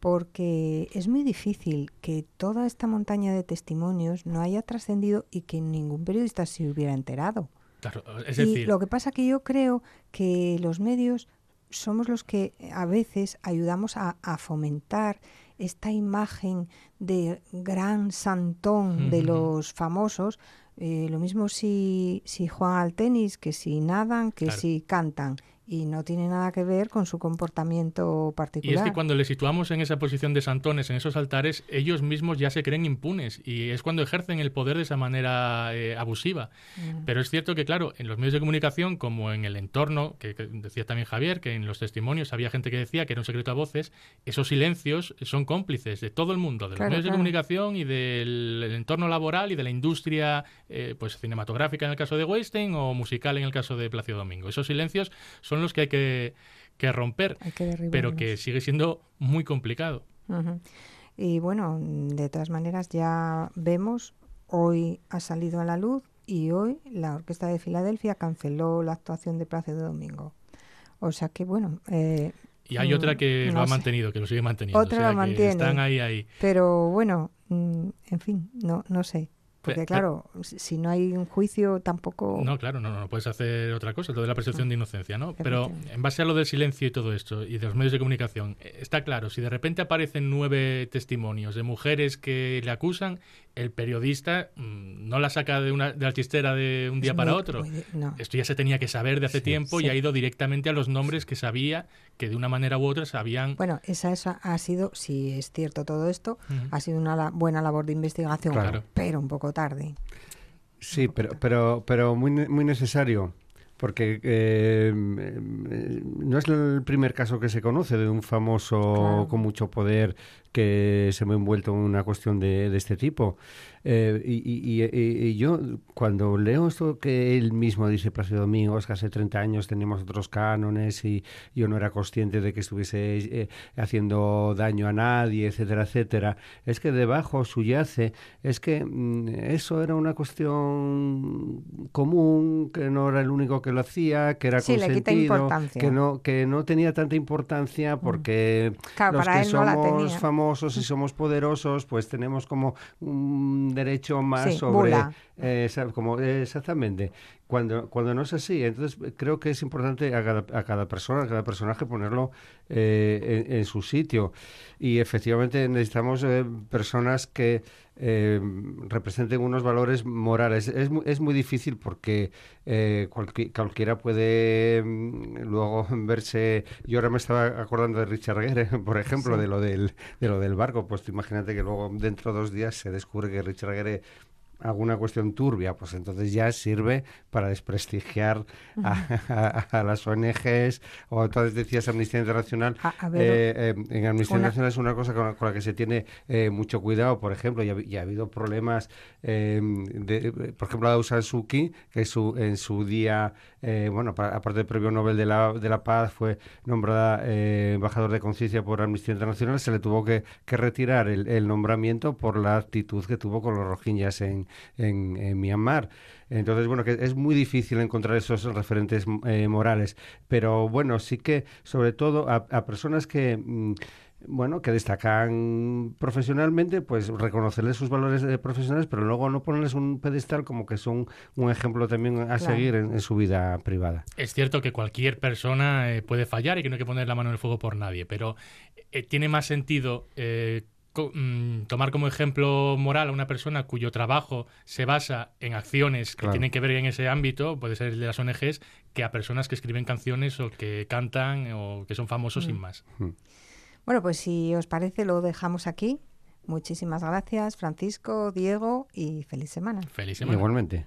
Porque es muy difícil que toda esta montaña de testimonios no haya trascendido y que ningún periodista se hubiera enterado. Claro, es y lo que pasa que yo creo que los medios somos los que a veces ayudamos a, a fomentar esta imagen de gran santón de los famosos. Eh, lo mismo si, si juegan al tenis, que si nadan, que Claro. si cantan. Y no tiene nada que ver con su comportamiento Y particular. es que cuando les situamos en esa posición de santones, en esos altares, ellos mismos ya se creen impunes y es cuando ejercen el poder de esa manera eh, abusiva. Mm. Pero es cierto que, claro, en los medios de comunicación, como en el entorno, que, que decía también Javier, que en los testimonios había gente que decía que era un secreto a voces, esos silencios son cómplices de todo el mundo, de Claro, los medios claro. de comunicación y del el entorno laboral y de la industria eh, pues cinematográfica en el caso de Weinstein o musical en el caso de Plácido Domingo. Esos silencios son los que hay que, que romper Hay que derribarlos. pero que sigue siendo muy complicado. Y bueno, de todas maneras ya vemos, hoy ha salido a la luz y hoy la Orquesta de Filadelfia canceló la actuación de Plácido Domingo. O sea que bueno, eh, Y hay Mm, otra que no lo ha sé. mantenido, que lo sigue manteniendo. Otra o sea lo que mantiene. Están ahí, ahí. pero bueno, mm, en fin, no, no sé. Porque claro, si si no hay un juicio tampoco... No, claro, no, no, no puedes hacer otra cosa, lo de la presunción de inocencia, ¿no? Pero en base a lo del silencio y todo esto, y de los medios de comunicación, eh, está claro, si de repente aparecen nueve testimonios de mujeres que le acusan, el periodista mm, no la saca de, una, de la chistera de un es día para muy- otro. muy de- no. Esto ya se tenía que saber de hace Sí, tiempo sí. y ha ido directamente a los nombres que sabía que de una manera u otra sabían... Bueno, esa, esa ha sido, si es cierto todo esto, ha sido una la- buena labor de investigación, Claro. pero un poco tarde. Sí, pero, pero, pero muy, ne- muy necesario, porque eh, eh, no es el primer caso que se conoce de un famoso Claro. con mucho poder que se me ha envuelto en una cuestión de, de este tipo. Eh, y, y- y- y yo, cuando leo esto que él mismo dice, Plácido Domingos, que hace 30 años teníamos otros cánones y yo no era consciente de que estuviese eh, haciendo daño a nadie, etcétera, etcétera, es que debajo subyace, es que mm, eso era una cuestión común, que no era el único que lo hacía, que era Sí, consentido, que no, que no tenía tanta importancia porque Claro, los para que él no la somos tenía. famosos y somos poderosos, pues tenemos como un derecho más Sí, sobre... eh, como, exactamente. Cuando, cuando no es así, entonces creo que es importante a cada, a cada persona, a cada personaje ponerlo eh, en, en su sitio. Y efectivamente necesitamos eh, personas que eh, representen unos valores morales. Es, es muy difícil porque eh, cualqui- cualquiera puede mm, luego (laughs) verse... Yo ahora me estaba acordando de Richard Gere, (laughs) por ejemplo, Sí. de, lo del, de lo del barco. Pues imagínate que luego dentro de dos días se descubre que Richard Gere alguna cuestión turbia, pues entonces ya sirve para desprestigiar a, a- a las ONGs o entonces decías Amnistía Internacional. A- a ver, eh, eh, en Amnistía una- Internacional es una cosa con, la- con la que se tiene eh, mucho cuidado, por ejemplo, y ha, y ha habido problemas, de, por ejemplo, Aung San Suu Kyi, que su, en su día, eh, bueno, pa- aparte del Premio Nobel de la, de la Paz, fue nombrada eh, embajador de conciencia por Amnistía Internacional, se le tuvo que, que retirar el, el nombramiento por la actitud que tuvo con los rohingyas en, en, en Myanmar. Entonces, bueno, que es muy difícil encontrar esos referentes eh, morales, pero bueno, sí que sobre todo a, a personas que... mm, bueno, que destacan profesionalmente, pues reconocerles sus valores eh, profesionales, pero luego no ponerles un pedestal como que son un ejemplo también a Claro. seguir en, en su vida privada. Es cierto que cualquier persona eh, puede fallar y que no hay que poner la mano en el fuego por nadie, pero eh, tiene más sentido eh, tomar como ejemplo moral a una persona cuyo trabajo se basa en acciones que tienen que ver en ese ámbito, puede ser el de las ONGs, que a personas que escriben canciones o que cantan o que son famosos sin mm. más. Mm. Bueno, pues si os parece lo dejamos aquí. Muchísimas gracias, Francisco, Diego, y feliz semana. Feliz semana. Igualmente.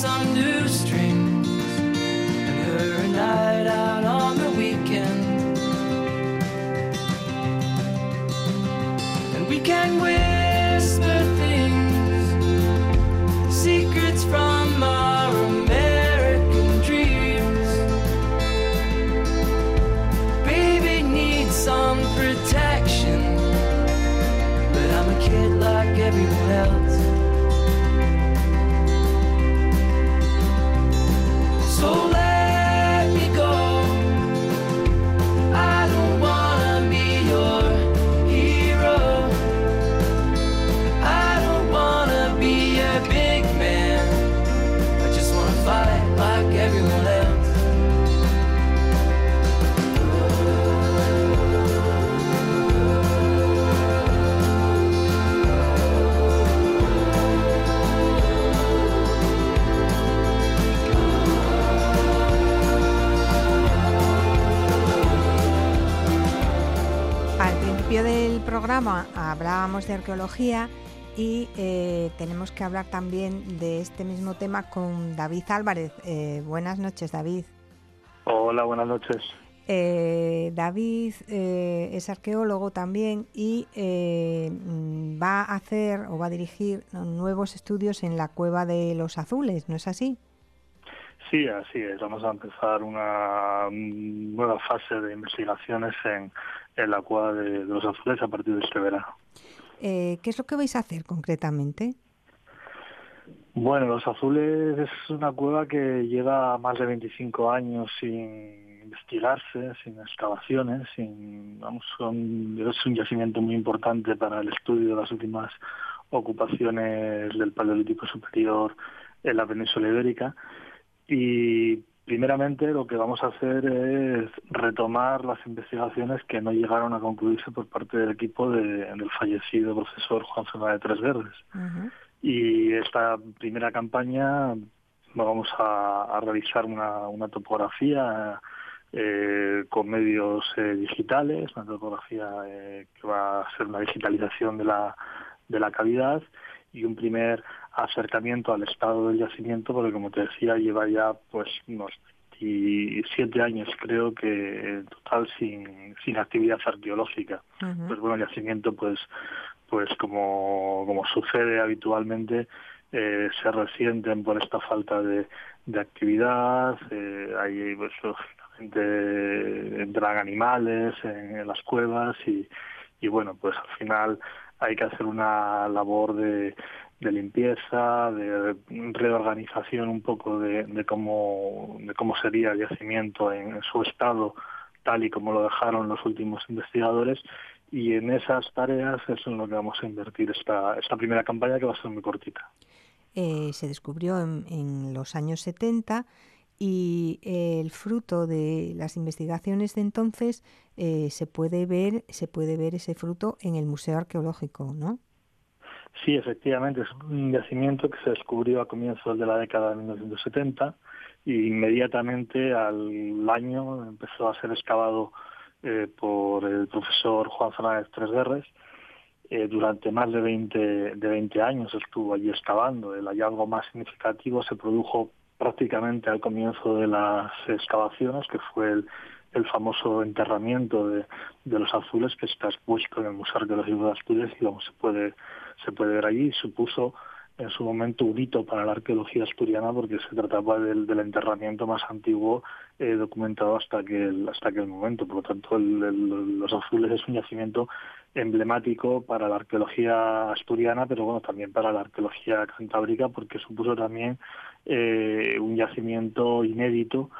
some new strings and her a night out on the weekend. And we can whisper things, secrets from our American dreams. Baby needs some protection, but I'm a kid like everyone else. Programa hablábamos de arqueología y eh, tenemos que hablar también de este mismo tema con David Álvarez. Eh, buenas noches, David. Hola, buenas noches. Eh, David es arqueólogo también y va a hacer o va a dirigir nuevos estudios en la Cueva de los Azules, ¿no es así? Sí, así es. Vamos a empezar una nueva fase de investigaciones en, en la cueva de, los azules a partir de este verano. Eh, ¿Qué es lo que vais a hacer concretamente? Bueno, Los Azules es una cueva que lleva más de 25 años sin investigarse, sin excavaciones, sin, vamos, es un yacimiento muy importante para el estudio de las últimas ocupaciones del Paleolítico Superior en la península ibérica y Primeramente, lo que vamos a hacer es retomar las investigaciones que no llegaron a concluirse por parte del equipo del fallecido profesor Juan Fernández de Tres Verdes. Y esta primera campaña vamos a, realizar una, topografía eh, con medios eh, digitales, una topografía eh, que va a ser una digitalización de la, de la cavidad y un primer acercamiento al estado del yacimiento, porque como te decía, lleva ya pues unos siete años creo que en total sin, sin actividad arqueológica. Pues bueno, el yacimiento pues pues como, como sucede habitualmente eh, se resienten por esta falta de, de actividad, eh, hay pues lógicamente entran animales en, las cuevas y, y bueno pues al final hay que hacer una labor de, de limpieza, de reorganización un poco de, de, cómo, de cómo sería el yacimiento en, su estado tal y como lo dejaron los últimos investigadores y en esas tareas es en lo que vamos a invertir esta, esta primera campaña que va a ser muy cortita. Eh, se descubrió en, los años 70 y el fruto de las investigaciones de entonces eh, se puede ver se puede ver ese fruto en el museo arqueológico no sí efectivamente es un yacimiento que se descubrió a comienzos de la década de 1970 y inmediatamente al año empezó a ser excavado eh, por el profesor Juan Fernández Tres Guerres eh, durante más de 20, de 20 años estuvo allí excavando. El hallazgo más significativo se produjo prácticamente al comienzo de las excavaciones, que fue el, el famoso enterramiento de, de, los azules que está expuesto en el Museo Arqueológico de Asturias y se puede, se puede ver allí. Supuso en su momento un hito para la arqueología asturiana porque se trataba del, enterramiento más antiguo eh, documentado hasta aquel, hasta aquel momento. Por lo tanto, el, los azules es un yacimiento emblemático para la arqueología asturiana, pero bueno, también para la arqueología cantábrica porque supuso también eh, un yacimiento inédito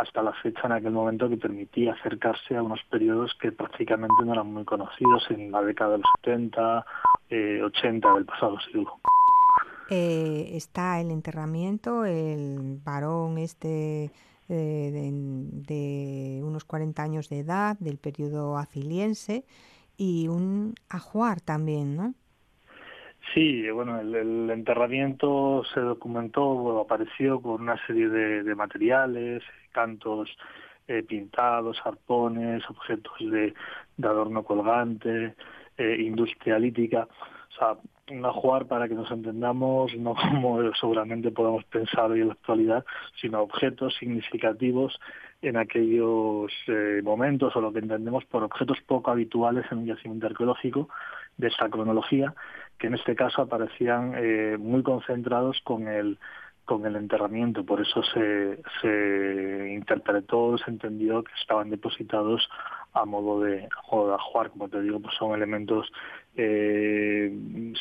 hasta la fecha en aquel momento que permitía acercarse a unos periodos que prácticamente no eran muy conocidos en la década de los 70, eh, 80 del pasado siglo. Eh, está el enterramiento, el varón este eh, de, de, unos 40 años de edad, del periodo afiliense, y un ajuar también, ¿no? Sí, bueno, el, el enterramiento se documentó, bueno, apareció con una serie de, materiales, cantos eh, pintados, arpones, objetos de, adorno colgante, eh, industria lítica. O sea, un ajuar para que nos entendamos, no (laughs) como seguramente podemos pensar hoy en la actualidad, sino objetos significativos en aquellos eh, momentos o lo que entendemos por objetos poco habituales en un yacimiento arqueológico de esta cronología, que en este caso aparecían eh, muy concentrados con el con el enterramiento, por eso se, se interpretó, se entendió que estaban depositados a modo de, a modo de ajuar, como te digo, pues son elementos eh,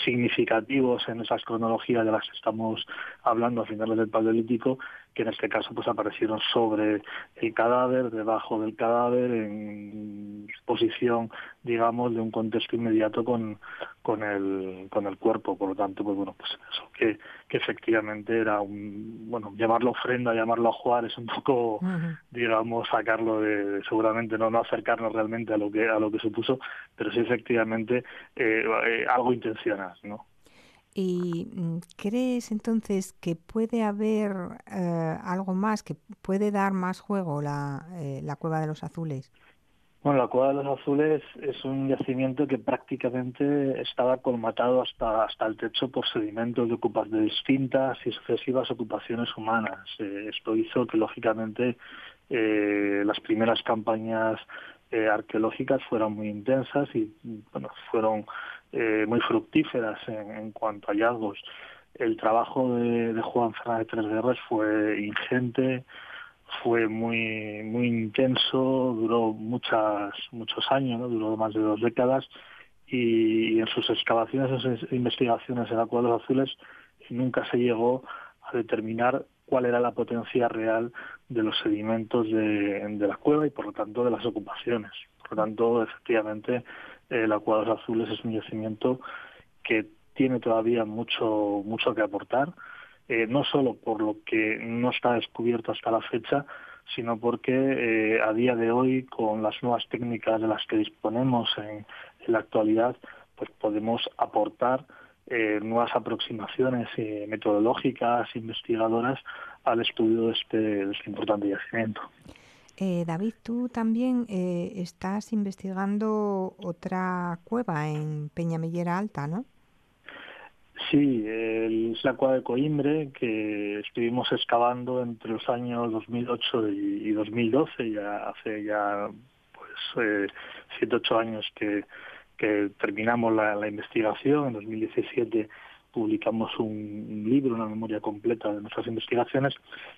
significativos en esas cronologías de las que estamos hablando a finales del Paleolítico, que en este caso pues aparecieron sobre el cadáver, debajo del cadáver, en posición, digamos, de un contexto inmediato con, con el con el cuerpo, por lo tanto, pues bueno, pues eso que, que efectivamente era un, bueno, llamarlo ofrenda, llamarlo ajuar es un poco, uh -huh. digamos, sacarlo de, seguramente no, no acercarnos realmente a lo que a lo que supuso, pero sí efectivamente eh, eh, algo intencional, ¿no? ¿Y crees entonces que puede haber eh, algo más, que puede dar más juego la, la Cueva de los Azules? Bueno, la Cueva de los Azules es un yacimiento que prácticamente estaba colmatado hasta, hasta el techo por sedimentos de, ocupas, de distintas y sucesivas ocupaciones humanas. Eh, esto hizo que, lógicamente, eh, las primeras campañas eh, arqueológicas fueran muy intensas y bueno, fueron eh, muy fructíferas en, en, cuanto a hallazgos. El trabajo de, Juan Fernández Tres Guerras fue ingente, fue muy muy intenso, duró muchas muchos años, duró más de dos décadas y, en sus excavaciones, en sus investigaciones en los Azules nunca se llegó a determinar cuál era la potencia real de los sedimentos de, la cueva y por lo tanto de las ocupaciones. Por lo tanto, efectivamente, eh, la Cueva de los Azules es un yacimiento que tiene todavía mucho mucho que aportar eh, no solo por lo que no está descubierto hasta la fecha, sino porque eh, a día de hoy, con las nuevas técnicas de las que disponemos en, la actualidad, pues podemos aportar eh, nuevas aproximaciones eh, metodológicas, investigadoras al estudio de este, de este importante yacimiento. Eh, David, tú también eh, estás investigando otra cueva en Peñamellera Alta, ¿no? Sí, el, es la cueva de Coimbre que estuvimos excavando entre los años 2008 y, y 2012, ya hace ya pues eh, siete ocho años que, que terminamos la, la, investigación. En 2017 publicamos un, libro, una memoria completa de nuestras investigaciones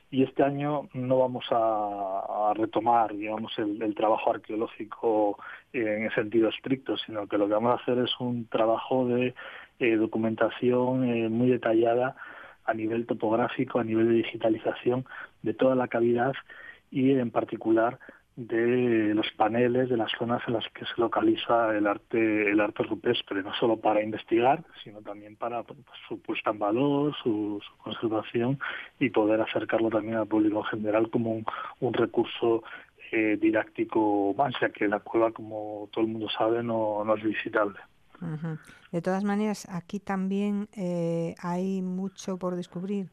y este año no vamos a, retomar, el, trabajo arqueológico en el sentido estricto, sino que lo que vamos a hacer es un trabajo de eh, documentación eh, muy detallada a nivel topográfico, a nivel de digitalización de toda la cavidad y en particular de los paneles de las zonas en las que se localiza el arte el arte rupestre no solo para investigar sino también para pues, su puesta en valor su, su, conservación y poder acercarlo también al público en general como un, recurso eh, didáctico más ya que la cueva como todo el mundo sabe no, es visitable. De todas maneras, aquí también eh, hay mucho por descubrir.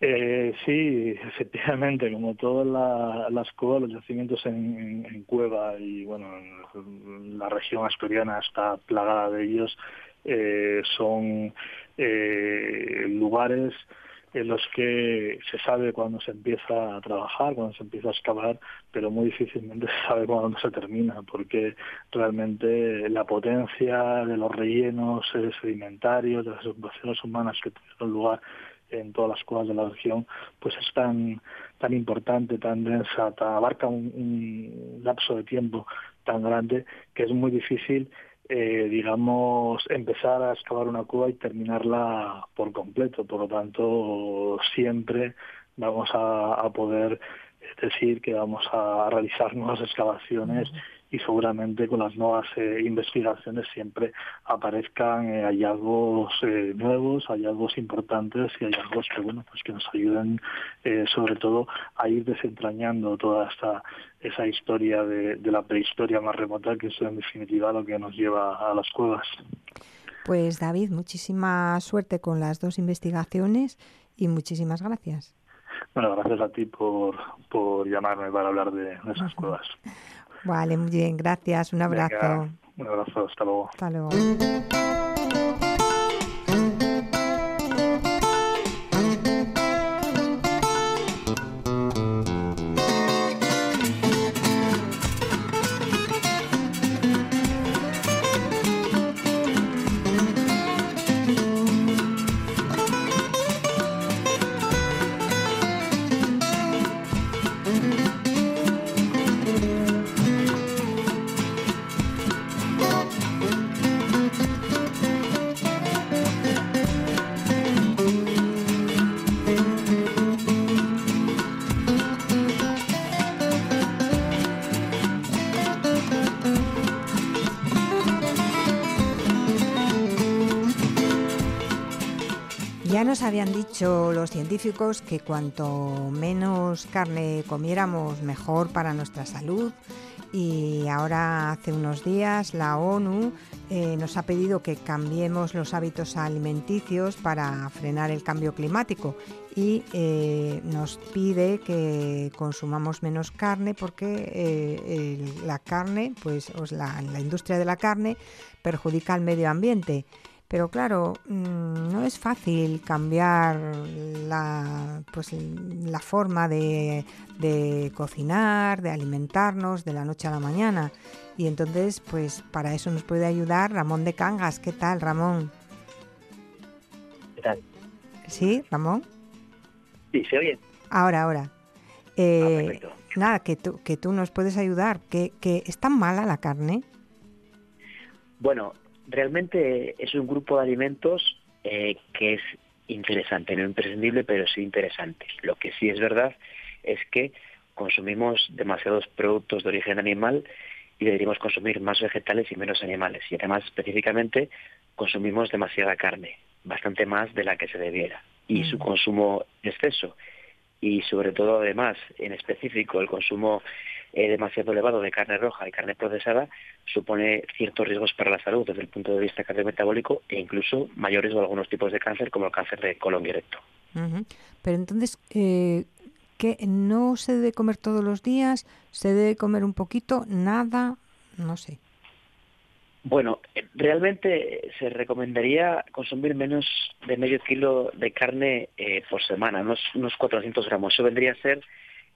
Eh, sí, efectivamente, como todas la, las cuevas, los yacimientos en, en, en, Cueva y bueno, la región asturiana está plagada de ellos, eh, son eh, lugares en los que se sabe cuándo se empieza a trabajar, cuándo se empieza a excavar, pero muy difícilmente se sabe cuándo se termina, porque realmente la potencia de los rellenos sedimentarios, de las ocupaciones humanas que tuvieron lugar en todas las cuevas de la región, pues es tan, tan importante, tan densa, abarca un lapso de tiempo tan grande que es muy difícil eh, digamos, empezar a excavar una cueva y terminarla por completo. Por lo tanto, siempre vamos a, poder decir que vamos a realizar nuevas excavaciones y seguramente con las nuevas eh, investigaciones siempre aparezcan eh, hallazgos eh, nuevos, hallazgos importantes y hallazgos que bueno pues que nos ayuden sobre todo a ir desentrañando toda esta esa historia de, de la prehistoria más remota que es en definitiva lo que nos lleva a las cuevas. Pues David, muchísima suerte con las dos investigaciones y muchísimas gracias. Bueno, gracias a ti por, por llamarme para hablar de, esas cuevas. (laughs) Vale, muy bien, gracias. Un abrazo. un abrazo, hasta luego. Hasta luego. Los científicos que cuanto menos carne comiéramos, mejor para nuestra salud. Y ahora, hace unos días, la ONU eh, nos ha pedido que cambiemos los hábitos alimenticios para frenar el cambio climático y eh, nos pide que consumamos menos carne porque eh, la carne, pues la industria de la carne perjudica al medio ambiente. Pero claro, mm, no es fácil cambiar la, pues, la forma de, cocinar, de alimentarnos de la noche a la mañana. Y entonces, pues para eso nos puede ayudar Ramón de Cangas. ¿Qué tal, Ramón? ¿Qué tal? ¿Sí, Ramón? Sí, se oye. Ahora, ahora. Eh, ah, nada, que tú, que tú nos puedes ayudar. ¿Que, ¿Que es tan mala la carne? Bueno, realmente es un grupo de alimentos eh, que es interesante, no imprescindible, pero sí interesante. Lo que sí es verdad es que consumimos demasiados productos de origen animal y deberíamos consumir más vegetales y menos animales. Y además, específicamente, consumimos demasiada carne, bastante más de la que se debiera. Y su mm. consumo exceso y sobre todo además en específico el consumo eh, demasiado elevado de carne roja y carne procesada supone ciertos riesgos para la salud desde el punto de vista cardiometabólico e incluso mayores o algunos tipos de cáncer como el cáncer de colon directo. Pero entonces, eh, ¿qué no se debe comer todos los días? ¿Se debe comer un poquito? ¿Nada? No sé. Bueno, realmente se recomendaría consumir menos de medio kilo de carne eh, por semana, unos, unos 400 gramos. Eso vendría a ser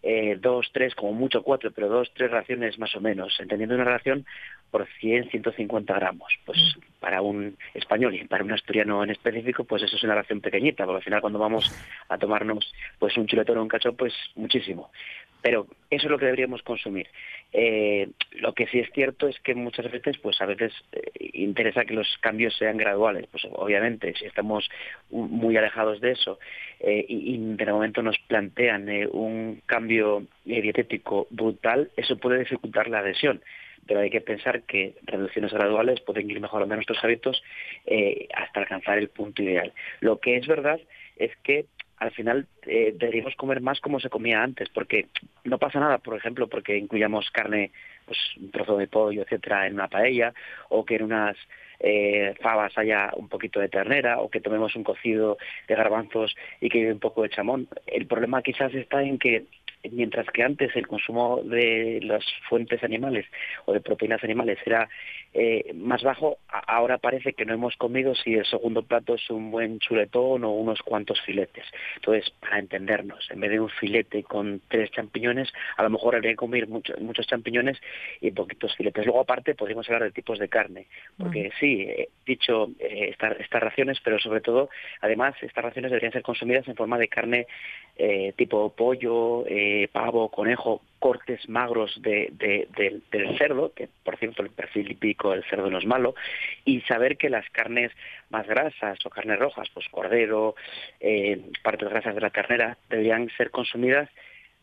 eh, dos, tres, como mucho cuatro, pero dos, tres raciones más o menos, entendiendo una ración por 100, 150 gramos. Pues mm. Para un español y para un asturiano en específico, pues eso es una ración pequeñita, porque al final cuando vamos a tomarnos pues un chuletón o un cacho, pues muchísimo. Pero eso es lo que deberíamos consumir. Eh, lo que sí es cierto es que muchas veces, pues a veces eh, interesa que los cambios sean graduales. Pues obviamente, si estamos muy alejados de eso eh, y, de momento nos plantean un cambio dietético brutal, eso puede dificultar la adhesión. Pero hay que pensar que reducciones graduales pueden ir mejorando nuestros hábitos hasta alcanzar el punto ideal. Lo que es verdad es que al final eh, deberíamos comer más como se comía antes, porque no pasa nada, por ejemplo, porque incluyamos carne, pues un trozo de pollo, etcétera, en una paella, o que en unas eh, fabas haya un poquito de ternera, o que tomemos un cocido de garbanzos y que lleve un poco de chamón. El problema quizás está en que mientras que antes el consumo de las fuentes animales o de proteínas animales era eh, más bajo, ahora parece que no hemos comido si el segundo plato es un buen chuletón o unos cuantos filetes. Entonces, para entendernos, en vez de un filete con tres champiñones, a lo mejor habría que comer muchos champiñones y poquitos filetes. Luego, aparte, podríamos hablar de tipos de carne, porque sí, he dicho eh, estas raciones, pero sobre todo, además, estas raciones deberían ser consumidas en forma de carne eh, tipo pollo, eh, pavo, conejo, cortes magros de, del cerdo, que por cierto el perfil hípico del cerdo no es malo, y saber que las carnes más grasas o carnes rojas, pues cordero, eh, partes grasas de la ternera, deberían ser consumidas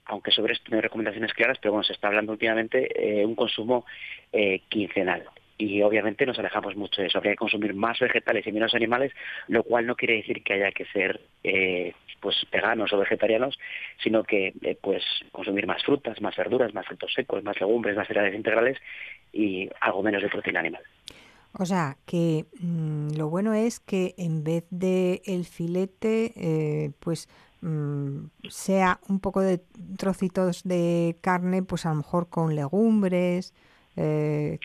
aunque sobre esto no hay recomendaciones claras, pero bueno, se está hablando últimamente eh, un consumo eh, quincenal y obviamente nos alejamos mucho de eso. Habría que consumir más vegetales y menos animales, lo cual no quiere decir que haya que ser eh, pues veganos o vegetarianos, sino que eh, pues consumir más frutas, más verduras, más frutos secos, más legumbres, más cereales integrales y algo menos de proteína animal. O sea, que mm, lo bueno es que en vez de el filete, eh, pues mm, sea un poco de trocitos de carne, pues a lo mejor con legumbres, eh,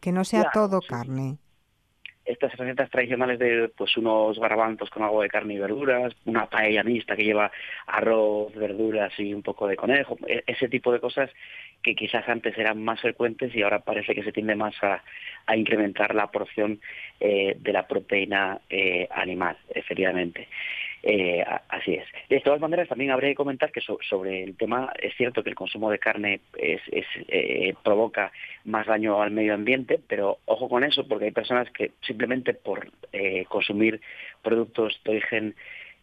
que, no sea todo carne. Estas recetas tradicionales de pues unos garabantos con algo de carne y verduras, una paella mixta que lleva arroz, verduras y un poco de conejo, e, ese tipo de cosas que quizás antes eran más frecuentes y ahora parece que se tiende más a, incrementar la porción eh, de la proteína eh, animal, efectivamente. Eh, así es. De todas maneras, también habría que comentar que sobre el tema es cierto que el consumo de carne eh, provoca más daño al medio ambiente, pero ojo con eso, porque hay personas que simplemente por eh, consumir productos de origen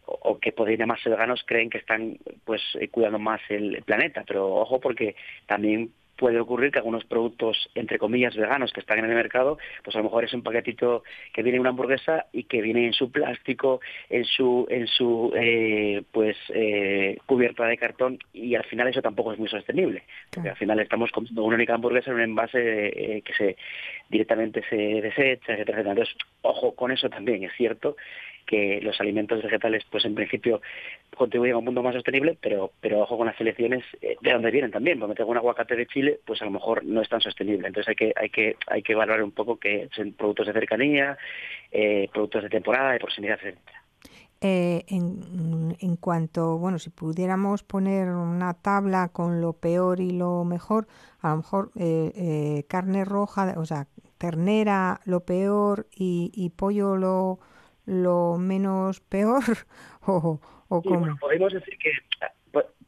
o que podrían llamarse veganos creen que están pues cuidando más el planeta, pero ojo porque también puede ocurrir que algunos productos, entre comillas, veganos que están en el mercado, pues a lo mejor es un paquetito que viene una hamburguesa y que viene en su plástico, en su, en su eh, pues eh, cubierta de cartón y al final eso tampoco es muy sostenible. Porque al final estamos comiendo una única hamburguesa en un envase eh, que se directamente se desecha, etcétera, etcétera. Entonces, ojo con eso también, es cierto que los alimentos vegetales, pues en principio contribuyen a un mundo más sostenible, pero, pero ojo con las selecciones eh, de dónde vienen también. Porque tengo un aguacate de Chile, pues a lo mejor no es tan sostenible. Entonces hay que, hay que, hay que valorar un poco que son productos de cercanía, eh, productos de temporada, de proximidad, etcétera. Eh, en, en, cuanto, bueno, si pudiéramos poner una tabla con lo peor y lo mejor, a lo mejor carne roja, o sea, ternera lo peor y, y pollo lo, lo menos peor (laughs) o, o cómo? podemos decir que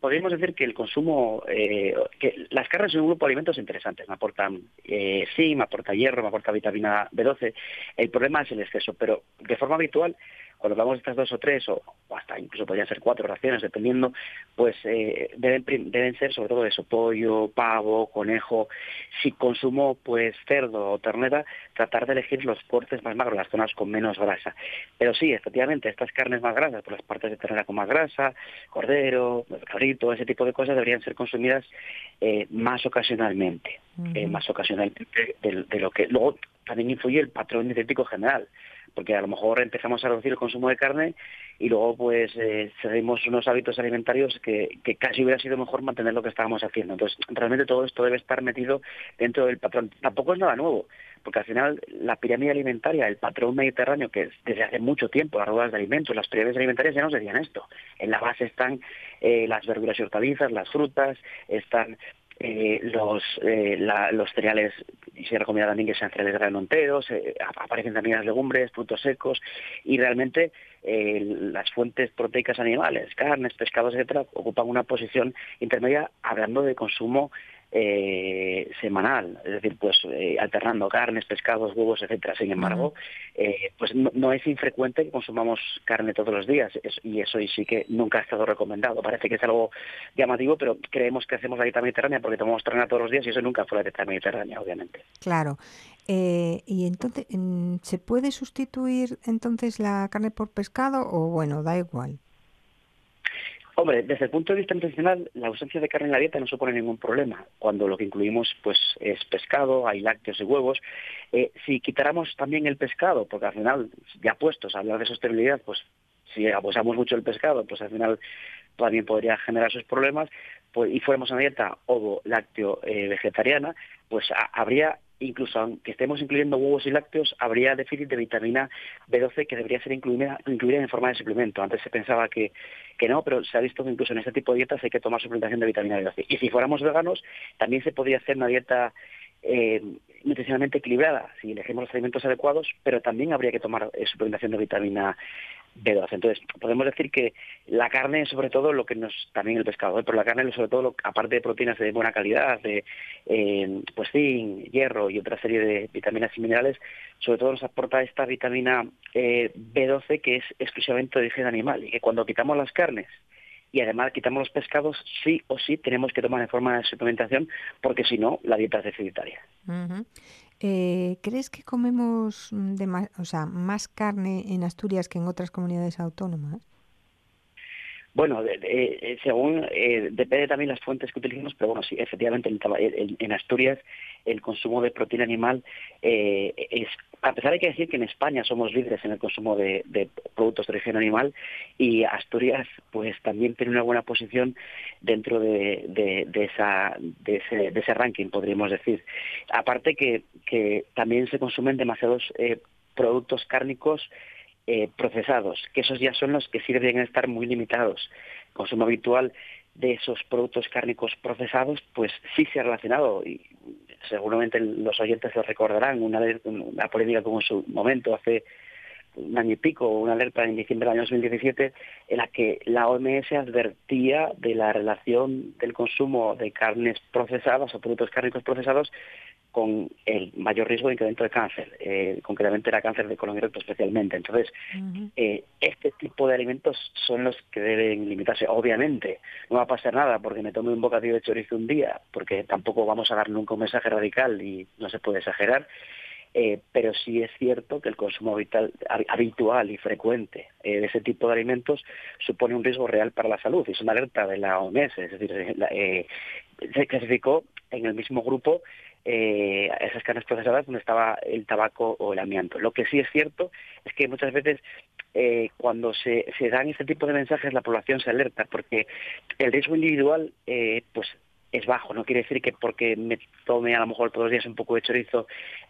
podríamos decir que el consumo, eh, que las carnes son un grupo de alimentos interesantes, me aportan eh, zinc, me aporta hierro, me aporta vitamina B12. El problema es el exceso, pero de forma habitual cuando hablamos de estas dos o tres, o, hasta incluso podrían ser cuatro raciones, dependiendo, pues eh, deben, deben ser sobre todo eso, pollo, pavo, conejo. Si consumo pues cerdo o ternera, tratar de elegir los cortes más magros, las zonas con menos grasa. Pero sí, efectivamente, estas carnes más grasas, por las partes de ternera con más grasa, cordero, cabrito, ese tipo de cosas deberían ser consumidas eh, más ocasionalmente, eh, más ocasionalmente de, de, lo que luego también influye el patrón dietético general porque a lo mejor empezamos a reducir el consumo de carne y luego pues eh, unos hábitos alimentarios que, casi hubiera sido mejor mantener lo que estábamos haciendo. Entonces, realmente todo esto debe estar metido dentro del patrón. Tampoco es nada nuevo, porque al final la pirámide alimentaria, el patrón mediterráneo, que desde hace mucho tiempo, las ruedas de alimentos, las pirámides alimentarias ya nos decían esto. En la base están eh, las verduras y hortalizas, las frutas, están eh, los, eh, los cereales, y se recomienda también que sean cereales de grano enteros, eh, aparecen también las legumbres, frutos secos, y realmente las fuentes proteicas animales, carnes, pescados, etcétera, ocupan una posición intermedia hablando de consumo eh, semanal, es decir, pues eh, alternando carnes, pescados, huevos, etcétera. Sin embargo, eh, pues no, es infrecuente que consumamos carne todos los días y eso y sí que nunca ha estado recomendado. Parece que es algo llamativo, pero creemos que hacemos la dieta mediterránea porque tomamos carne todos los días y eso nunca fue la dieta mediterránea, obviamente. Claro. y entonces, ¿se puede sustituir entonces la carne por pescado o bueno, da igual? Hombre, desde el punto de vista nutricional, la ausencia de carne en la dieta no supone ningún problema. Cuando lo que incluimos pues es pescado, hay lácteos y huevos. Eh, si quitáramos también el pescado, porque al final, ya puestos a hablar de sostenibilidad, pues si abusamos mucho del pescado, pues al final también podría generar sus problemas, pues, y fuéramos a una dieta ovo, lácteo, eh, pues habría incluso aunque estemos incluyendo huevos y lácteos, habría déficit de vitamina B12 que debería ser incluida, incluida en forma de suplemento. Antes se pensaba que, que no, pero se ha visto que incluso en este tipo de dietas hay que tomar suplementación de vitamina B12. Y si fuéramos veganos, también se podría hacer una dieta eh, nutricionalmente equilibrada, si elegimos los alimentos adecuados, pero también habría que tomar eh, suplementación de vitamina B12. Entonces, podemos decir que la carne, sobre todo, lo que nos, también el pescado, ¿eh? pero la carne, sobre todo, aparte de proteínas de buena calidad, de eh, pues zinc, hierro y otra serie de vitaminas y minerales, sobre todo nos aporta esta vitamina eh, B12 que es exclusivamente de origen animal y que cuando quitamos las carnes y además quitamos los pescados, sí o sí tenemos que tomar en forma de suplementación porque si no, la dieta es deficitaria. Eh, ¿Crees que comemos mm, de o sea, más carne en Asturias que en otras comunidades autónomas? Bueno, eh, según eh, depende también las fuentes que utilicemos, pero bueno, sí, efectivamente en, Asturias el consumo de proteína animal eh, es, a pesar de que decir que en España somos líderes en el consumo de, productos de origen animal y Asturias pues también tiene una buena posición dentro de, esa, de, ese, de ese ranking, podríamos decir. Aparte que, que también se consumen demasiados productos cárnicos eh, procesados, que esos ya son los que sí deberían estar muy limitados. El consumo habitual de esos productos cárnicos procesados, pues sí se ha relacionado, y seguramente los oyentes lo recordarán, una, una polémica como en su momento, hace un año y pico, una alerta en diciembre del año 2017, en la que la OMS advertía de la relación del consumo de carnes procesadas o productos cárnicos procesados con el mayor riesgo de incremento de cáncer, eh, concretamente era cáncer de colon directo especialmente. Entonces, eh, este tipo de alimentos son los que deben limitarse. Obviamente, no va a pasar nada porque me tome un bocadillo de chorizo un día, porque tampoco vamos a dar nunca un mensaje radical y no se puede exagerar. Eh, pero sí es cierto que el consumo habitual y frecuente de ese tipo de alimentos supone un riesgo real para la salud. Es una alerta de la OMS, es decir, se clasificó en el mismo grupo eh, esas carnes procesadas donde estaba el tabaco o el amianto. Lo que sí es cierto es que muchas veces eh, cuando se, dan este tipo de mensajes la población se alerta porque el riesgo individual eh, pues es bajo. No quiere decir que porque me tome a lo mejor todos los días un poco de chorizo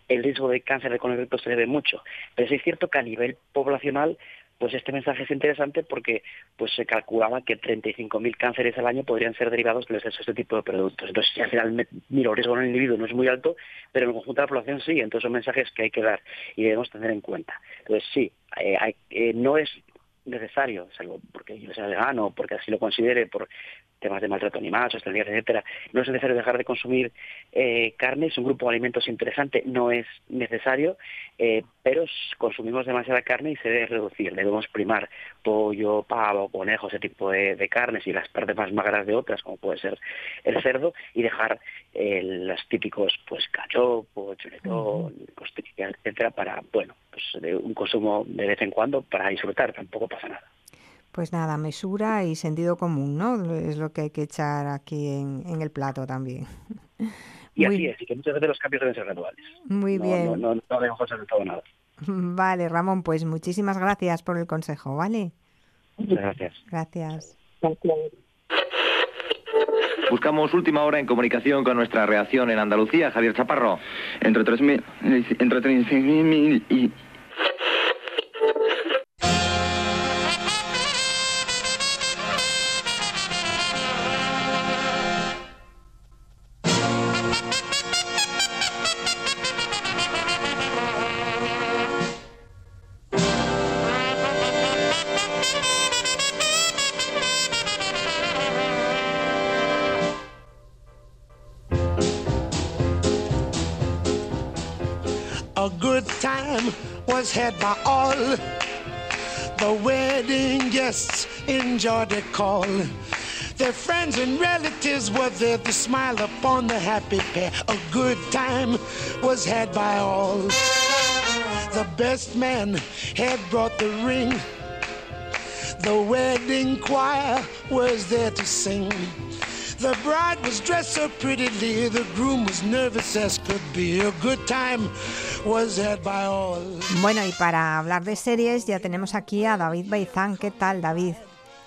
el riesgo de cáncer de colon se debe mucho. Pero sí es cierto que a nivel poblacional pues este mensaje es interesante porque pues se calculaba que 35.000 cánceres al año podrían ser derivados del exceso de este tipo de productos. Entonces, si al final, miro, el riesgo en el individuo no es muy alto, pero en el conjunto de la población sí. Entonces, son mensajes que hay que dar y debemos tener en cuenta. Entonces, sí, eh, eh, no es necesario, salvo porque yo sea vegano, porque así lo considere, por temas de maltrato animal, sostenibilidad, etcétera, no es necesario dejar de consumir eh, carne, es un grupo de alimentos interesante, no es necesario, eh, pero consumimos demasiada carne y se debe reducir, debemos primar pollo, pavo, conejo, ese tipo de, carnes y las partes más magras de otras, como puede ser el cerdo, y dejar eh, los típicos pues cachopo, chuletón, costilla, etcétera, para, bueno, pues de un consumo de vez en cuando para disfrutar, tampoco pasa nada. Pues nada, mesura y sentido común, ¿no? Es lo que hay que echar aquí en, el plato también. (laughs) Y así es, y que muchas veces los cambios deben ser graduales. Muy bien. No, no, no debemos hacer todo nada. (laughs) Vale, Ramón, pues muchísimas gracias por el consejo, ¿vale? Muchas gracias. Gracias. Buscamos última hora en comunicación con nuestra reacción en Andalucía, Javier Chaparro. Entre 3.000 entre 36.000 y guests enjoyed the call. Their friends and relatives were there to smile upon the happy pair. A good time was had by all. The best man had brought the ring. The wedding choir was there to sing. The bride was dressed so prettily, the groom was nervous as could be. A good time Bueno, y para hablar de series ya tenemos aquí a David Baizán. ¿Qué tal, David?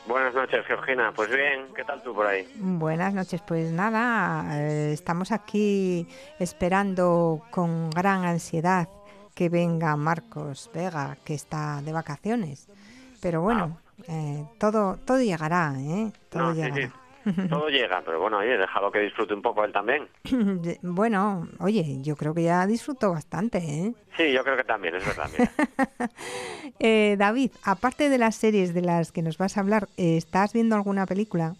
Buenas noches, Georgina. Pues bien, ¿qué tal tú por ahí? Buenas noches, pues nada, eh, estamos aquí esperando con gran ansiedad que venga Marcos Vega, que está de vacaciones. Pero bueno, eh, todo, todo llegará, ¿eh? Todo No, sí, llegará. sí. (laughs) Todo llega, pero bueno, oye, déjalo que disfrute un poco él también. (laughs) bueno, oye, yo creo que ya disfruto bastante, ¿eh? Sí, yo creo que también, es verdad. (laughs) Eh, David, aparte de las series de las que nos vas a hablar, eh, ¿estás viendo alguna película?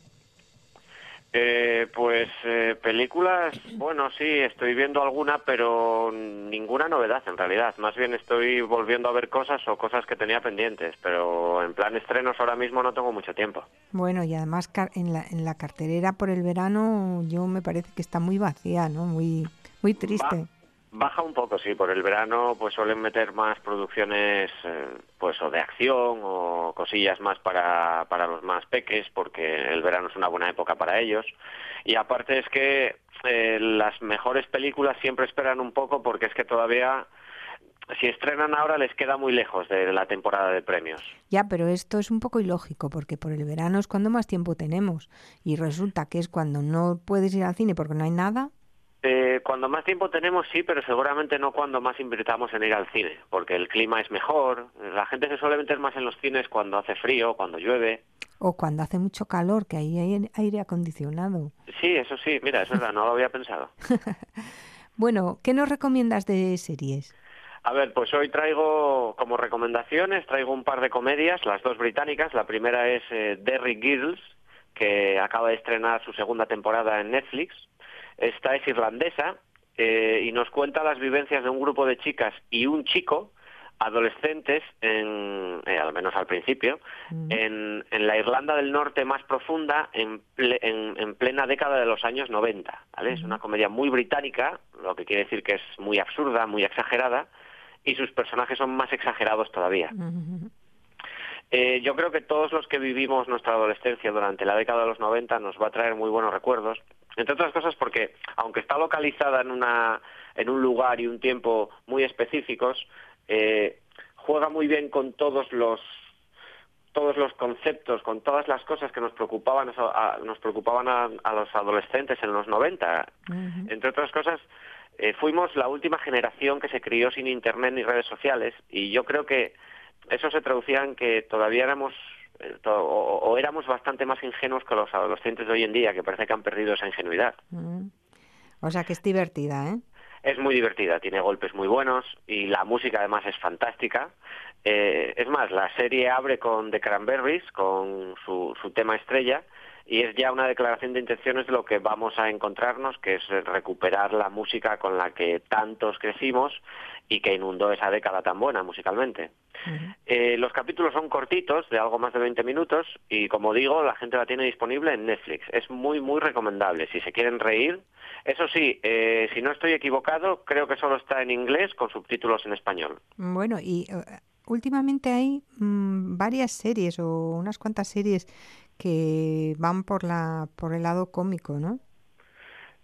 Eh, pues eh, películas, bueno, sí, estoy viendo alguna, pero ninguna novedad en realidad. Más bien estoy volviendo a ver cosas o cosas que tenía pendientes, pero en plan estrenos ahora mismo no tengo mucho tiempo. Bueno, y además en la, en la carterera por el verano yo me parece que está muy vacía, ¿no? Muy, muy triste. Baja un poco, sí, por el verano pues suelen meter más producciones eh, pues o de acción o cosillas más para, para los más peques porque el verano es una buena época para ellos y aparte es que eh, las mejores películas siempre esperan un poco porque es que todavía si estrenan ahora les queda muy lejos de la temporada de premios. Ya, pero esto es un poco ilógico porque por el verano es cuando más tiempo tenemos y resulta que es cuando no puedes ir al cine porque no hay nada. Eh, cuando más tiempo tenemos, sí, pero seguramente no cuando más invirtamos en ir al cine, porque el clima es mejor. La gente se suele meter más en los cines cuando hace frío, cuando llueve. O cuando hace mucho calor, que ahí hay aire acondicionado. Sí, eso sí, mira, es verdad, no lo había pensado. (laughs) Bueno, ¿qué nos recomiendas de series? A ver, pues hoy traigo como recomendaciones, traigo un par de comedias, las dos británicas. La primera es eh, Derry Girls, que acaba de estrenar su segunda temporada en Netflix. Esta es irlandesa eh, y nos cuenta las vivencias de un grupo de chicas y un chico adolescentes, en, eh, al menos al principio, en, en la Irlanda del Norte más profunda en, ple- en, en plena década de los años 90. ¿vale? Es una comedia muy británica, lo que quiere decir que es muy absurda, muy exagerada, y sus personajes son más exagerados todavía. (laughs) Eh, yo creo que todos los que vivimos nuestra adolescencia durante la década de los 90 nos va a traer muy buenos recuerdos, entre otras cosas porque, aunque está localizada en, una, en un lugar y un tiempo muy específicos, eh, juega muy bien con todos los todos los conceptos, con todas las cosas que nos preocupaban a, a- nos preocupaban a, a los adolescentes en los 90. Entre otras cosas, eh, fuimos la última generación que se crió sin internet ni redes sociales y yo creo que eso se traducía en que todavía éramos o, o éramos bastante más ingenuos que los adolescentes de hoy en día, que parece que han perdido esa ingenuidad. Mm. O sea que es divertida, ¿eh? Es muy divertida, tiene golpes muy buenos y la música además es fantástica. Eh, es más, la serie abre con The Cranberries, con su, su tema estrella, y es ya una declaración de intenciones de lo que vamos a encontrarnos, que es eh, recuperar la música con la que tantos crecimos y que inundó esa década tan buena musicalmente. Eh, los capítulos son cortitos, de algo más de 20 minutos, y como digo, la gente la tiene disponible en Netflix. Es muy, muy recomendable. Si se quieren reír, eso sí, eh, si no estoy equivocado, creo que solo está en inglés con subtítulos en español. Bueno, y eh, últimamente hay mm, varias series o unas cuantas series que van por la por el lado cómico, ¿no?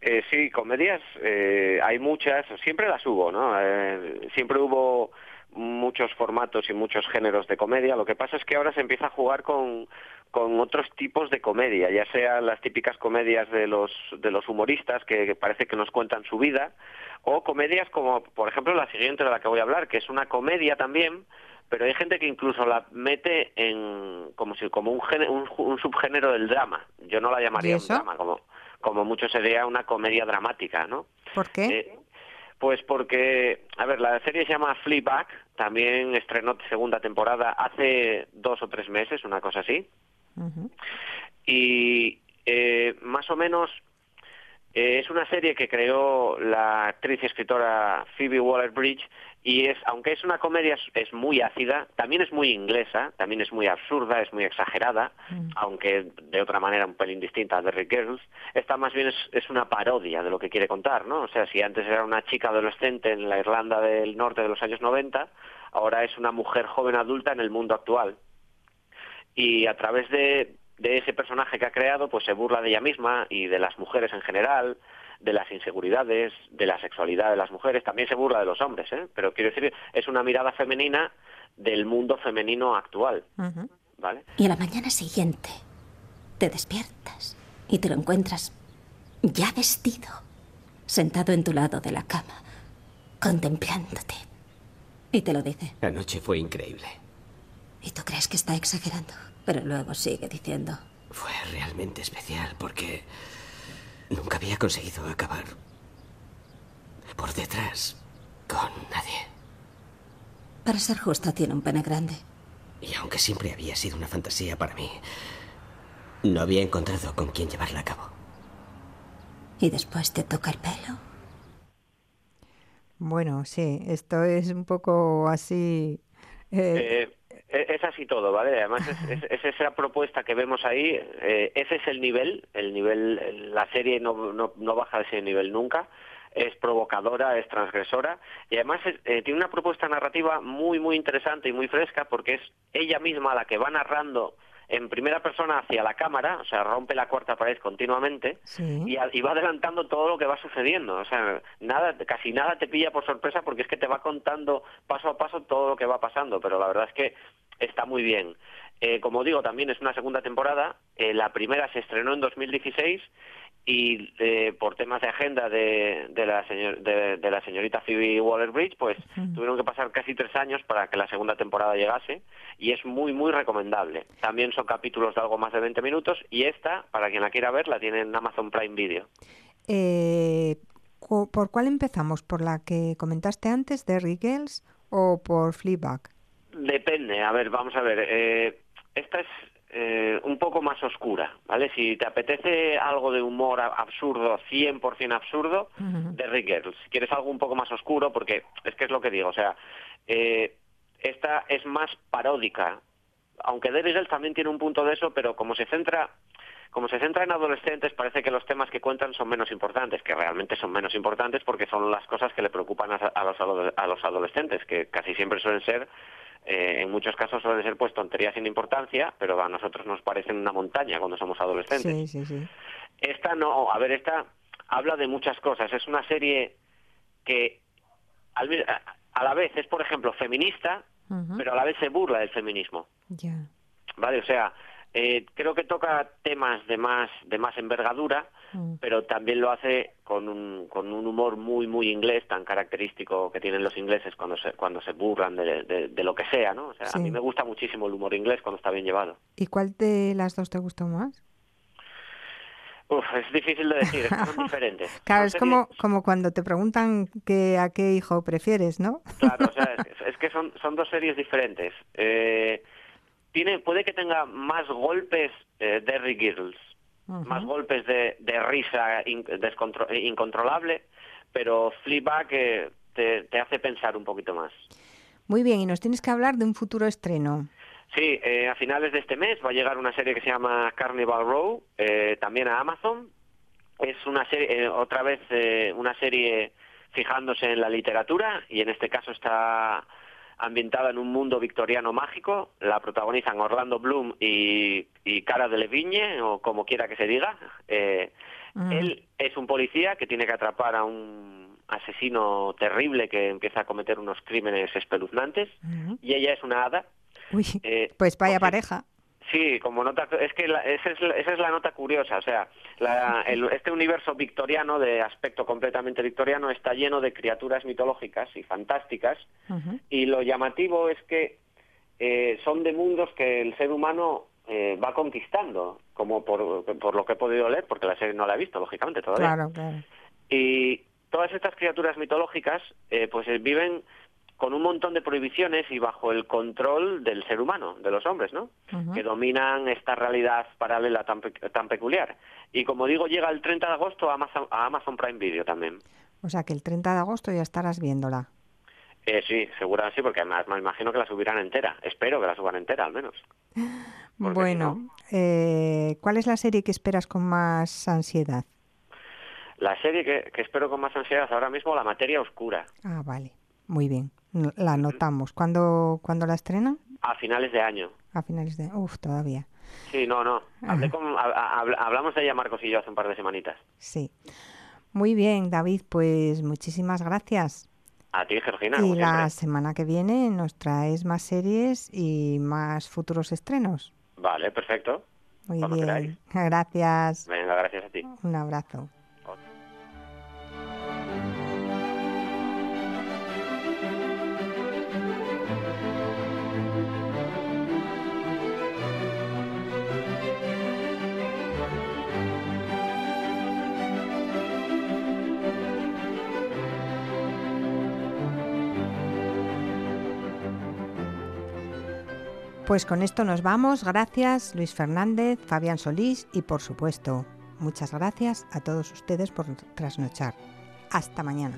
Eh, sí, comedias, eh, hay muchas, siempre las hubo, ¿no? Eh, siempre hubo muchos formatos y muchos géneros de comedia. Lo que pasa es que ahora se empieza a jugar con, con otros tipos de comedia, ya sea las típicas comedias de los, de los humoristas que, que parece que nos cuentan su vida, o comedias como, por ejemplo, la siguiente de la que voy a hablar, que es una comedia también, pero hay gente que incluso la mete en como si como un, un, un subgénero del drama. Yo no la ¿Y llamaría un drama, como como mucho sería una comedia dramática, ¿no? ¿Por qué? Eh, pues porque, a ver, la serie se llama Fleabag, también estrenó segunda temporada hace dos o tres meses, una cosa así, y eh, más o menos eh, es una serie que creó la actriz y escritora Phoebe Waller-Bridge y es, aunque es una comedia, es, es muy ácida, también es muy inglesa, también es muy absurda, es muy exagerada, aunque de otra manera un pelín distinta a The Rick Girls. Esta más bien es, es una parodia de lo que quiere contar, ¿no? O sea, si antes era una chica adolescente en la Irlanda del Norte de los años 90, ahora es una mujer joven adulta en el mundo actual y a través de, de ese personaje que ha creado, pues se burla de ella misma y de las mujeres en general, de las inseguridades, de la sexualidad de las mujeres, también se burla de los hombres, ¿eh? pero quiero decir, es una mirada femenina del mundo femenino actual. Ujú. ¿vale? Y a la mañana siguiente te despiertas y te lo encuentras ya vestido, sentado en tu lado de la cama, contemplándote. Y te lo dice. Anoche fue increíble. Y tú crees que está exagerando, pero luego sigue diciendo. Fue realmente especial porque nunca había conseguido acabar por detrás con nadie. Para ser justa, tiene un pene grande. Y aunque siempre había sido una fantasía para mí, no había encontrado con quién llevarla a cabo. ¿Y después te toca el pelo? Bueno, sí, esto es un poco así. Eh, e-, es así todo, ¿vale? Además es, es, es esa propuesta que vemos ahí, eh, ese es el nivel, el nivel, la serie no, no, no baja de ese nivel nunca, es provocadora, es transgresora y además eh, tiene una propuesta narrativa muy, muy interesante y muy fresca porque es ella misma la que va narrando en primera persona hacia la cámara, o sea, rompe la cuarta pared continuamente y, a- y va adelantando todo lo que va sucediendo. O sea, nada, casi nada te pilla por sorpresa porque es que te va contando paso a paso todo lo que va pasando, pero la verdad es que está muy bien. Eh, como digo, también es una segunda temporada. Eh, la primera se estrenó en 2016 y eh, por temas de agenda de, de la señor- de, de la señorita Phoebe Waller-Bridge, pues tuvieron que pasar casi tres años para que la segunda temporada llegase y es muy, muy recomendable. También son capítulos de algo más de 20 minutos y esta, para quien la quiera ver, la tiene en Amazon Prime Video. Eh, cu- ¿Por cuál empezamos? ¿Por la que comentaste antes, de Girls, o por Fleabag? Depende, a ver, vamos a ver. eh, esta es eh, un poco más oscura, ¿vale? Si te apetece algo de humor absurdo, 100% absurdo, de Rick Girls. Si quieres algo un poco más oscuro, porque es que es lo que digo, o sea, eh, esta es más paródica. Aunque Derry Girls también tiene un punto de eso, pero como se centra como se centra en adolescentes, parece que los temas que cuentan son menos importantes, que realmente son menos importantes porque son las cosas que le preocupan a, a los, a los adolescentes, que casi siempre suelen ser, eh, en muchos casos suelen ser pues tonterías sin importancia, pero a nosotros nos parecen una montaña cuando somos adolescentes. Sí, sí, sí. Esta no, a ver, esta habla de muchas cosas. Es una serie que al a la vez es, por ejemplo, feminista, pero a la vez se burla del feminismo. Ya. ¿Vale? O sea, eh, creo que toca temas de más, de más envergadura, Mm. pero también lo hace con un, con un humor muy, muy inglés, tan característico que tienen los ingleses cuando se, cuando se burlan de, de- de lo que sea, ¿no? O sea, Sí. a mí me gusta muchísimo el humor inglés cuando está bien llevado. ¿Y cuál de las dos te gustó más? Uf, es difícil de decir, es que son (laughs) diferentes. Claro, es como, como cuando te preguntan que, a qué hijo prefieres, ¿no? (laughs) Claro, o sea, (laughs) es, es que son, son dos series diferentes. Eh, tiene, puede que tenga más golpes eh, Derry Girls, más golpes de, de risa in- incontrolable, pero Fleabag eh, te, te hace pensar un poquito más. Muy bien, y nos tienes que hablar de un futuro estreno. Sí, eh, a finales de este mes va a llegar una serie que se llama Carnival Row, eh, también a Amazon. Es una serie, eh, otra vez eh, una serie fijándose en la literatura y en este caso está ambientada en un mundo victoriano mágico. La protagonizan Orlando Bloom y, y Cara Delevingne, o como quiera que se diga. Eh, Él es un policía que tiene que atrapar a un asesino terrible que empieza a cometer unos crímenes espeluznantes y ella es una hada Uy, eh, pues vaya pareja. Sí, como nota, es que la- esa, es, la- esa es la nota curiosa, o sea, la- el- este universo victoriano de aspecto completamente victoriano está lleno de criaturas mitológicas y fantásticas y lo llamativo es que eh, son de mundos que el ser humano eh, va conquistando, como por, por lo que he podido leer, porque la serie no la he visto, lógicamente, todavía. Claro, claro. Y todas estas criaturas mitológicas eh, pues eh, viven con un montón de prohibiciones y bajo el control del ser humano, de los hombres, ¿no? Que dominan esta realidad paralela tan, tan peculiar. Y como digo, llega el 30 de agosto a Amazon, a Amazon Prime Video también. O sea que el 30 de agosto ya estarás viéndola. Eh, sí, seguramente sí, porque además me imagino que la subirán entera. Espero que la suban entera, al menos. (laughs) Bueno, eh, ¿cuál es la serie que esperas con más ansiedad? La serie que, que espero con más ansiedad ahora mismo, La Materia Oscura, Ah, vale. Muy bien. La anotamos. ¿Cuándo, ¿cuándo la estrenan? a finales de año. A finales de... Uf, todavía. Sí, no, no. Hablé con, ha- ha- habl- hablamos de ella, Marcos y yo, hace un par de semanitas. Sí. Muy bien, David. Pues muchísimas gracias. A ti, Georgina. Y la siempre. semana que viene nos traes más series y más futuros estrenos. Vale, perfecto. Muy Cuando bien. (laughs) Gracias. Venga, gracias a ti. Un abrazo. Pues con esto nos vamos. Gracias Luis Fernández, Fabián Solís y por supuesto, muchas gracias a todos ustedes por trasnochar. Hasta mañana.